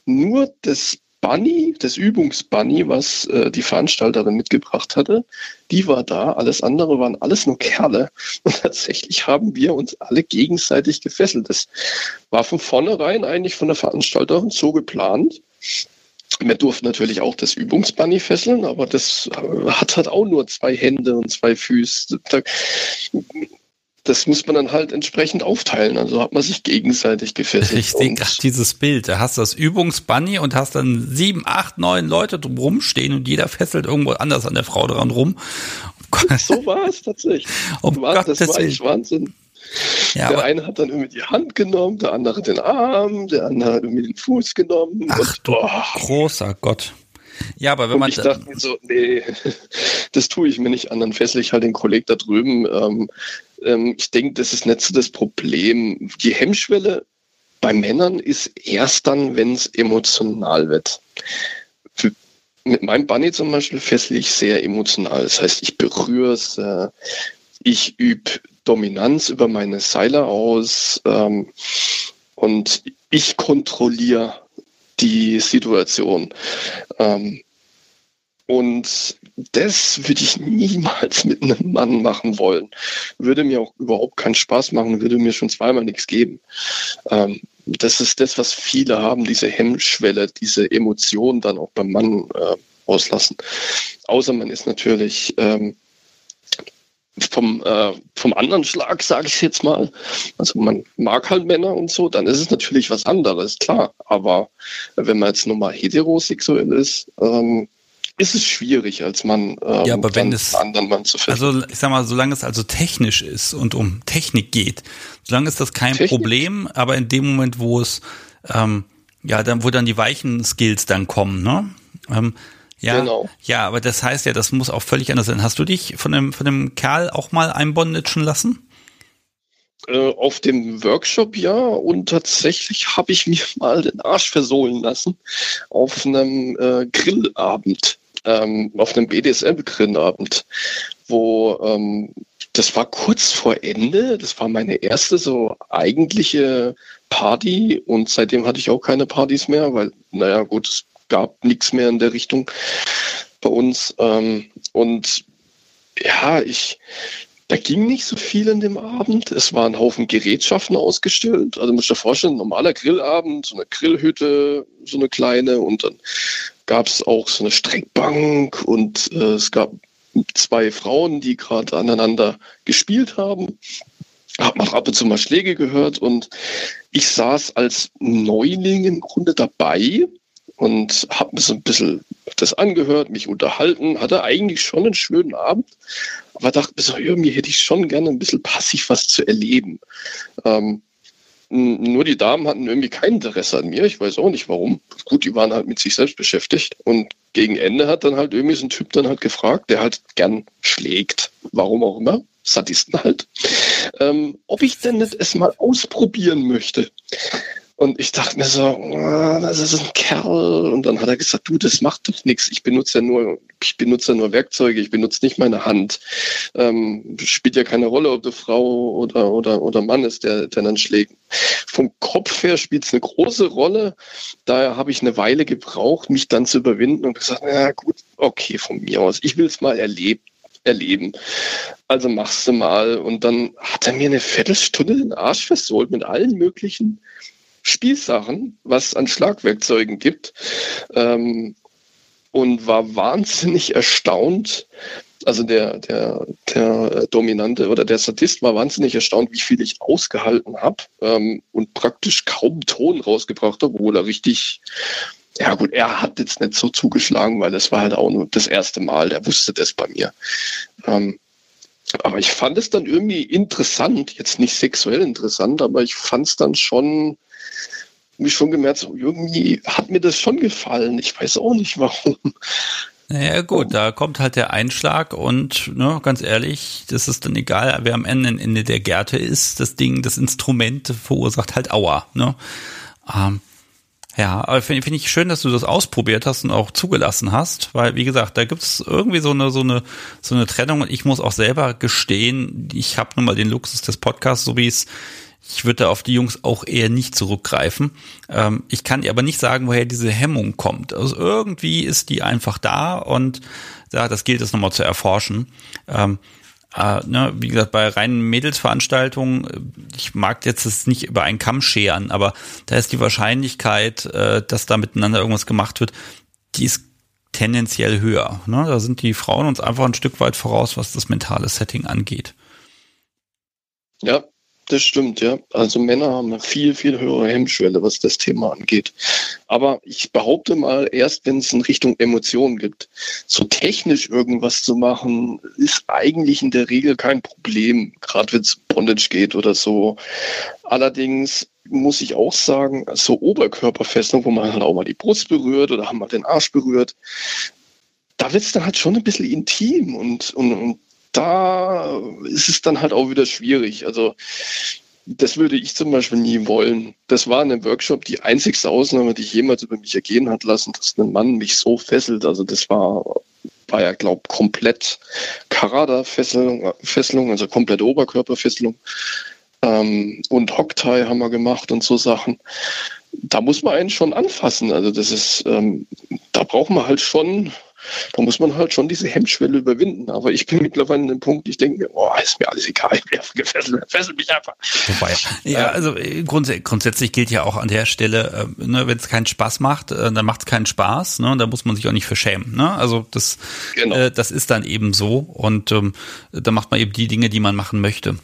Nur das Bunny, das Übungsbunny, was äh, die Veranstalterin mitgebracht hatte, die war da. Alles andere waren alles nur Kerle. Und tatsächlich haben wir uns alle gegenseitig gefesselt. Das war von vornherein eigentlich von der Veranstalterin so geplant. Wir durften natürlich auch das Übungsbunny fesseln, aber das äh, hat halt auch nur zwei Hände und zwei Füße das muss man dann halt entsprechend aufteilen. Also hat man sich gegenseitig gefesselt. Ich sehe gerade dieses Bild. Da hast du das Übungsbunny und hast dann sieben, acht, neun Leute drum stehen und jeder fesselt irgendwo anders an der Frau dran rum. So war es tatsächlich. Um war, das war echt Wahnsinn. Ja, der eine hat dann irgendwie die Hand genommen, der andere den Arm, der andere hat irgendwie den Fuß genommen. Ach und, du oh. großer Gott. Ja, aber wenn und man. Ich dachte mir so, nee, das tue ich mir nicht an, dann fessel ich halt den Kollegen da drüben. Ähm, ähm, ich denke, das ist nicht so das Problem. Die Hemmschwelle bei Männern ist erst dann, wenn es emotional wird. Für, mit meinem Bunny zum Beispiel fessel ich sehr emotional. Das heißt, ich berühre es, äh, ich übe Dominanz über meine Seile aus ähm, und ich kontrolliere die Situation. Ähm, und das würde ich niemals mit einem Mann machen wollen. Würde mir auch überhaupt keinen Spaß machen, würde mir schon zweimal nichts geben. Ähm, das ist das, was viele haben, diese Hemmschwelle, diese Emotionen dann auch beim Mann äh, auslassen. Außer man ist natürlich ähm, vom, äh, vom anderen Schlag, sage ich jetzt mal. Also man mag halt Männer und so, dann ist es natürlich was anderes, klar. Aber wenn man jetzt nur mal heterosexuell ist, ähm, ist es schwierig, als Mann ähm, ja, aber wenn es, anderen Mann zu finden. Also ich sag mal, solange es also technisch ist und um Technik geht, solange ist das kein Technik? Problem, aber in dem Moment, wo es ähm, ja, dann wo dann die weichen Skills dann kommen, ne? Ähm, ja, genau. ja, aber das heißt ja, das muss auch völlig anders sein. Hast du dich von dem, von dem Kerl auch mal einbondagen lassen? Äh, auf dem Workshop ja und tatsächlich habe ich mir mal den Arsch versohlen lassen auf einem äh, Grillabend ähm, auf einem BDSM-Grillabend, wo ähm, das war kurz vor Ende, das war meine erste so eigentliche Party und seitdem hatte ich auch keine Partys mehr, weil, naja, gut, es gab nichts mehr in der Richtung bei uns. Ähm, und ja, ich, da ging nicht so viel in dem Abend. Es waren ein Haufen Gerätschaften ausgestellt. Also muss ich dir vorstellen, normaler Grillabend, so eine Grillhütte, so eine kleine und dann gab es auch so eine Streckbank und äh, es gab zwei Frauen, die gerade aneinander gespielt haben. Hab mal ab und zu mal Schläge gehört und ich saß als Neuling im Grunde dabei und habe mir so ein bisschen das angehört, mich unterhalten, hatte eigentlich schon einen schönen Abend, aber dachte mir so, irgendwie hätte ich schon gerne ein bisschen passiv was zu erleben. Ähm, nur die Damen hatten irgendwie kein Interesse an mir. Ich weiß auch nicht warum. Gut, die waren halt mit sich selbst beschäftigt. Und gegen Ende hat dann halt irgendwie so ein Typ dann halt gefragt, der halt gern schlägt. Warum auch immer. Sadisten halt, ähm, ob ich denn nicht es mal ausprobieren möchte. Und ich dachte mir so, oh, das ist ein Kerl. Und dann hat er gesagt, du, das macht doch nichts. Ich benutze ja nur, ich benutze ja nur Werkzeuge, ich benutze nicht meine Hand. Ähm, spielt ja keine Rolle, ob du Frau oder, oder, oder Mann ist, der, der dann schlägt. Vom Kopf her spielt es eine große Rolle. Daher habe ich eine Weile gebraucht, mich dann zu überwinden und gesagt, na gut, okay, von mir aus. Ich will es mal erleben erleben. Also machst du mal. Und dann hat er mir eine Viertelstunde den Arsch versohlt mit allen möglichen Spielsachen, was an Schlagwerkzeugen gibt. Ähm, und war wahnsinnig erstaunt. Also der, der, der Dominante oder der Sadist war wahnsinnig erstaunt, wie viel ich ausgehalten habe ähm, und praktisch kaum Ton rausgebracht habe, obwohl er richtig, ja gut, er hat jetzt nicht so zugeschlagen, weil das war halt auch nur das erste Mal, der wusste das bei mir. Ähm, aber ich fand es dann irgendwie interessant, jetzt nicht sexuell interessant, aber ich fand es dann schon mich schon gemerkt, so irgendwie hat mir das schon gefallen. Ich weiß auch nicht warum. Naja, gut, da kommt halt der Einschlag und, ne, ganz ehrlich, das ist dann egal, wer am Ende, Ende der Gärte ist, das Ding, das Instrument verursacht halt Aua, ne. Ähm, ja, aber finde find ich schön, dass du das ausprobiert hast und auch zugelassen hast, weil, wie gesagt, da gibt's irgendwie so eine, so eine, so eine Trennung und ich muss auch selber gestehen, ich habe nun mal den Luxus des Podcasts, so wie es ich würde auf die Jungs auch eher nicht zurückgreifen. Ähm, ich kann dir aber nicht sagen, woher diese Hemmung kommt. Also irgendwie ist die einfach da und ja, das gilt es nochmal zu erforschen. Ähm, äh, ne, wie gesagt, bei reinen Mädelsveranstaltungen, ich mag jetzt es nicht über einen Kamm scheren, aber da ist die Wahrscheinlichkeit, äh, dass da miteinander irgendwas gemacht wird, die ist tendenziell höher. Ne? Da sind die Frauen uns einfach ein Stück weit voraus, was das mentale Setting angeht. Ja, das stimmt, ja. Also Männer haben eine viel, viel höhere Hemmschwelle, was das Thema angeht. Aber ich behaupte mal, erst wenn es in Richtung Emotionen gibt, so technisch irgendwas zu machen, ist eigentlich in der Regel kein Problem, gerade wenn es Bondage geht oder so. Allerdings muss ich auch sagen, so Oberkörperfestung, wo man halt auch mal die Brust berührt oder haben mal den Arsch berührt, da wird es dann halt schon ein bisschen intim und, und, und da ist es dann halt auch wieder schwierig. Also das würde ich zum Beispiel nie wollen. Das war in einem Workshop die einzigste Ausnahme, die ich jemals über mich ergehen hat lassen, dass ein Mann mich so fesselt. Also das war, war ja, glaube komplett Karada-Fesselung, Fesselung, also komplette Oberkörperfesselung. Ähm, und Hocktie haben wir gemacht und so Sachen. Da muss man einen schon anfassen. Also das ist, ähm, da braucht man halt schon da muss man halt schon diese Hemmschwelle überwinden. Aber ich bin mittlerweile an dem Punkt, ich denke mir, oh, ist mir alles egal, wer gefesselt, fesselt mich einfach. Wobei, ja, also äh, grunds grundsätzlich gilt ja auch an der Stelle, äh, ne, wenn es keinen Spaß macht, äh, dann macht es keinen Spaß, ne, und da muss man sich auch nicht verschämen. Ne? Also das, genau. äh, das ist dann eben so und ähm, da macht man eben die Dinge, die man machen möchte.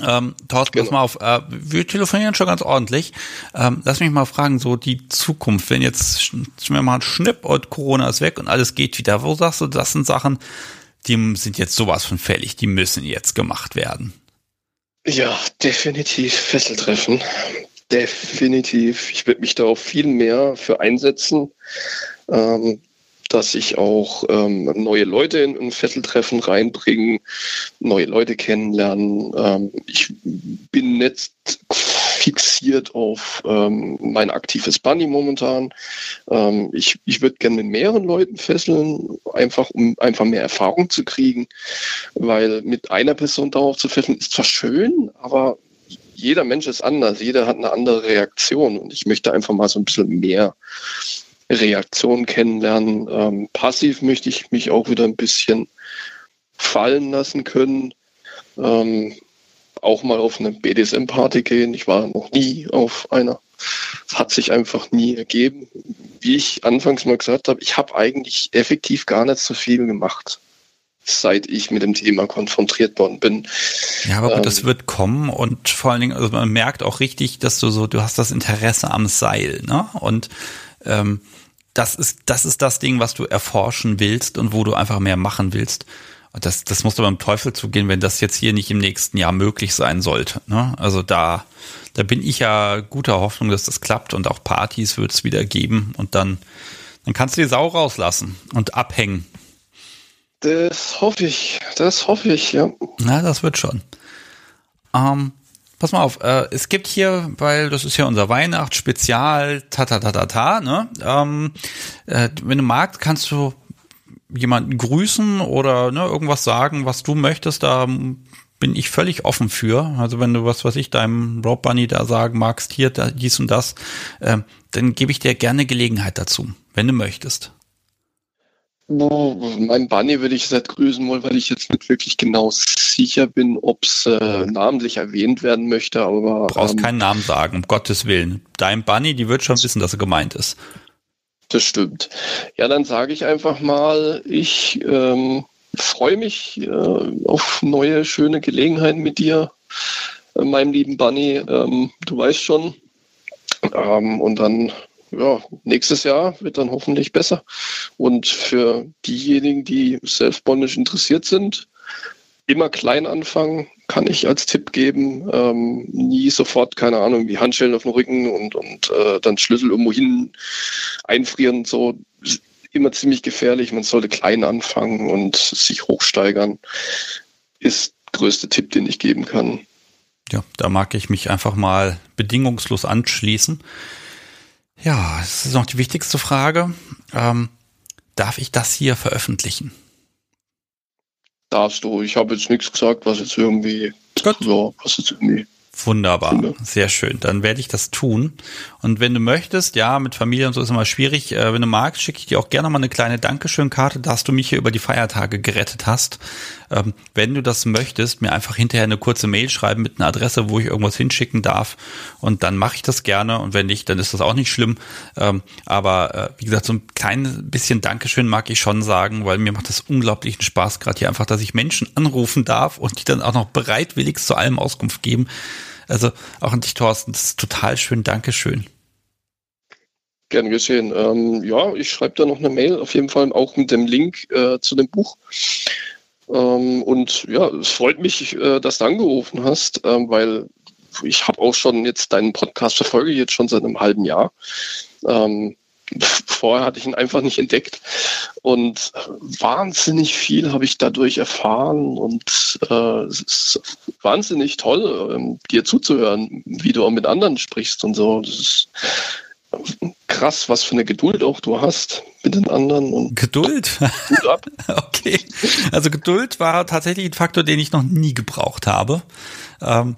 Ähm, Thorsten, genau. pass mal auf, äh, wir telefonieren schon ganz ordentlich. Ähm, lass mich mal fragen, so die Zukunft, wenn jetzt mal ein Schnipp und Corona ist weg und alles geht wieder, wo sagst du, das sind Sachen, die sind jetzt sowas von fällig, die müssen jetzt gemacht werden? Ja, definitiv Fesseltreffen. Definitiv. Ich würde mich da auch viel mehr für einsetzen. Ähm, dass ich auch ähm, neue Leute in ein Fesseltreffen reinbringen, neue Leute kennenlernen. Ähm, ich bin nicht fixiert auf ähm, mein aktives Bunny momentan. Ähm, ich ich würde gerne mit mehreren Leuten fesseln, einfach um einfach mehr Erfahrung zu kriegen, weil mit einer Person darauf zu fesseln ist zwar schön, aber jeder Mensch ist anders, jeder hat eine andere Reaktion und ich möchte einfach mal so ein bisschen mehr Reaktion kennenlernen. Ähm, passiv möchte ich mich auch wieder ein bisschen fallen lassen können. Ähm, auch mal auf eine BDSM-Party gehen. Ich war noch nie auf einer. Es hat sich einfach nie ergeben. Wie ich anfangs mal gesagt habe, ich habe eigentlich effektiv gar nicht so viel gemacht, seit ich mit dem Thema konfrontiert worden bin. Ja, aber gut, ähm, das wird kommen und vor allen Dingen, also man merkt auch richtig, dass du so, du hast das Interesse am Seil, ne? Und ähm, das ist, das ist das Ding, was du erforschen willst und wo du einfach mehr machen willst. Das, das musst du beim Teufel zugehen, wenn das jetzt hier nicht im nächsten Jahr möglich sein sollte. Ne? Also da, da bin ich ja guter Hoffnung, dass das klappt und auch Partys wird es wieder geben und dann, dann kannst du die Sau rauslassen und abhängen. Das hoffe ich, das hoffe ich, ja. Na, das wird schon. Ähm, pass mal auf, äh, es gibt hier, weil das ist ja unser Weihnachtsspezial, ta ta ta ta ta, ne? Ähm, äh, wenn du magst, kannst du jemanden grüßen oder ne, irgendwas sagen, was du möchtest, da bin ich völlig offen für. Also wenn du was, was ich deinem Rob Bunny da sagen magst, hier, da, dies und das, äh, dann gebe ich dir gerne Gelegenheit dazu, wenn du möchtest. Mein Bunny würde ich jetzt grüßen wollen, weil ich jetzt nicht wirklich genau sicher bin, ob es äh, namentlich erwähnt werden möchte. Aber du brauchst ähm, keinen Namen sagen, um Gottes Willen. Dein Bunny, die wird schon wissen, dass er gemeint ist. Das stimmt. Ja, dann sage ich einfach mal, ich ähm, freue mich äh, auf neue schöne Gelegenheiten mit dir, äh, meinem lieben Bunny. Ähm, du weißt schon. Ähm, und dann ja, nächstes Jahr wird dann hoffentlich besser. Und für diejenigen, die Self-Bondage interessiert sind, immer klein anfangen, kann ich als Tipp geben. Ähm, nie sofort, keine Ahnung, wie Handschellen auf dem Rücken und, und äh, dann Schlüssel irgendwo hin einfrieren. So immer ziemlich gefährlich. Man sollte klein anfangen und sich hochsteigern. Ist der größte Tipp, den ich geben kann. Ja, da mag ich mich einfach mal bedingungslos anschließen. Ja, es ist noch die wichtigste Frage. Ähm, darf ich das hier veröffentlichen? Darfst du. Ich habe jetzt nichts gesagt, was jetzt irgendwie, ja, was jetzt irgendwie Wunderbar, sehr schön. Dann werde ich das tun. Und wenn du möchtest, ja, mit Familie und so ist immer schwierig. Äh, wenn du magst, schicke ich dir auch gerne mal eine kleine Dankeschön-Karte, dass du mich hier über die Feiertage gerettet hast. Ähm, wenn du das möchtest, mir einfach hinterher eine kurze Mail schreiben mit einer Adresse, wo ich irgendwas hinschicken darf. Und dann mache ich das gerne. Und wenn nicht, dann ist das auch nicht schlimm. Ähm, aber äh, wie gesagt, so ein kleines bisschen Dankeschön mag ich schon sagen, weil mir macht das unglaublichen Spaß, gerade hier einfach, dass ich Menschen anrufen darf und die dann auch noch bereitwillig zu allem Auskunft geben. Also auch an dich, Thorsten, das ist total schön. Dankeschön. Gern geschehen. Ähm, ja, ich schreibe da noch eine Mail, auf jeden Fall auch mit dem Link äh, zu dem Buch. Ähm, und ja, es freut mich, äh, dass du angerufen hast, äh, weil ich habe auch schon jetzt deinen Podcast verfolge, jetzt schon seit einem halben Jahr. Ähm, vorher hatte ich ihn einfach nicht entdeckt. Und wahnsinnig viel habe ich dadurch erfahren und äh, es ist wahnsinnig toll, ähm, dir zuzuhören, wie du auch mit anderen sprichst und so. Das ist krass, was für eine Geduld auch du hast mit den anderen. Und Geduld? okay. Also Geduld war tatsächlich ein Faktor, den ich noch nie gebraucht habe. Ähm,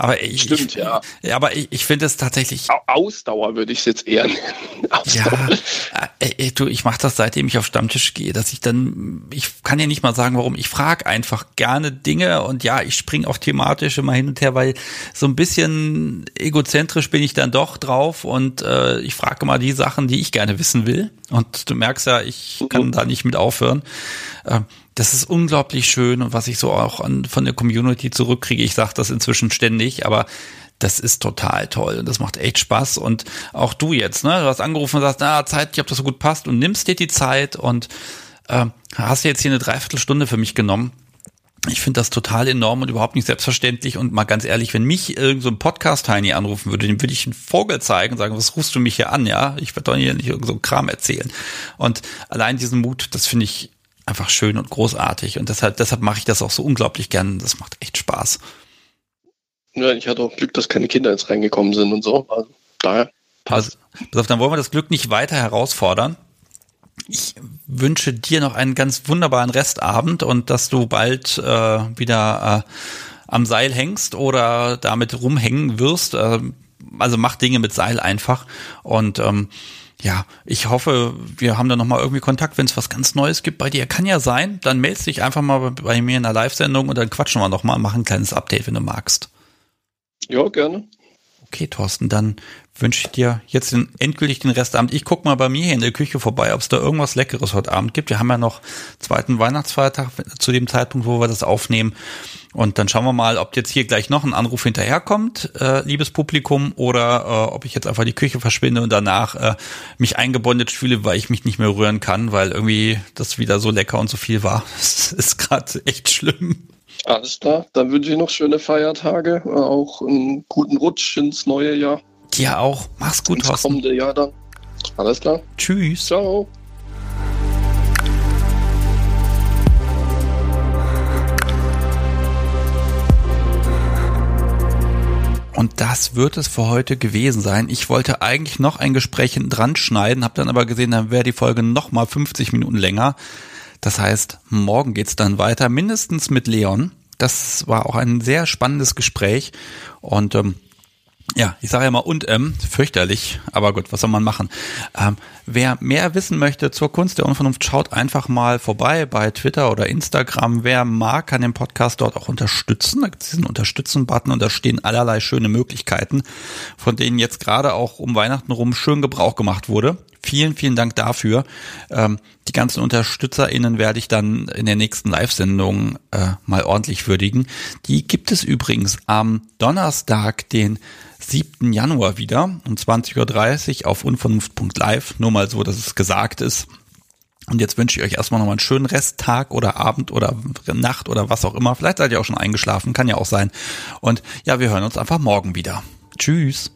aber ich, Stimmt, ich, ja. Aber ich, ich finde es tatsächlich. Ausdauer würde ich es jetzt eher nennen. Ausdauer. Ja, äh, äh, du, ich mache das seitdem ich auf Stammtisch gehe, dass ich dann, ich kann ja nicht mal sagen, warum. Ich frage einfach gerne Dinge und ja, ich springe auch thematisch immer hin und her, weil so ein bisschen egozentrisch bin ich dann doch drauf und äh, ich frage mal die Sachen, die ich gerne wissen will. Und du merkst ja, ich kann mhm. da nicht mit aufhören. Äh, das ist unglaublich schön und was ich so auch an, von der Community zurückkriege, ich sage das inzwischen ständig, aber das ist total toll und das macht echt Spaß und auch du jetzt, ne? Du hast angerufen und sagst, na, Zeit, ich ob das so gut passt und nimmst dir die Zeit und äh, hast jetzt hier eine Dreiviertelstunde für mich genommen. Ich finde das total enorm und überhaupt nicht selbstverständlich. Und mal ganz ehrlich, wenn mich irgend so ein Podcast-Heini anrufen würde, dem würde ich einen Vogel zeigen und sagen, was rufst du mich hier an, ja? Ich werde doch hier nicht irgend so Kram erzählen. Und allein diesen Mut, das finde ich einfach schön und großartig. Und deshalb, deshalb mache ich das auch so unglaublich gern. Das macht echt Spaß. Ja, ich hatte auch Glück, dass keine Kinder jetzt reingekommen sind und so. Also, daher passt. Also, pass auf, dann wollen wir das Glück nicht weiter herausfordern. Ich wünsche dir noch einen ganz wunderbaren Restabend und dass du bald äh, wieder äh, am Seil hängst oder damit rumhängen wirst. Äh, also mach Dinge mit Seil einfach und ähm, ja, ich hoffe, wir haben da nochmal irgendwie Kontakt, wenn es was ganz Neues gibt bei dir. Kann ja sein, dann meldest dich einfach mal bei mir in der Live-Sendung und dann quatschen wir nochmal und machen ein kleines Update, wenn du magst. Ja, gerne. Okay, Thorsten, dann wünsche ich dir jetzt den, endgültig den Restabend. Ich guck mal bei mir hier in der Küche vorbei, ob es da irgendwas Leckeres heute Abend gibt. Wir haben ja noch zweiten Weihnachtsfeiertag zu dem Zeitpunkt, wo wir das aufnehmen. Und dann schauen wir mal, ob jetzt hier gleich noch ein Anruf hinterherkommt, äh, liebes Publikum, oder äh, ob ich jetzt einfach die Küche verschwinde und danach äh, mich eingebondet fühle, weil ich mich nicht mehr rühren kann, weil irgendwie das wieder so lecker und so viel war. Das ist gerade echt schlimm. Alles klar, dann wünsche ich noch schöne Feiertage, äh, auch einen guten Rutsch ins neue Jahr. Dir auch. Mach's gut, Ins Thorsten. kommende dann. Alles klar. Tschüss. Ciao. Und das wird es für heute gewesen sein. Ich wollte eigentlich noch ein Gespräch hinten dran schneiden, habe dann aber gesehen, dann wäre die Folge nochmal 50 Minuten länger. Das heißt, morgen geht es dann weiter, mindestens mit Leon. Das war auch ein sehr spannendes Gespräch und ähm, ja, ich sage ja mal und ähm, fürchterlich, aber gut, was soll man machen? Ähm, wer mehr wissen möchte zur Kunst der Unvernunft, schaut einfach mal vorbei bei Twitter oder Instagram. Wer mag, kann den Podcast dort auch unterstützen. Da gibt es diesen Unterstützen-Button und da stehen allerlei schöne Möglichkeiten, von denen jetzt gerade auch um Weihnachten rum schön Gebrauch gemacht wurde. Vielen, vielen Dank dafür. Ähm, die ganzen UnterstützerInnen werde ich dann in der nächsten Live-Sendung äh, mal ordentlich würdigen. Die gibt es übrigens am Donnerstag, den 7. Januar wieder um 20.30 Uhr auf unvernunft.live. Nur mal so, dass es gesagt ist. Und jetzt wünsche ich euch erstmal nochmal einen schönen Resttag oder Abend oder Nacht oder was auch immer. Vielleicht seid ihr auch schon eingeschlafen, kann ja auch sein. Und ja, wir hören uns einfach morgen wieder. Tschüss.